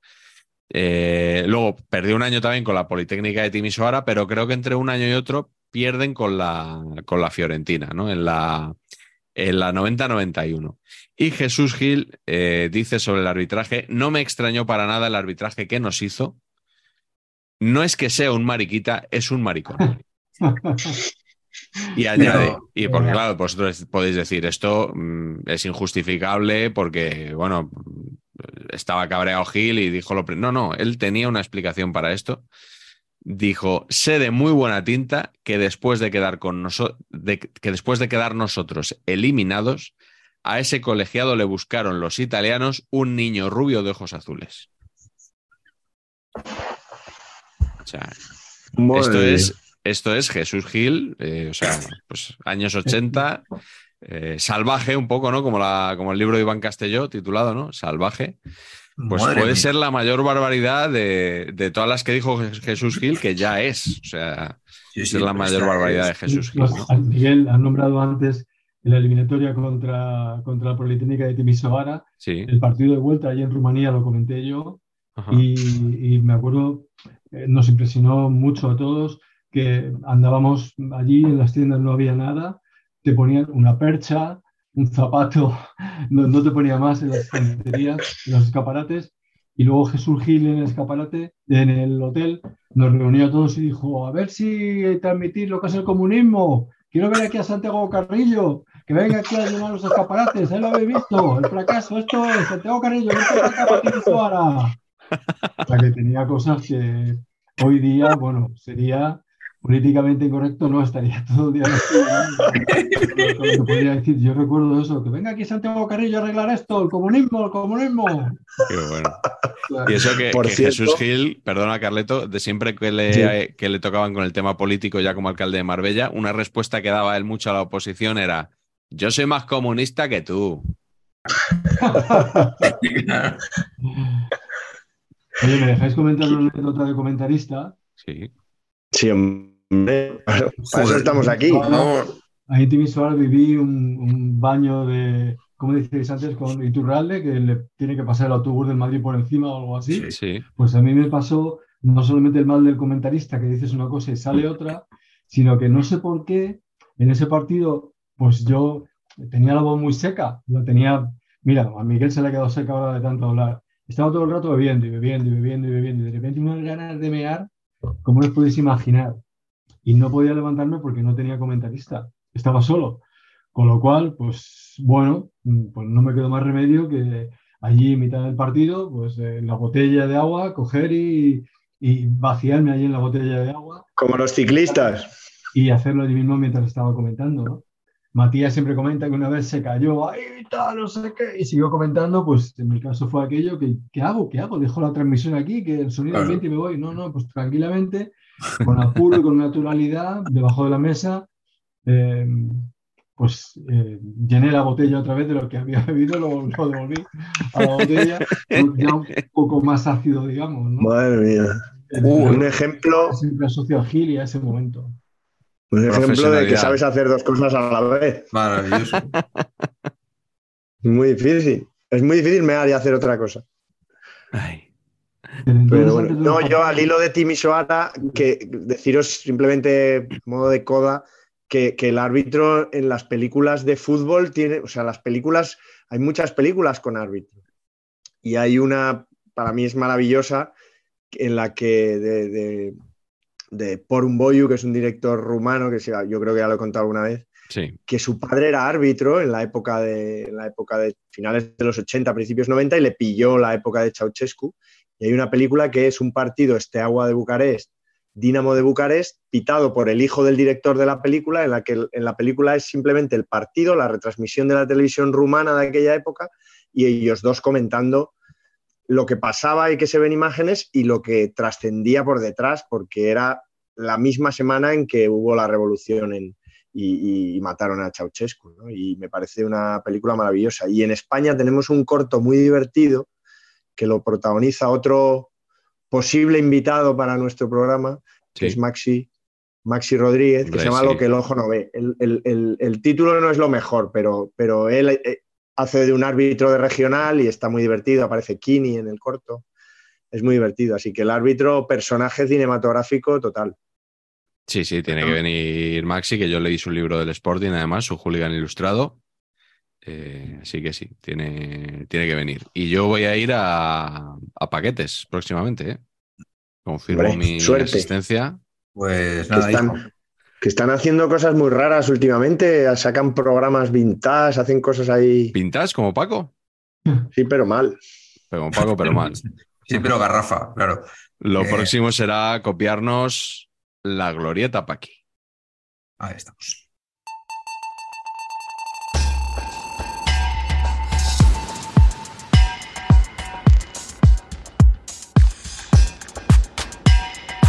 Eh, luego perdió un año también con la Politécnica de Timisoara, pero creo que entre un año y otro pierden con la, con la Fiorentina, ¿no? En la, en la 90-91. Y Jesús Gil eh, dice sobre el arbitraje, no me extrañó para nada el arbitraje que nos hizo. No es que sea un mariquita, es un maricón. Y añade, y porque claro, vosotros podéis decir, esto mm, es injustificable porque, bueno, estaba cabreado Gil y dijo lo... No, no, él tenía una explicación para esto. Dijo, sé de muy buena tinta que después de quedar con nosotros, que después de quedar nosotros eliminados, a ese colegiado le buscaron los italianos un niño rubio de ojos azules. O sea, esto es, esto es Jesús Gil, eh, o sea, pues años 80, eh, salvaje un poco, ¿no? Como, la, como el libro de Iván Castelló, titulado, ¿no? Salvaje. Pues Madre puede mía. ser la mayor barbaridad de, de todas las que dijo Je- Jesús Gil, que ya es. O sea, Sí, es la mayor barbaridad de es- Jesús Gil. Los- ¿no? Miguel, has nombrado antes en la eliminatoria contra, contra la Politécnica de Timisoara. Sí. El partido de vuelta allí en Rumanía lo comenté yo y me acuerdo, eh, nos impresionó mucho a todos que andábamos allí en las tiendas, no había nada, te ponían una percha, un zapato, no, no te ponía más en las estanterías, en los escaparates. Y luego Jesús Gil en el escaparate, en el hotel, nos reunió a todos y dijo, a ver si transmitir lo que es el comunismo. Quiero ver aquí a Santiago Carrillo, que venga aquí a llenar los escaparates. Ahí lo habéis visto, el fracaso. Esto es Santiago Carrillo, Timisoara. O sea que tenía cosas que hoy día, bueno, sería políticamente incorrecto, no estaría todo el día podría decir. Yo recuerdo eso, que venga aquí Santiago Carrillo a arreglar esto, el comunismo, el comunismo. Qué bueno. Y eso que, Por que cierto- Jesús Gil, perdona Carleto, de siempre que le, Sí. que le tocaban con el tema político ya como alcalde de Marbella, una respuesta que daba él mucho a la oposición era, yo soy más comunista que tú. Oye, ¿me dejáis comentar una anécdota de comentarista? Sí. Sí, hombre, para eso estamos aquí. Favor. Ahí en Timisoara viví un, un baño de, ¿cómo decíais antes? Con Iturralde, que le tiene que pasar el autobús del Madrid por encima o algo así. Sí. Pues a mí me pasó no solamente el mal del comentarista, que dices una cosa y sale otra, sino que no sé por qué en ese partido, pues yo tenía la voz muy seca, la tenía, mira, a Miguel se le ha quedado seca ahora de tanto hablar. Estaba todo el rato bebiendo y bebiendo y bebiendo y bebiendo y de repente unas ganas de mear, como os podéis imaginar. Y no podía levantarme porque no tenía comentarista, estaba solo. Con lo cual, pues bueno, mm, pues no me quedó más remedio que allí en mitad del partido, pues eh, la botella de agua, coger y, y vaciarme allí en la botella de agua Como los ciclistas. y hacerlo allí mismo mientras estaba comentando, ¿no? Matías siempre comenta que una vez se cayó, ¡ay, tal, no sé qué! Y siguió comentando, pues en mi caso fue aquello que, ¿qué hago? ¿Qué hago? Dejo la transmisión aquí, que el sonido Claro. ambiente y me voy. No, no, pues tranquilamente, con apuro y con naturalidad, debajo de la mesa, eh, pues eh, llené la botella otra vez de lo que había bebido, lo, lo devolví a la botella, ya un poco más ácido, digamos, ¿no? Madre mía. Un ejemplo, Siempre asocio a Gil y a ese momento. un ejemplo de que sabes hacer dos cosas a la vez. Maravilloso. Muy difícil. Es muy difícil mear y hacer otra cosa. Ay. Pero bueno, no, yo al hilo de Timisoara, que deciros simplemente, modo de coda, que, que el árbitro en las películas de fútbol tiene, o sea, las películas, hay muchas películas con árbitro. Y hay una, para mí es maravillosa, en la que de, de, de Porun Boyu, que es un director rumano, que yo creo que ya lo he contado alguna vez, Sí. que su padre era árbitro en la época de, en la época de finales de los 80, principios 90, y le pilló la época de Ceausescu. Y hay una película que es un partido Steaua de Bucarest, Dinamo de Bucarest, pitado por el hijo del director de la película, en la que en la película es simplemente el partido, la retransmisión de la televisión rumana de aquella época, y ellos dos comentando lo que pasaba y que se ven imágenes y lo que trascendía por detrás, porque era la misma semana en que hubo la revolución en, y, mataron a Ceausescu. Y me parece una película maravillosa. Y en España tenemos un corto muy divertido que lo protagoniza otro posible invitado para nuestro programa, que Sí. es Maxi, Maxi Rodríguez, que Hombre, se llama sí. Lo que el ojo no ve. El, el- el- el título no es lo mejor, pero, pero él eh, hace de un árbitro de regional y está muy divertido. Aparece Kini en el corto. Es muy divertido. Así que el árbitro, personaje cinematográfico total. Sí, sí, tiene que venir Maxi, que yo leí su libro del Sporting, además, su hooligan ilustrado. Eh, así que sí, tiene, tiene que venir. Y yo voy a ir a, a paquetes próximamente. ¿eh? Confirmo Hombre, mi suerte. asistencia. Pues Que nada, hijo. están, que están haciendo cosas muy raras últimamente. Sacan programas vintage, hacen cosas ahí. ¿Pintas como Paco? Sí, pero mal. Pero como Paco, pero mal. Sí, pero garrafa, claro. Lo Eh. próximo será copiarnos la glorieta Paqui. Ahí estamos.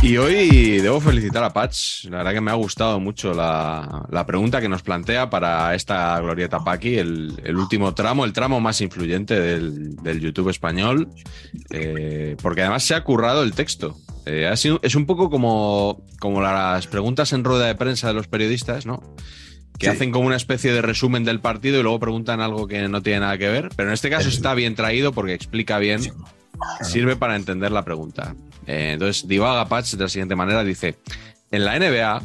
Y hoy debo felicitar a Patch. La verdad que me ha gustado mucho la, la pregunta que nos plantea para esta glorieta Paqui, el, el último tramo, el tramo más influyente del, del YouTube español, eh, porque además se ha currado el texto. Eh, ha sido- es un poco como, como las preguntas en rueda de prensa de los periodistas, ¿no? Que Sí. hacen como una especie de resumen del partido y luego preguntan algo que no tiene nada que ver. Pero en este caso está bien traído porque explica bien sirve para entender la pregunta. Eh, entonces, divaga Patch de la siguiente manera: dice, en la NBA,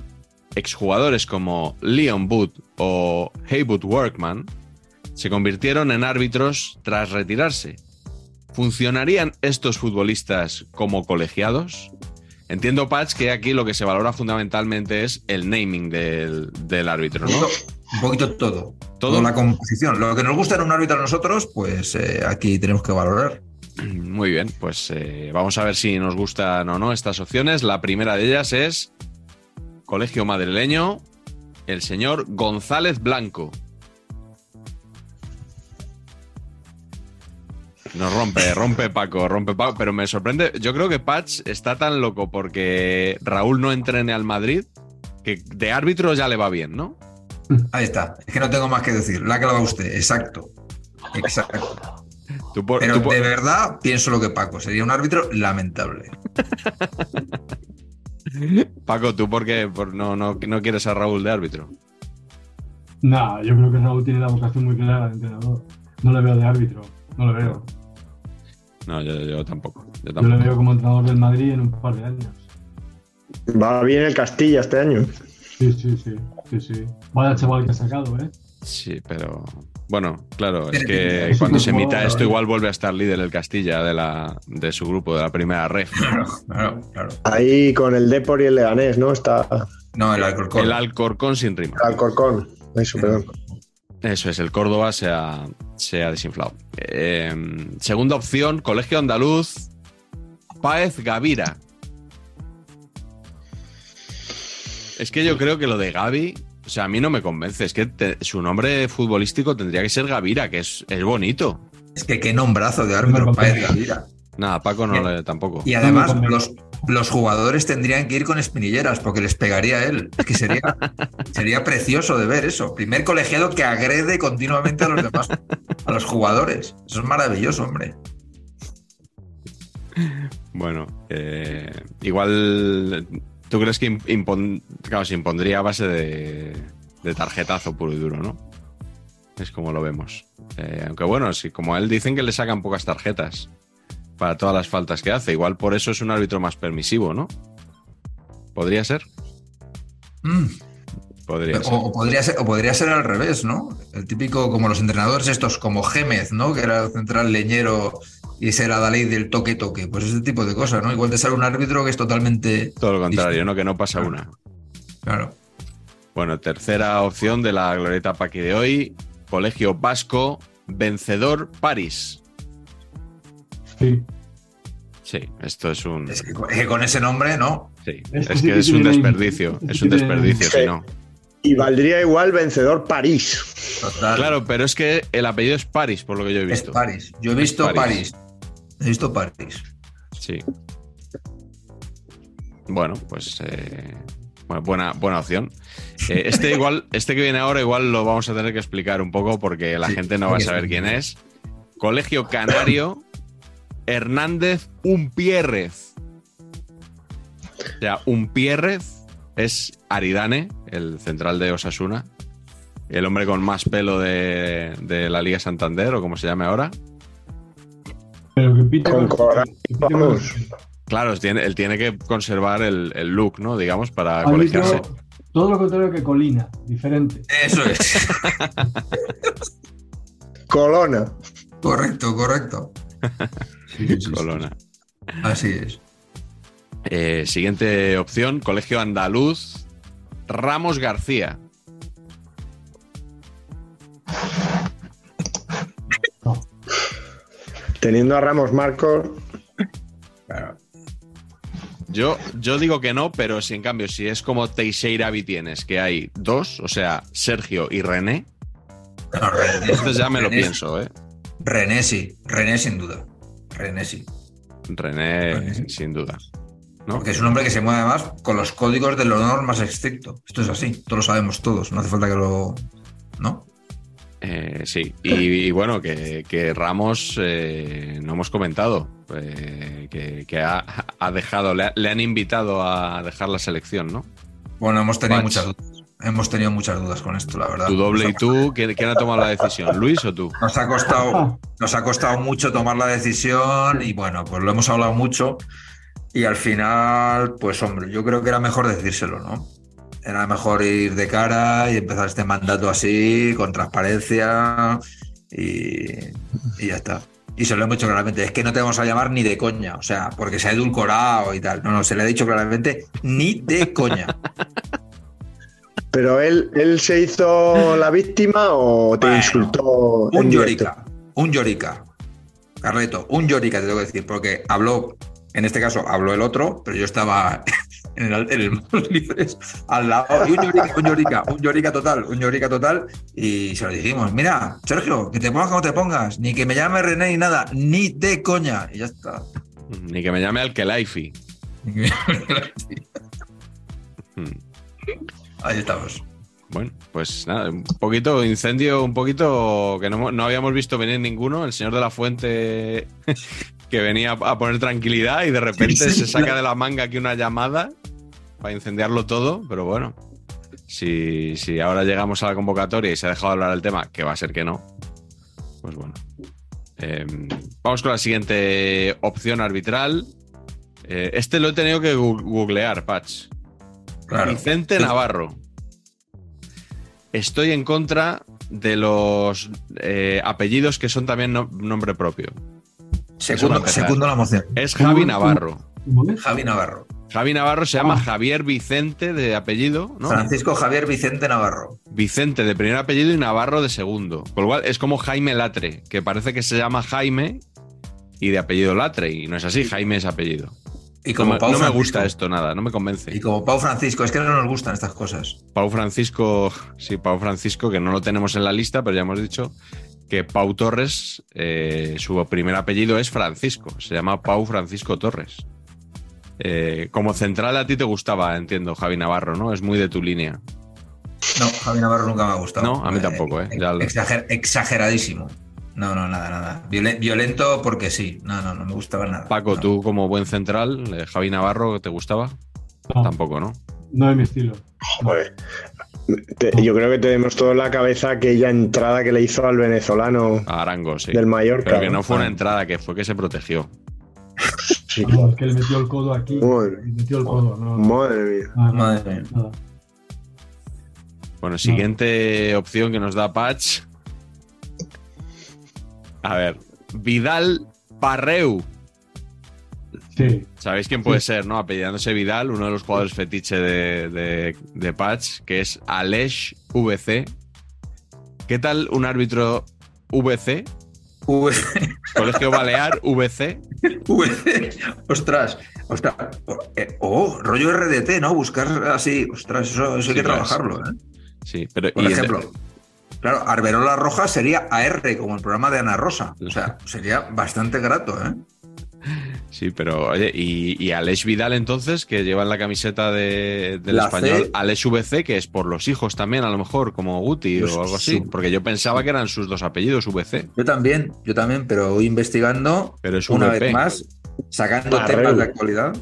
exjugadores como Leon Wood o Haywood Workman se convirtieron en árbitros tras retirarse. ¿Funcionarían estos futbolistas como colegiados? Entiendo, Patch, que aquí lo que se valora fundamentalmente es el naming del, del árbitro, ¿no? un poquito todo. Todo. Toda la composición. Lo que nos gusta en un árbitro a nosotros, pues eh, aquí tenemos que valorar. Muy bien, pues eh, vamos a ver si nos gustan o no estas opciones. La primera de ellas es Colegio Madrileño, el señor González Blanco. Nos rompe, rompe Paco, rompe Paco, pero me sorprende. Yo creo que Patch está tan loco porque Raúl no entrene al Madrid que de árbitro ya le va bien, ¿no? Ahí está. Es que no tengo más que decir. La lo va usted. Exacto. Exacto. Tú por- Pero tú por- de verdad pienso lo que Paco. Sería un árbitro lamentable. Paco, ¿tú por qué por- no, no, no quieres a Raúl de árbitro? No, yo creo que Raúl tiene la vocación muy clara de entrenador. No le veo de árbitro, no le veo. No, yo, yo tampoco. Yo Yo le tampoco. veo como entrenador del Madrid en un par de años. Va bien el Castilla este año. Sí, sí, sí, sí, sí. Vaya chaval que ha sacado, ¿eh? Sí, pero bueno, claro, es que cuando se emita esto igual vuelve a estar líder el Castilla de, la, de su grupo, de la primera ref. Claro, claro, claro. Ahí con el Depor y el Leganés, ¿no? Está No, el Alcorcón. El Alcorcón sin rima. el Alcorcón. Eso, perdón. Eso es, el Córdoba se ha, se ha desinflado. Eh, segunda opción, Colegio Andaluz, Páez Gavira. Es que yo creo que lo de Gavi, o sea, a mí no me convence. Es que te- su nombre futbolístico tendría que ser Gavira, que es, es bonito. Es que qué nombrazo de No, Páez Gavira. Nada, Paco no le tampoco. Y además, No los, los jugadores tendrían que ir con espinilleras porque les pegaría a él. Es que sería, sería precioso de ver eso. Primer colegiado que agrede continuamente a los demás, a los jugadores. Eso es maravilloso, hombre. Bueno, eh, igual, ¿tú crees que im- impon- claro, se impondría a base de, de tarjetazo puro y duro, no? Es como lo vemos. Eh, aunque bueno, sí, como a él dicen que le sacan pocas tarjetas para todas las faltas que hace. Igual por eso es un árbitro más permisivo, ¿no? ¿Podría ser? Mm. Podría O, ser. o podría ser, o podría ser al revés, ¿no? El típico, como los entrenadores estos, como Gémez, ¿no? Que era el central leñero y ese era la ley del toque-toque. Pues ese tipo de cosas, ¿no? Igual te sale un árbitro que es totalmente. Todo lo contrario, distinto. ¿no? Que no pasa una. Claro. Bueno, tercera opción de la glorieta Paqui de hoy. Colegio Vasco, vencedor París. Sí. Sí, esto es un... Es que con- es ese nombre, ¿no? Sí, Este es que que es un desperdicio, es un desperdicio, Sí. si no. Y valdría igual vencedor París. Total. Claro, pero es que el apellido es París, por lo que yo he Es visto. París. Yo he visto París. París. He visto París. Sí. Bueno, pues eh, buena, buena opción. Eh, este igual, este que viene ahora, igual lo vamos a tener que explicar un poco porque la Sí, gente no va a saber quién es. Colegio Canario, Hernández Unpiérrez. O sea, Unpiérrez es Aridane, el central de Osasuna. El hombre con más pelo de, de la Liga Santander, o como se llame ahora. Pero que pite Con. Claro, tiene, él tiene que conservar el, el look, ¿no? Digamos, para colegiarse. todo lo contrario que Colina, diferente. Eso es. Colona. Correcto, correcto. Sí, sí, sí. Colona. Así es. Eh, siguiente opción, Colegio Andaluz, Ramos García. Teniendo a Ramos Marcos, Claro. Yo, yo digo que no, pero si en cambio, si es como Teixeira Vitienes, que hay dos, o sea, Sergio y René, No, René- entonces ya me lo pienso, ¿eh? René sí, René sin duda. René sí. René, sin duda. ¿no? Porque es un hombre que se mueve más con los códigos del honor más estricto. Esto es así, todos lo sabemos todos, no hace falta que lo. ¿No? Eh, sí, y, y bueno, que, que Ramos eh, no hemos comentado, eh, que, que ha, ha dejado, le, ha- le han invitado a dejar la selección, ¿no? Bueno, hemos tenido muchas dudas. Hemos tenido muchas dudas con esto, la verdad. Tu doble y tú, ¿quién, quién ha tomado la decisión? ¿Luis o tú? Nos ha costado, nos ha costado mucho tomar la decisión y bueno, pues lo hemos hablado mucho y al final, pues hombre, yo creo que era mejor decírselo, ¿no? Era mejor ir de cara y empezar este mandato así, con transparencia y, y ya está. Y se lo hemos dicho claramente, es que no te vamos a llamar ni de coña, o sea, porque se ha edulcorado y tal. No, no, se le ha dicho claramente ni de coña. pero él, él se hizo la víctima o te Bueno, insultó. Un llorica, un llorica. Carleto, un llorica te tengo que decir, porque habló, en este caso habló el otro, pero yo estaba en el, en el Manos Libres al lado. Y un llorica, un llorica, un llorica total, un llorica total. Y se lo dijimos, mira, Sergio, que te pongas como te pongas, ni que me llame René ni nada, ni de coña. Y ya está. Ni que me llame Alkelaifi. Ahí estamos. Bueno, pues nada, un poquito incendio, un poquito que no, no habíamos visto venir ninguno. El señor de la fuente que venía a poner tranquilidad y de repente Sí, sí, se saca de la manga aquí una llamada para incendiarlo todo. Pero bueno, si, si ahora llegamos a la convocatoria y se ha dejado de hablar del tema, que va a ser que no, pues bueno. Eh, vamos con la siguiente opción arbitral. Eh, este lo he tenido que googlear, Patch. Claro. Vicente. Navarro. Estoy en contra de los eh, apellidos que son también no- nombre propio. Segundo, segundo la moción. Es Javi Navarro. Javi Navarro. Javi Navarro se llama Ah. Javier Vicente de apellido, ¿no? Francisco Javier Vicente Navarro. Vicente de primer apellido y Navarro de segundo. Con lo cual es como Jaime Latre, que parece que se llama Jaime y de apellido Latre. Y no es así, Jaime es apellido. Y No como Pau no me gusta esto nada, no me convence. Y como Pau Francisco, es que no nos gustan estas cosas. Pau Francisco, sí, Pau Francisco, que no lo tenemos en la lista, pero ya hemos dicho que Pau Torres, eh, su primer apellido es Francisco, se llama Pau Francisco Torres. Eh, como central a ti te gustaba, entiendo, Javi Navarro, ¿no? Es muy de tu línea. No, Javi Navarro nunca me ha gustado. No, a mí tampoco, ¿eh? Ya lo- Exager- exageradísimo. No, no, nada, nada. Violen- violento porque sí. No, no, no me gustaba nada. Paco, No. tú como buen central, eh, Javi Navarro, ¿te gustaba? No, Tampoco, ¿no? no es mi estilo. Joder. Te- yo creo que tenemos todo en la cabeza aquella entrada que le hizo al venezolano A Arango, sí. del Mallorca. Pero que no fue una Ah, entrada, que fue que se protegió. sí. No, es que le metió el codo aquí. Madre. Metió el codo. No, no. Madre mía. Nada, Madre mía. nada. Bueno, siguiente opción que nos da Patch. A ver, Vidal Parreu. Sí, ¿Sabéis quién puede ser, no? Apellidándose Vidal, uno de los jugadores fetiche de, de, de Patch, que es Aleix VC. ¿Qué tal un árbitro VC? V- Colegio Balear VC. V- ostras, ostras. Eh, Oh, rollo RDT, ¿no? Buscar así. Ostras, eso, eso hay Sí, que claro, trabajarlo, ¿eh? Sí, pero. Por y- ejemplo, claro, Arberola Roja sería AR, como el programa de Ana Rosa. O sea, sería bastante grato, ¿eh? Sí, pero oye, y, y Aleix Vidal entonces, que lleva en la camiseta de- del La español, C. Aleix VC, que es por los hijos también, a lo mejor, como Guti Pues o algo así. Porque yo pensaba que eran sus dos apellidos, VC. Yo también, yo también, pero voy investigando Pero es una VP. vez más, sacando Parreu. temas de actualidad.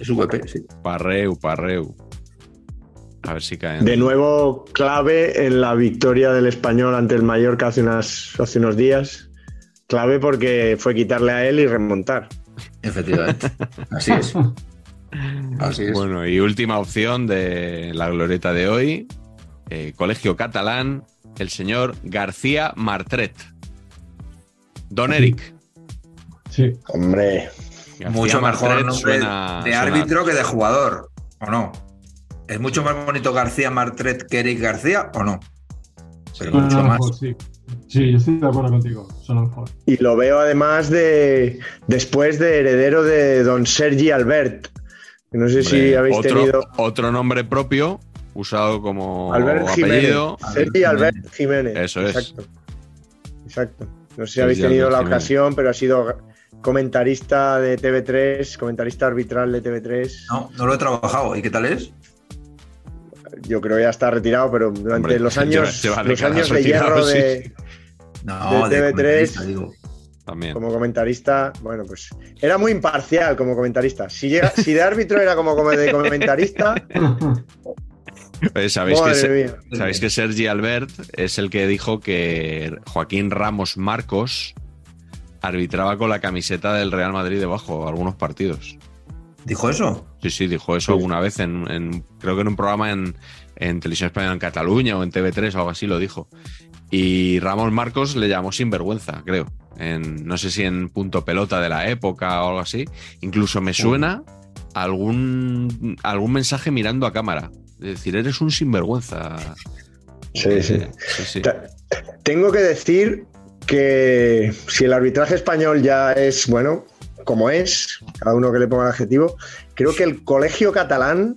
Es VP, sí. Parreu, Parreu. A ver si caen. De nuevo, clave en la victoria del español ante el Mallorca hace, unas, hace unos días. Clave porque fue quitarle a él y remontar. Efectivamente. Así es. Así es. Bueno, y última opción de la glorieta de hoy. eh, Colegio Catalán, el señor García Martret. Don Eric. Sí. Hombre, García Mucho mejor Martret nombre suena- de suena- árbitro que de jugador, ¿o no? ¿Es mucho más bonito García Martret que Eric García o no? Pero mucho más. mejor, sí. Sí, yo estoy de acuerdo contigo. Suena mejor. y lo veo además de después de heredero de don Sergi Albert. No sé si habéis otro, tenido otro nombre propio usado como Albert Jiménez. apellido. Sergi Albert Jiménez. Eso es. Exacto. Exacto. No sé si Sergi habéis tenido Albert la Jiménez. ocasión, pero ha sido comentarista de TV3, comentarista arbitral de TV3. No, no lo he trabajado. ¿Y qué tal es? Yo creo que ya está retirado, pero durante Hombre, los años, lleva los años de hierro sí, de, sí. No, De de, TV3. comentarista, digo. También. como comentarista, bueno, pues era muy imparcial como comentarista. Si, llega, si de árbitro era como de comentarista, Eh, ¿Sabéis, que se- sabéis que Sergi Albert es el que dijo que Joaquín Ramos Marcos arbitraba con la camiseta del Real Madrid debajo algunos partidos? ¿Dijo eso? Sí, sí, dijo eso Sí. alguna vez en, en- creo que en un programa en, en Televisión Española en Cataluña o en TV3 o algo así lo dijo. Y Ramos Marcos le llamó sinvergüenza, creo. En, no sé si en punto pelota de la época o algo así. Incluso me suena algún, algún mensaje mirando a cámara. Es decir, eres un sinvergüenza. Sí, sí. Eh, sí, Tengo que decir que si el arbitraje español ya es, bueno, como es, cada uno que le ponga el adjetivo, creo que el colegio catalán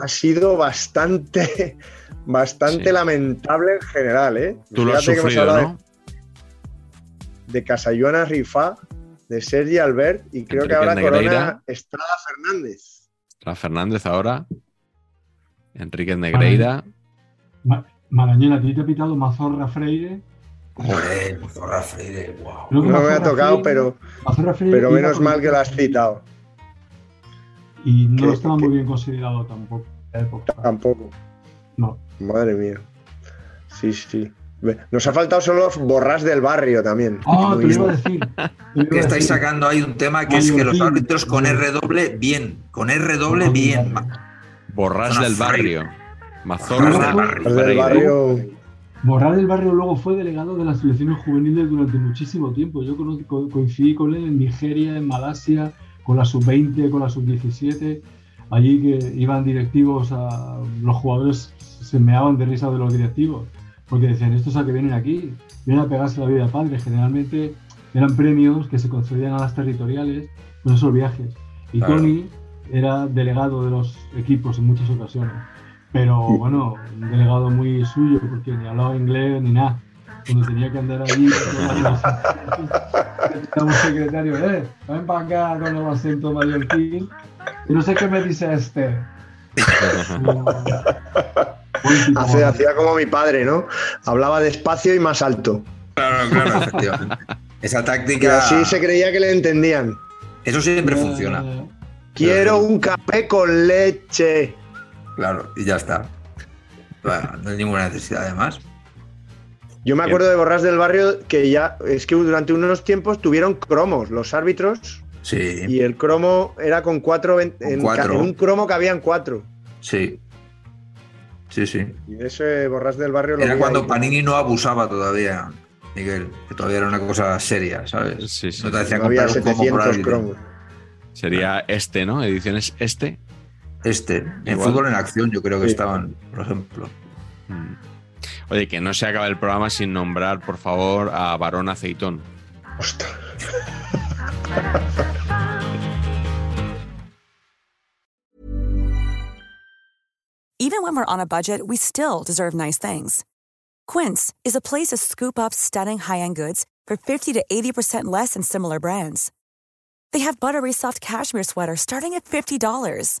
ha sido bastante, bastante Sí. lamentable en general, ¿eh? Tú lo has Fíjate que hemos sufrido, hablado ¿no? De, de Casayona Rifá, de Sergi Albert y creo que ahora Negreira. Corona Estrada Fernández. La Fernández ahora. Enrique Negreira. Ma- Marañón, a ti te ha pitado Mazorra Freire. Hombre, Zorra Freire, wow. No me ha Mazorra tocado, Freire- pero, Mazorra Freire pero menos mal que lo has citado. Y no que- estaba muy bien considerado tampoco en la época. Tampoco. No. Madre mía. Sí, sí. Nos ha faltado solo Borrás del Barrio también. Ah, te iba a decir. Que estáis sacando ahí un tema que es que los árbitros con R doble, bien. Con R doble, bien. Barrio. Borrás del. Barrio. Del del Barrio. Borrar del Barrio luego fue delegado de las selecciones juveniles durante muchísimo tiempo. Yo co- coincidí con él en Nigeria, en Malasia, con la sub-20, con la sub-17. Allí que iban directivos, a, los jugadores se meaban de risa de los directivos, porque decían, estos a que vienen aquí, vienen a pegarse la vida padre. Generalmente eran premios que se concedían a las territoriales con esos viajes. Y Claro. Tony era delegado de los equipos en muchas ocasiones. Pero bueno, un delegado muy suyo, porque ni hablaba inglés ni nada. Cuando tenía que andar allí, un secretario, eh, ven para acá con el acento mallorquín. Y no sé qué me dice este. Hace- hacía como mi padre, ¿no? Hablaba despacio y más alto. Claro, claro, efectivamente. Esa Y táctica, así se creía que le entendían. eso siempre funciona. Eh, Quiero un café con leche. Claro, y ya está. Bueno, no hay ninguna necesidad además. Yo me acuerdo de Borrás del Barrio que ya, es que durante unos tiempos tuvieron cromos los árbitros Sí, y el cromo era con cuatro, Con en, cuatro. en un cromo cabían cuatro. sí. Sí, sí. Y de ese Borrás del Barrio lo Era cuando ahí. Panini no abusaba todavía, Miguel, que todavía era una cosa seria, ¿sabes? Sí, sí. No te hacía No había comprar un cromo por 700 árbitro. cromos. Sería este, ¿no? Ediciones este. Este, en Igual. fútbol en acción yo creo que Sí. estaban, por ejemplo. Mm. Oye, que no se acaba el programa sin nombrar, por favor, a Barón Aceitón. Ostras. Even when we're on a budget, we still deserve nice things. Quince is a place to scoop up stunning high-end goods for 50 to 80% less than similar brands. They have buttery soft cashmere sweaters starting at $50,